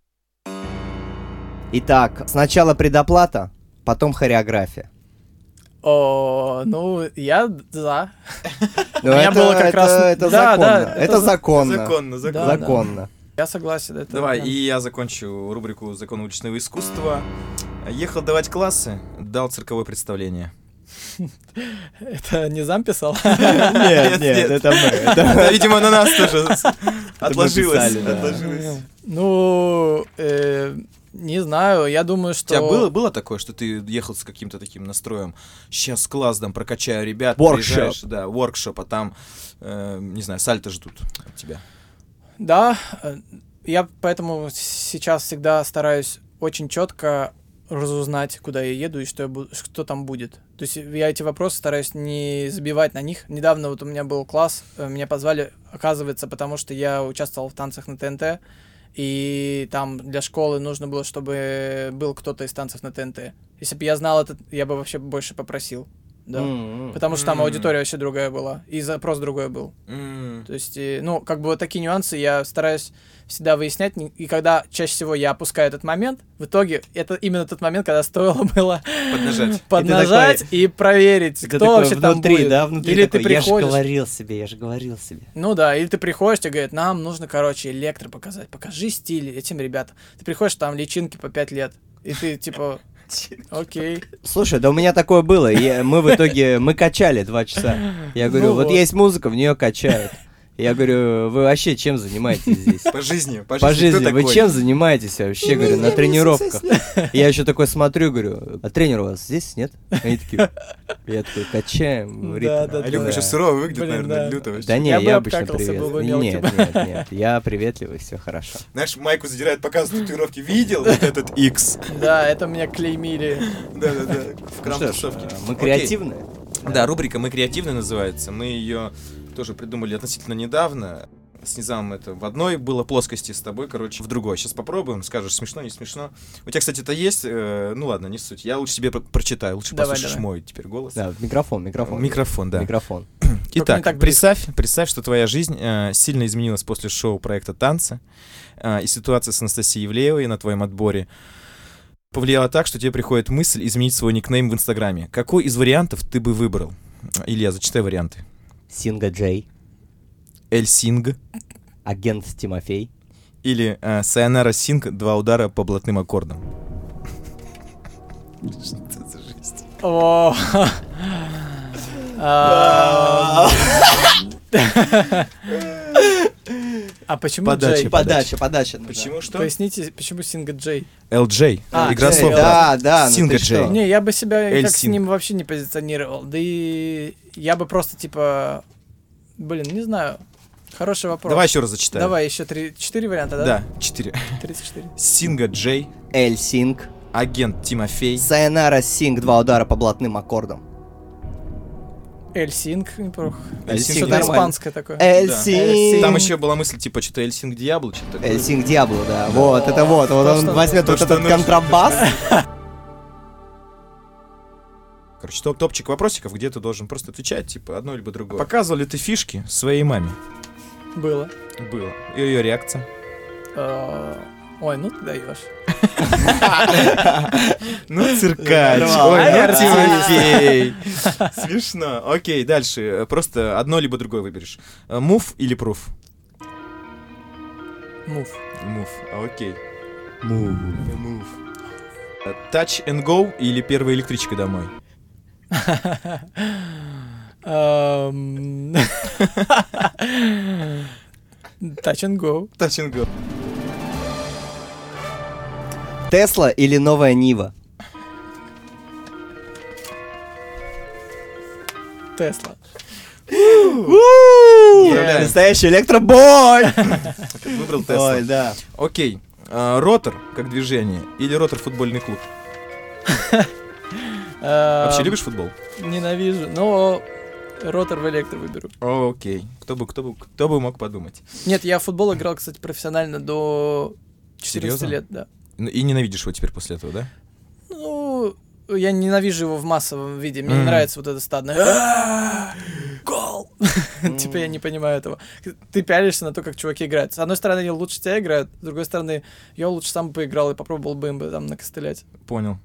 Итак, сначала предоплата, потом хореография. О, ну, я за. Ну, меня это, было как это- раз- это да, законно. да, это, это за- законно. Законно, законно. Да, законно. Я согласен. Это Давай, прям- и я закончу рубрику «Закон уличного искусства». Ехал давать классы, дал цирковое представление. [laughs] Это не зам писал? [laughs] Нет, нет, это [laughs] мы. это- видимо, на нас тоже отложилось. Ну, э, не знаю, я думаю, У что... тебя было, было такое, что ты ехал с каким-то таким настроем? Сейчас класс дам, прокачаю ребят. Приезжаешь, Да, воркшоп, а там, э, не знаю, сальто ждут от тебя. Да, э, я поэтому сейчас всегда стараюсь очень четко разузнать, куда я еду и что, я бу- что там будет. То есть я эти вопросы стараюсь не забивать на них. Недавно вот у меня был класс, э, меня позвали, оказывается, потому что я участвовал в танцах на ТНТ, и там для школы нужно было, чтобы был кто-то из танцев на ТНТ. Если бы я знал это, я бы вообще больше попросил. Да. М-м. Потому что там аудитория вообще другая была, и запрос другой был. М. То есть, э, ну, как бы вот такие нюансы я стараюсь всегда выяснять, и когда чаще всего я опускаю этот момент, в итоге это именно тот момент, когда стоило было Поднажать. [laughs] поднажать и, проверить, Ты кто такой вообще там внутри, будет. да, внутри Или такой, ты я же приходишь, говорил себе, я же говорил себе. ну да, или ты приходишь, тебе говорят, нам нужно, короче, электро показать, покажи стиль этим ребятам. Ты приходишь, там личинки по 5 лет, и ты типа, окей. Слушай, да у меня такое было. и мы в итоге, мы качали два часа. Я говорю, Ну вот, вот. есть музыка, в нее качают. Я говорю, вы вообще чем занимаетесь здесь? По жизни, по жизни. По жизни, вы такой? чем занимаетесь вообще, говорю, на тренировках? Я еще такой смотрю, говорю, а тренер у вас здесь, нет? Они такие, я такой, качаем ритм. Да, да, А Илюха Да. еще сурово выглядит, наверное, да. люто вообще. Да не, Я я, бы обычно приветливый. Нет, нет, нет, я приветливый, все хорошо. Знаешь, майку задирает, показывает татуировки. Видел вот этот X? Да, это меня клеймили. Да-да-да, в Ну что ж, крам-тусовке. э, мы креативные. Да, рубрика «Мы креативны» называется. Мы ее тоже придумали относительно недавно. С Низамом это в одной было плоскости, с тобой, короче, в другой. Сейчас попробуем, скажешь, смешно, не смешно. У тебя, кстати, это есть? Э, ну ладно, не суть. Я лучше тебе про- прочитаю, лучше Давай, послушаешь давай. мой теперь голос. Да, микрофон, микрофон. Микрофон, да. Микрофон. [clears throat] Итак, так представь, представь, что твоя жизнь э, сильно изменилась после шоу проекта «Танцы», э, и ситуация с Анастасией Ивлеевой на твоем отборе повлияла так, что тебе приходит мысль изменить свой никнейм в Инстаграме. Какой из вариантов ты бы выбрал? Илья, зачитай варианты. Синга Джей, Эль Синг агент Тимофей. или э, Сайонара Синг «Два удара по блатным аккордам». [laughs] Что это за жесть? О. [laughs] [laughs] А почему Подача, Джей? Подача, подача. нужна. Почему что? Поясните, почему Синга Джей? LJ. А, Игра Джей, слов. Да, да, ну Синга Джей. что? Не, я бы себя как с ним вообще не позиционировал. Да и я бы просто типа... Блин, не знаю. Хороший вопрос. Давай еще раз зачитаю. Давай еще три, четыре варианта, да? Да, четыре. 34. Синга Джей, Эль Синг. агент Тимофей, Сайонара Синг, два удара по блатным аккордам. Эль Синг, неплохо. Эль Что-то испанское такое. Эль Да. Синг. Там еще была мысль, типа, что-то Эль Синг Диабло, что-то такое. Эль Синг Диабло, да. Вот, это вот. Вот он что- возьмет то, вот этот нужно. контрабас. [laughs] короче, топ топчик вопросиков, где ты должен просто отвечать, типа, одно либо другое. Показывал ли ты фишки своей маме? Было. Было. И ее реакция? Ой, ну ты даешь. Ну, циркач. Ой, ну. Тимофей. [laughs] Смешно. Окей, дальше. Просто одно либо другое выберешь. Э, Мув или пруф? Мув. Мув. Окей. Мув. Э, Touch and go или первая электричка домой? Эм, [laughs] Touch and go. Touch and go. Тесла или новая Нива? Тесла. Поздравляем. Настоящий электробой! Выбрал Ой, Тесла. да. Окей. А, Ротор как движение или ротор футбольный клуб? [laughs] Вообще Эм, любишь футбол? Ненавижу, но ротор в электро выберу. Окей. Кто бы, кто бы, кто бы мог подумать? Нет, я в футбол играл, кстати, профессионально до 14 Серьезно? лет, да. Ну, И ненавидишь его теперь после этого, да? Ну, я ненавижу его в массовом виде. Мне не Мгм. нравится вот это стадное. «А, Гол! [laughs] Типа я не понимаю этого. Ты пялишься на то, как чуваки играют. С одной стороны, они лучше тебя играют, с другой стороны, я лучше сам поиграл и попробовал бы им бы там накостылять. Понял.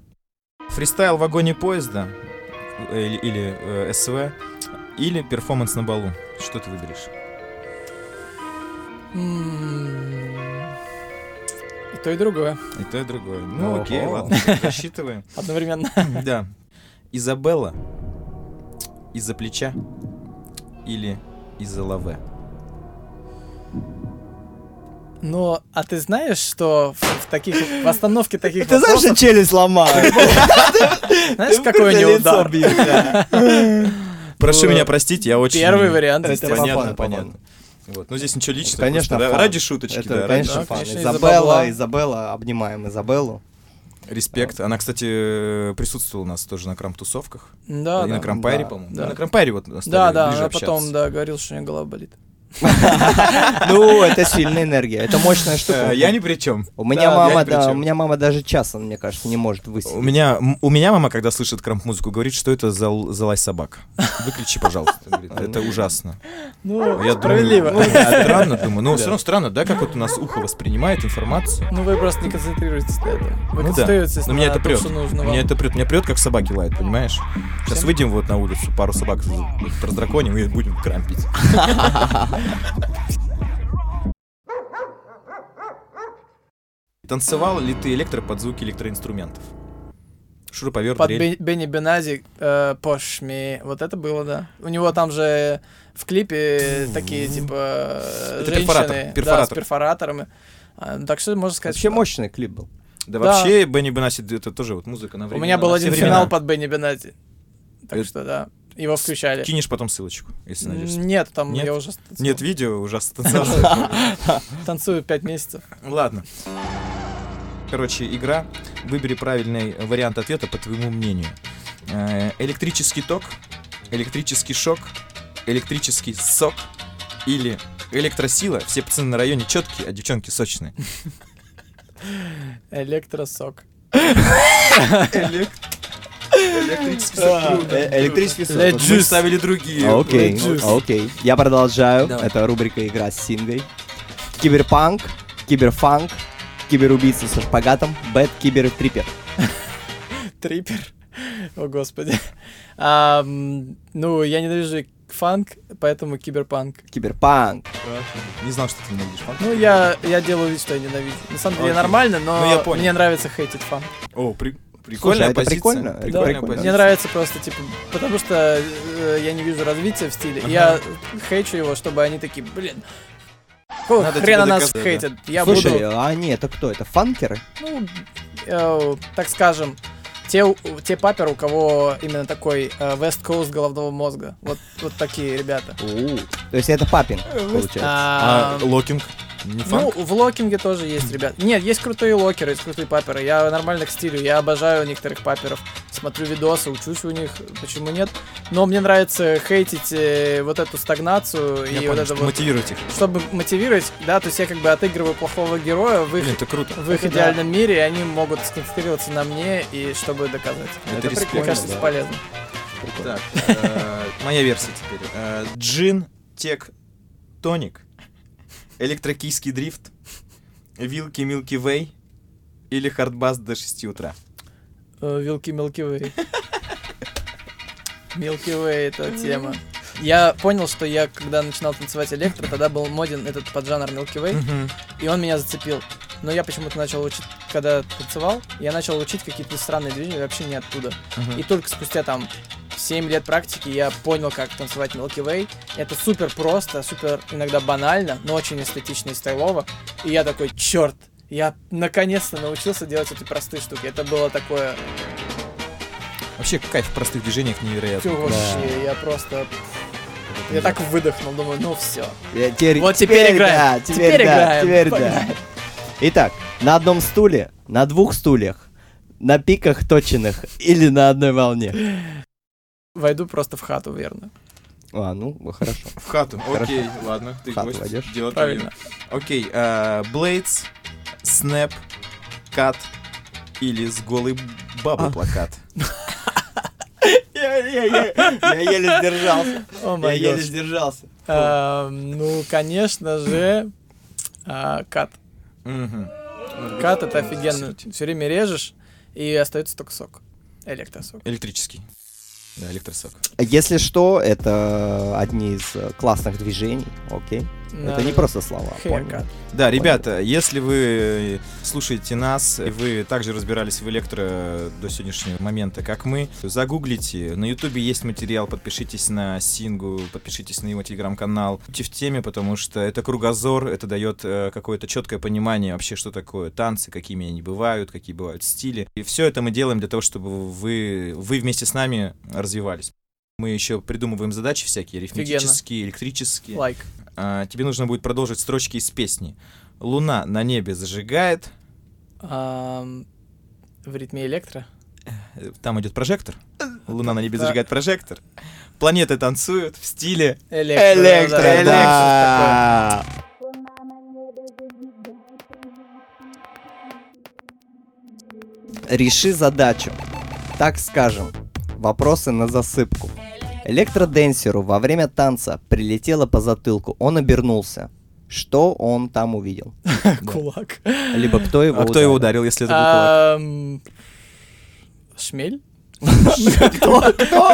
Фристайл в вагоне поезда или, или, э, СВ или перформанс на балу. Что ты выберешь? То, и другое. И то, и другое. Ну, Ого. окей, ладно, рассчитываем. [laughs] Одновременно. Да. Изабелла из-за плеча или из-за лаве? Но, а ты знаешь, что в, в таких, в остановке таких Ты знаешь, что челюсть ломаю? [laughs] знаешь, какой у него удар? Прошу Вот. меня простить, я очень... Первый вариант, Это. Понятно, понятно. Вот. Ну, здесь ничего личного. Конечно, просто, да, фан. Ради шуточки, Это, да. ради конечно, да, фан. конечно, Изабелла. Изабелла, обнимаем Изабеллу. Респект. Она, кстати, присутствовала у нас тоже на крам-тусовках. Да, и да. на крампайре, Да, по-моему. да. Ну, на крампайре вот Да, да, ближе а потом, да, говорил, что у меня голова болит. [laughs] Ну, это сильная энергия. Это мощная штука. Э, Я ни при чем. У меня мама, да, у меня мама даже часа, мне кажется, не может У высидеть. меня, м- у меня мама, когда слышит крамп-музыку, говорит, что это за, за лай собак. Выключи, пожалуйста. Это ужасно. Ну, Я справедливо. думаю, ну, да, странно, думаю. Но все равно странно, да, как вот у нас ухо воспринимает информацию. Ну, вы просто не концентрируетесь на этом. Вы Ну да. концентрируетесь меня на это том, прет. Меня это прет. Меня прет, как собаки лают, понимаешь? Сейчас выйдем вот на улицу, пару собак раздраконим и будем крампить. [laughs] Танцевал ли ты электро под звуки электроинструментов? Шуруповерт, Под дрель. Бен- Бенни Бенази э, Пошми. Вот это было, да. У него там же в клипе такие, типа, Это женщины перфоратор, да, с перфоратор. перфораторами. А, так что можно сказать, Вообще что- мощный клип был. Да, Да. вообще, Бенни Бенаси, это тоже вот музыка на У время. меня был один все финал времена. под Бенни Бенази. Так Это- что, да. Его включали. Кинешь потом ссылочку, если найдешь. Нет, там Нет? я уже [laughs] станцевал. Нет видео, ужасно танцевал. танцую пять месяцев. Ладно. Короче, игра. Выбери правильный вариант ответа по твоему мнению. Э, Электрический ток, электрический шок, электрический сок или электросила. Все пацаны на районе четкие, а девчонки сочные. Электросок. [laughs] Электрический Э, Электрический сок. Let Вот Мы juice. ставили другие. Окей, Juice. окей. Я продолжаю. Это рубрика «Игра с Сингой». Киберпанк, киберфанк, киберубийца со шпагатом, бэт кибер трипер. [laughs] Трипер. О, господи. [laughs] Ну, я ненавижу фанк, поэтому киберпанк. Киберпанк. Не знал, что ты ненавидишь фанк. Ну, я, я делаю вид, что я ненавижу. На самом деле нормально, но Ну, мне нравится хейтить фанк. О, при- Слушай, прикольная это позиция. прикольно, это Прикольная прикольно. позиция. Мне нравится просто, типа, потому что э, я не вижу развития в стиле. Я хейчу его, чтобы они такие, блин, какого Надо хрена нас доказать, хейтят? Я Слушай, буду, а они это кто? Это фанкеры? ну, э, так скажем, те, те попперы, у кого именно такой э, West Coast головного мозга. Вот, вот такие ребята. То есть это popping, получается. А А, локинг? Не Ну, фанк? в локинге тоже есть, ребят. Нет, есть крутые локеры, есть крутые попперы. Я нормально к стилю. Я обожаю некоторых попперов. Смотрю видосы, учусь у них. Почему нет? Но мне нравится хейтить э, вот эту стагнацию Я и понял, вот это чтобы вот. мотивировать их. Чтобы мотивировать, да, то есть я как бы отыгрываю плохого героя в их, Блин, это круто. в их это да. идеальном мире, и они могут сконцентрироваться на мне, и чтобы доказать. Это Мне респект, кажется, да. это полезно. Так, э, [laughs] моя версия теперь. Э, Джин, тек, тоник, электрокийский дрифт, вилки Milky Way или хардбас до 6 утра. Э, Вилки Milky Way. Milky Way это тема. Я понял, что я, когда начинал танцевать электро, тогда был моден этот поджанр Milky Way, и он меня зацепил. Но я почему-то начал учить, когда танцевал, я начал учить какие-то странные движения вообще не оттуда. И только спустя там 7 лет практики я понял, как танцевать Milky Way. Это супер просто, супер иногда банально, но очень эстетично и стайлово. И я такой, черт, я наконец-то научился делать эти простые штуки. Это было такое Вообще, кайф в простых движениях невероятный. Всё, вообще, я просто... Я так выдохнул, думаю, ну все. Я теперь, Вот теперь играем. Да, теперь, Теперь да, играем. теперь да. Погнали. Итак, на одном стуле, на двух стульях, на пиках точенных или на одной волне. Войду просто в хату, верно. А, ну, [laughs] хорошо. В хату. Окей, ладно. Ты В хату гость. войдешь? Дело Правильно. Окей, э, Блейдс, Снэп, Кат или с голой бабы А. плакат. [laughs] Я еле сдержался. Май гад. сдержался. Эм, Ну, конечно же, а, кат. Мгм. Кат это офигенно. Все время режешь, и остается только сок. Электросок. Электрический. Электросок. Если что, это одни из э, классных движений, окей? Это не просто слова. понял? Да, ребята, если вы слушаете нас, и вы также разбирались в электро до сегодняшнего момента, как мы, загуглите. На ютубе есть материал, подпишитесь на Сингу, подпишитесь на его телеграм-канал. Будьте в теме, потому что это кругозор, это дает э, какое-то четкое понимание вообще, что такое танцы, какими они бывают, какие бывают стили. И все это мы делаем для того, чтобы вы, вы вместе с нами развивались. Мы еще придумываем задачи всякие, арифметические, электрические. Like. А, тебе нужно будет продолжить строчки из песни. Луна на небе зажигает, Ам, В ритме электро. э, там идет прожектор. Луна на небе Да. зажигает прожектор. Планеты танцуют в стиле. Электро. Электро, да, да, да. Реши задачу. Так скажем, вопросы на засыпку. Электроденсеру во время танца прилетело по затылку. Он обернулся. Что он там увидел? [laughs] Кулак. Либо кто его А кто его ударил? если это был кулак? Шмель? Кто? Кто?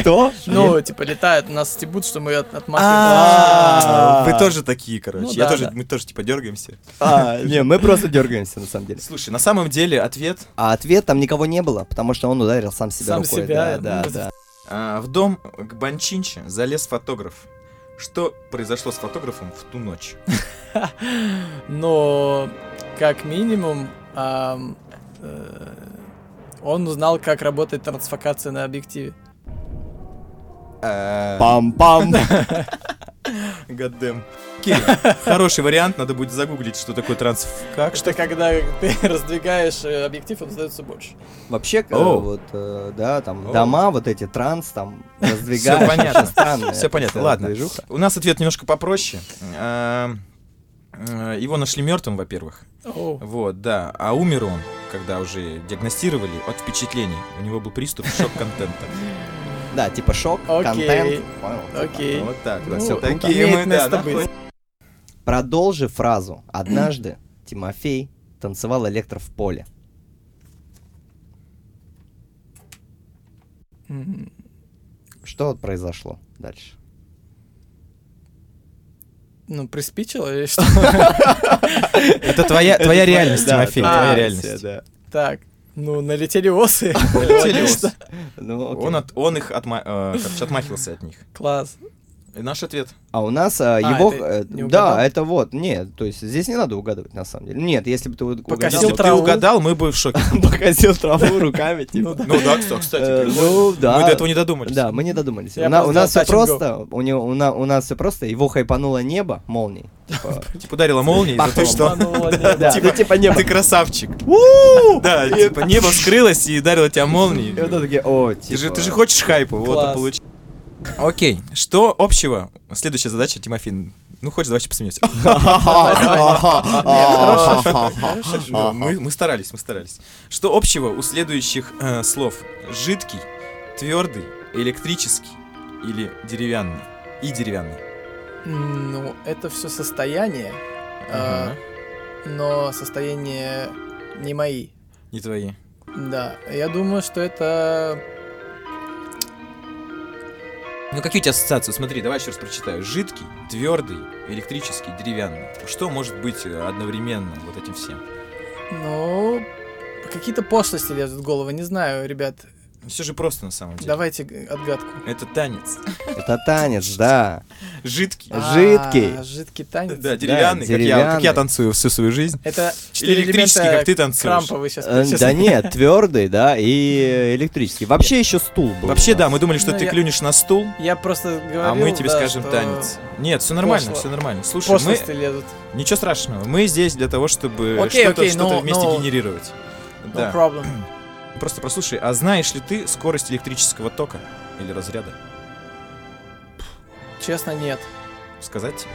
Кто? Ну, типа, летает, нас стебут, что мы. А, А. Вы тоже такие, короче. Ну мы тоже типа дергаемся. А, не, мы просто дергаемся на самом деле. Слушай, на самом деле ответ А ответ там никого не было, потому что он ударил сам себя Сам рукой. себя, Да, ну, да, да. А, в дом к Банчинче залез фотограф. Что произошло с фотографом в ту ночь? [laughs] Но, как минимум, э, он узнал, как работает трансфокация на объективе. Пам-пам. [laughs] Goddamn. Окей, [laughs] хороший вариант, надо будет загуглить, что такое транс... Как? Что когда ты [laughs] раздвигаешь э, объектив, он становится больше. Вообще, э, вот, э, да, там дома, вот эти транс, там, [laughs] раздвигают. понятно. Странная Все понятно, ладно. У нас ответ немножко попроще. Его нашли мертвым, во-первых. Оу. Вот, да. А умер он, когда уже диагностировали от впечатлений. У него был приступ шок-контента. Да, типа шок, Окей. контент. понял. Окей. Вот так, да. Ну, Все такие мы, да. Продолжи фразу. Однажды Тимофей танцевал электро в поле. Что вот произошло дальше? Ну, приспичило или [laughs] что? Это твоя, твоя реальность, Тимофей, твоя да, реальность. Так, ну, налетели осы. Налетели осы. Ну. Он, от, он их отма- э, отмахивался от них. Класс. И наш ответ. А у нас а, его... это э, угадал? да, это вот, нет, то есть здесь не надо угадывать, на самом деле. Нет, если бы ты вот Покосил угадал... Если бы ты угадал, мы бы в шоке. [laughs] Покосил траву руками, типа. Ну да, кстати, кстати. Э. Ну, да. Мы до этого не додумались. Да, мы не додумались. У, нас все просто, у, него, у, на- у нас все просто, его хайпануло небо молнией. [laughs] Типа, Типа ударила молнией, за то, Бахнул. что... [laughs] Нет. ну, типа небо. Ты красавчик. Да, типа небо вскрылось и ударило тебя И молнией. вот такие, о, Ты же, типа, ты же хочешь хайпу, вот и получи. Окей, что общего? Следующая задача, Тимофей. Ну, хочешь, давай еще посмеемся. Мы, старались, мы старались. Что общего у следующих э, слов? Жидкий, твердый, электрический или деревянный? И деревянный. Ну, это все состояние, а, но состояние не мои. Не твои. Да, я думаю, что это... Ну, какие у тебя ассоциации? Смотри, давай еще раз прочитаю. Жидкий, твердый, электрический, деревянный. Что может быть э, одновременно вот этим всем? Ну, какие-то пошлости лезут в голову, не знаю, ребят. Все же просто на самом деле. Давайте отгадку. Это танец. Это танец, да. Жидкий. Жидкий. А, жидкий танец. Да, деревянный, как, я, как деревянный. я танцую всю свою жизнь. Это Или электрический, элемента как ты танцуешь. Крампа вы сейчас... Э, Да нет, [laughs] твердый, да, и электрический. Вообще еще стул был. Вообще, у да, нас. мы думали, что Ну, ты я- клюнешь на стул, Я просто говорил, а мы тебе скажем танец. Нет, все нормально, пошло- все нормально. Слушай, мы... Пошлости лезут. Ничего страшного. Мы здесь для того, чтобы Окей, что-то окей, что-то но- вместе но- генерировать. No Да. problem. [clears throat] Просто послушай, а знаешь ли ты скорость электрического тока или разряда? Честно, нет. Сказать тебе?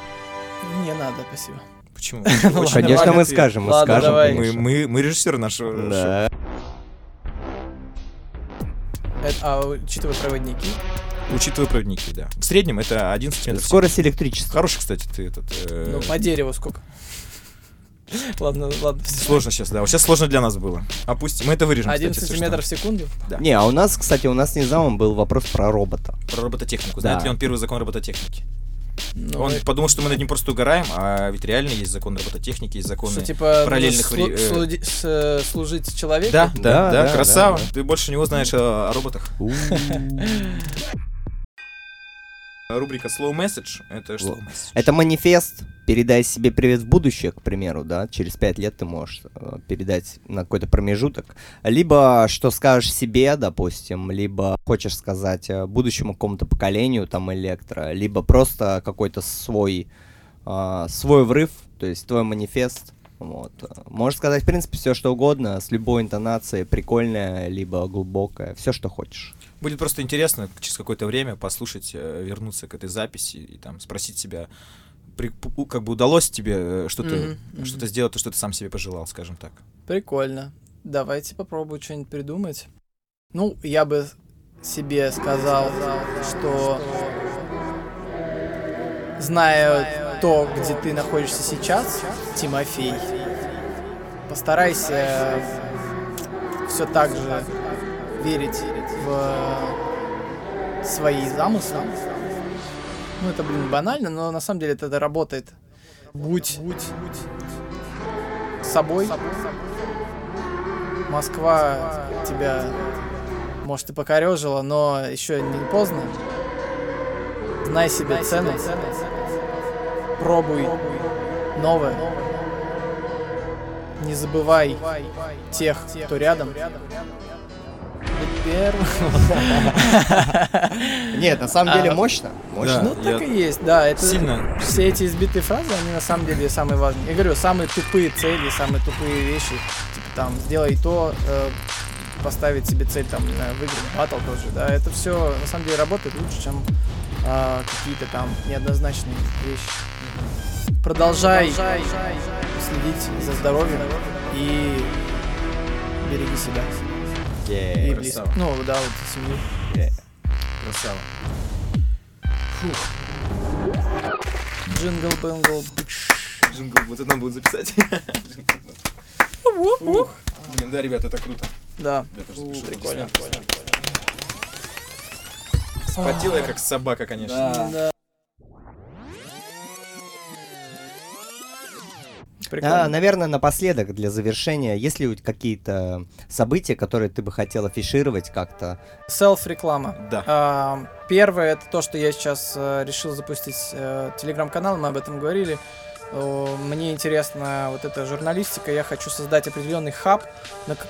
Не надо, спасибо. Почему? [laughs] Ну Конечно, мы скажем, мы Ладно, скажем. давай. Мы, мы, мы режиссер нашего шоу. Да. Это- а учитывая проводники, Учитывая проводники, да. В среднем это 11 метров. в секунду. Скорость электричества. Хороший, кстати, ты этот... э, ну, по дереву сколько? [laughs] Ладно, ладно. Сложно сейчас, да. Вот сейчас сложно для нас было. Опустим. Мы это вырежем, 1 кстати, если сантиметр в секунду? Да. Не, а у нас, кстати, у нас незамом был вопрос про робота. Про робототехнику. Да. Знает ли он первый закон робототехники? Ну, он и- подумал, что мы над ним просто угораем, а ведь реально есть закон робототехники, есть законы... что, типа, параллельных нужно вари- слу- э, слуди- с- э, служить человеку? Да, да, Да, да, да, красава. да, да. Ты больше него знаешь о, о роботах. [laughs] Рубрика Slow Message. Это? Вот. Это манифест. Передай себе привет в будущее, к примеру, да. Через пять лет ты можешь э, передать на какой-то промежуток. Либо что скажешь себе, допустим, либо хочешь сказать э, будущему какому-то поколению, там, электро, либо просто какой-то свой, а, свой врыв, то есть твой манифест. Вот. Можешь сказать, в принципе, все что угодно, с любой интонацией, прикольная, либо глубокая, все, что хочешь. Будет просто интересно через какое-то время послушать, э, вернуться к этой записи и там спросить себя, при- как бы удалось тебе э, что-то Мгм, мгм. что-то сделать, то, что ты сам себе пожелал, скажем так. Прикольно. Давайте попробую что-нибудь придумать. Ну, я бы себе сказал, что зная то, где ты находишься сейчас, Тимофей, постарайся все так же верить в свои замыслы. Ну, это, блин, банально, но на самом деле это работает. Будь собой. Москва тебя, может, и покорежила, но еще не поздно. Знай себе цену. Пробуй новое. Не забывай тех, кто рядом. Быть первым. Нет, на самом деле А, мощно. Мощно. Ну, так и есть, да. Это Сильно. все эти избитые фразы, они на самом деле самые важные. Я говорю, самые тупые цели, самые тупые вещи. Типа там, сделай то, э, поставить себе цель, там, выиграть батл тоже, да. Это все на самом деле работает лучше, чем а, какие-то там неоднозначные вещи. Продолжай следить за здоровьем и береги себя. И близко. Ну, да, вот семью. Красава. Джингл, бэнгл. Джингл, вот это надо будет записать. Блин, да, ребят, это круто. Да. Я тоже запишу. прикольно. Спотел я как собака, конечно. Да. Прикольно. А, наверное, напоследок, для завершения, есть ли у тебя какие-то события, которые ты бы хотел афишировать как-то? Селф-реклама. Да. А, Первое это то, что я сейчас э, решил запустить э, телеграм-канал, мы об этом говорили. Мне интересна вот эта журналистика, я хочу создать определенный хаб,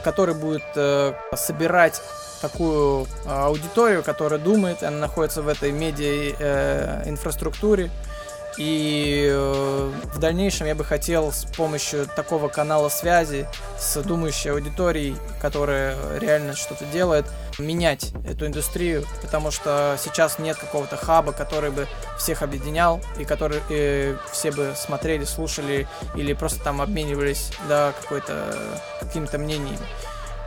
который будет э, собирать такую аудиторию, которая думает, она находится в этой медиа э. И э, в дальнейшем я бы хотел с помощью такого канала связи с думающей аудиторией, которая реально что-то делает, менять эту индустрию, потому что сейчас нет какого-то хаба, который бы всех объединял и который э, все бы смотрели, слушали или просто там обменивались да, какой-то какими-то мнениями.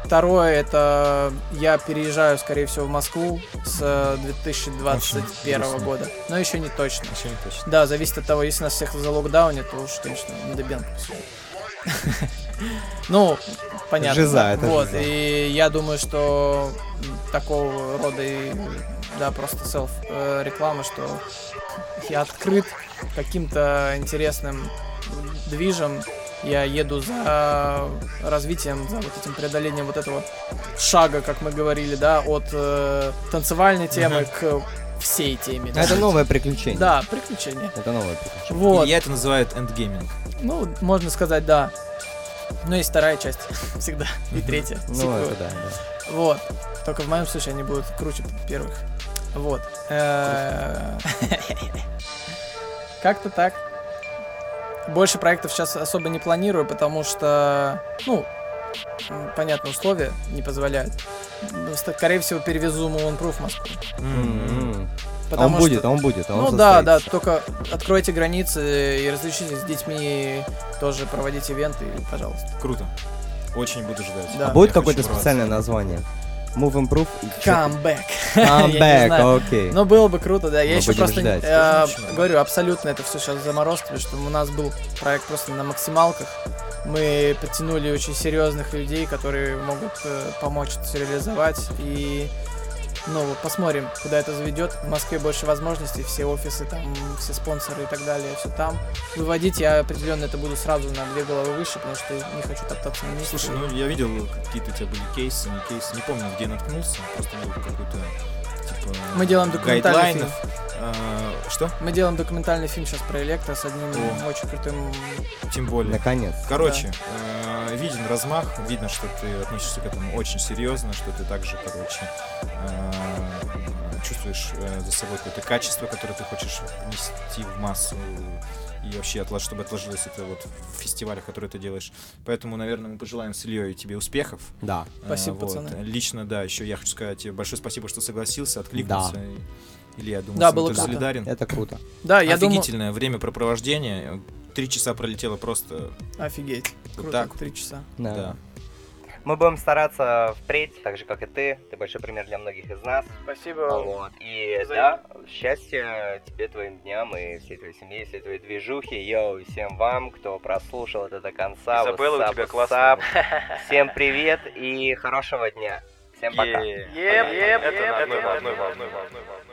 Второе, это я переезжаю, скорее всего, в Москву с э, 2021 грустно. года. Но еще не точно. Еще не точно. Да, зависит от того, если нас всех залокдаунят, то уж, конечно, Бенка посижу. Ну, понятно. Жиза, это Вот, жиза. и я думаю, что такого рода, и, да, просто селф э, реклама, что я открыт каким-то интересным движем, я еду за развитием, за вот этим преодолением вот этого шага, как мы говорили, да, от э, танцевальной темы к всей теме. да. Это новое приключение. Да, приключения. Это новое приключение. Вот. И я это называю эндгейминг. Ну, можно сказать, да. Ну, есть вторая часть [laughs] всегда. И третья. Ну, это да, да. Вот. Только в моем случае они будут круче первых. Вот. Э, [laughs] Как-то так. Больше проектов сейчас особо не планирую, потому что, ну, понятно, условия не позволяют. М, Скорее всего, перевезу Moonproof в Москву. А Потому он будет, что- он будет, он Ну да, да, состоится. только откройте границы и разрешите с детьми тоже проводить ивенты, пожалуйста. Круто. Очень буду ждать. Да. А будет какое-то специальное название? Move Improve? и чё- Come back. Come [laughs] Я не back, знаю. окей. Ну, было бы круто, да. Я Мы еще просто ждать. э, говорю, абсолютно это все сейчас заморозка, потому что у нас был проект просто на максималках. Мы подтянули очень серьезных людей, которые могут э, помочь это реализовать. И ну, посмотрим, куда это заведет. В Москве больше возможностей, все офисы, там, все спонсоры и так далее, все там. Выводить я определенно это буду сразу на две головы выше, потому что не хочу топтаться на месте. Слушай, ну я видел какие-то у тебя были кейсы, не кейсы, не помню, где наткнулся, просто видел какой-то типа Мы делаем документальный гайдлайнов. А, что? Мы делаем документальный фильм сейчас про электро с одним О. очень крутым Тем более. Наконец. Короче, э, виден размах, видно, что ты относишься к этому очень серьезно, что ты также, короче, э, чувствуешь э, за собой какое-то качество, которое ты хочешь внести в массу и вообще, отла- чтобы отложилось это вот в фестивалях, которые ты делаешь. Поэтому, наверное, мы пожелаем с Ильей тебе успехов. Да. Спасибо, А, вот. пацаны. Лично, да, еще я хочу сказать тебе большое спасибо, что согласился, откликнулся. И- Илья, я думаю, Да, было тоже круто. солидарен. Это круто. Да, я думаю... Офигительное времяпрепровождение. Три часа пролетело просто Офигеть. Вот Круто, так. три часа. Да. Да. Мы будем стараться впредь, так же, как и ты. Ты большой пример для многих из нас. Спасибо. Вот. И да, счастья тебе, твоим дням и всей твоей семье, всей твоей движухи. Йоу, и всем вам, кто прослушал это до конца. Изабелла, у What's up, тебя классная? [laughs] Всем привет и хорошего дня. Всем пока. Е. Еп, еп, Это еп, на одной еп, волной, еп. волной, волной, волной.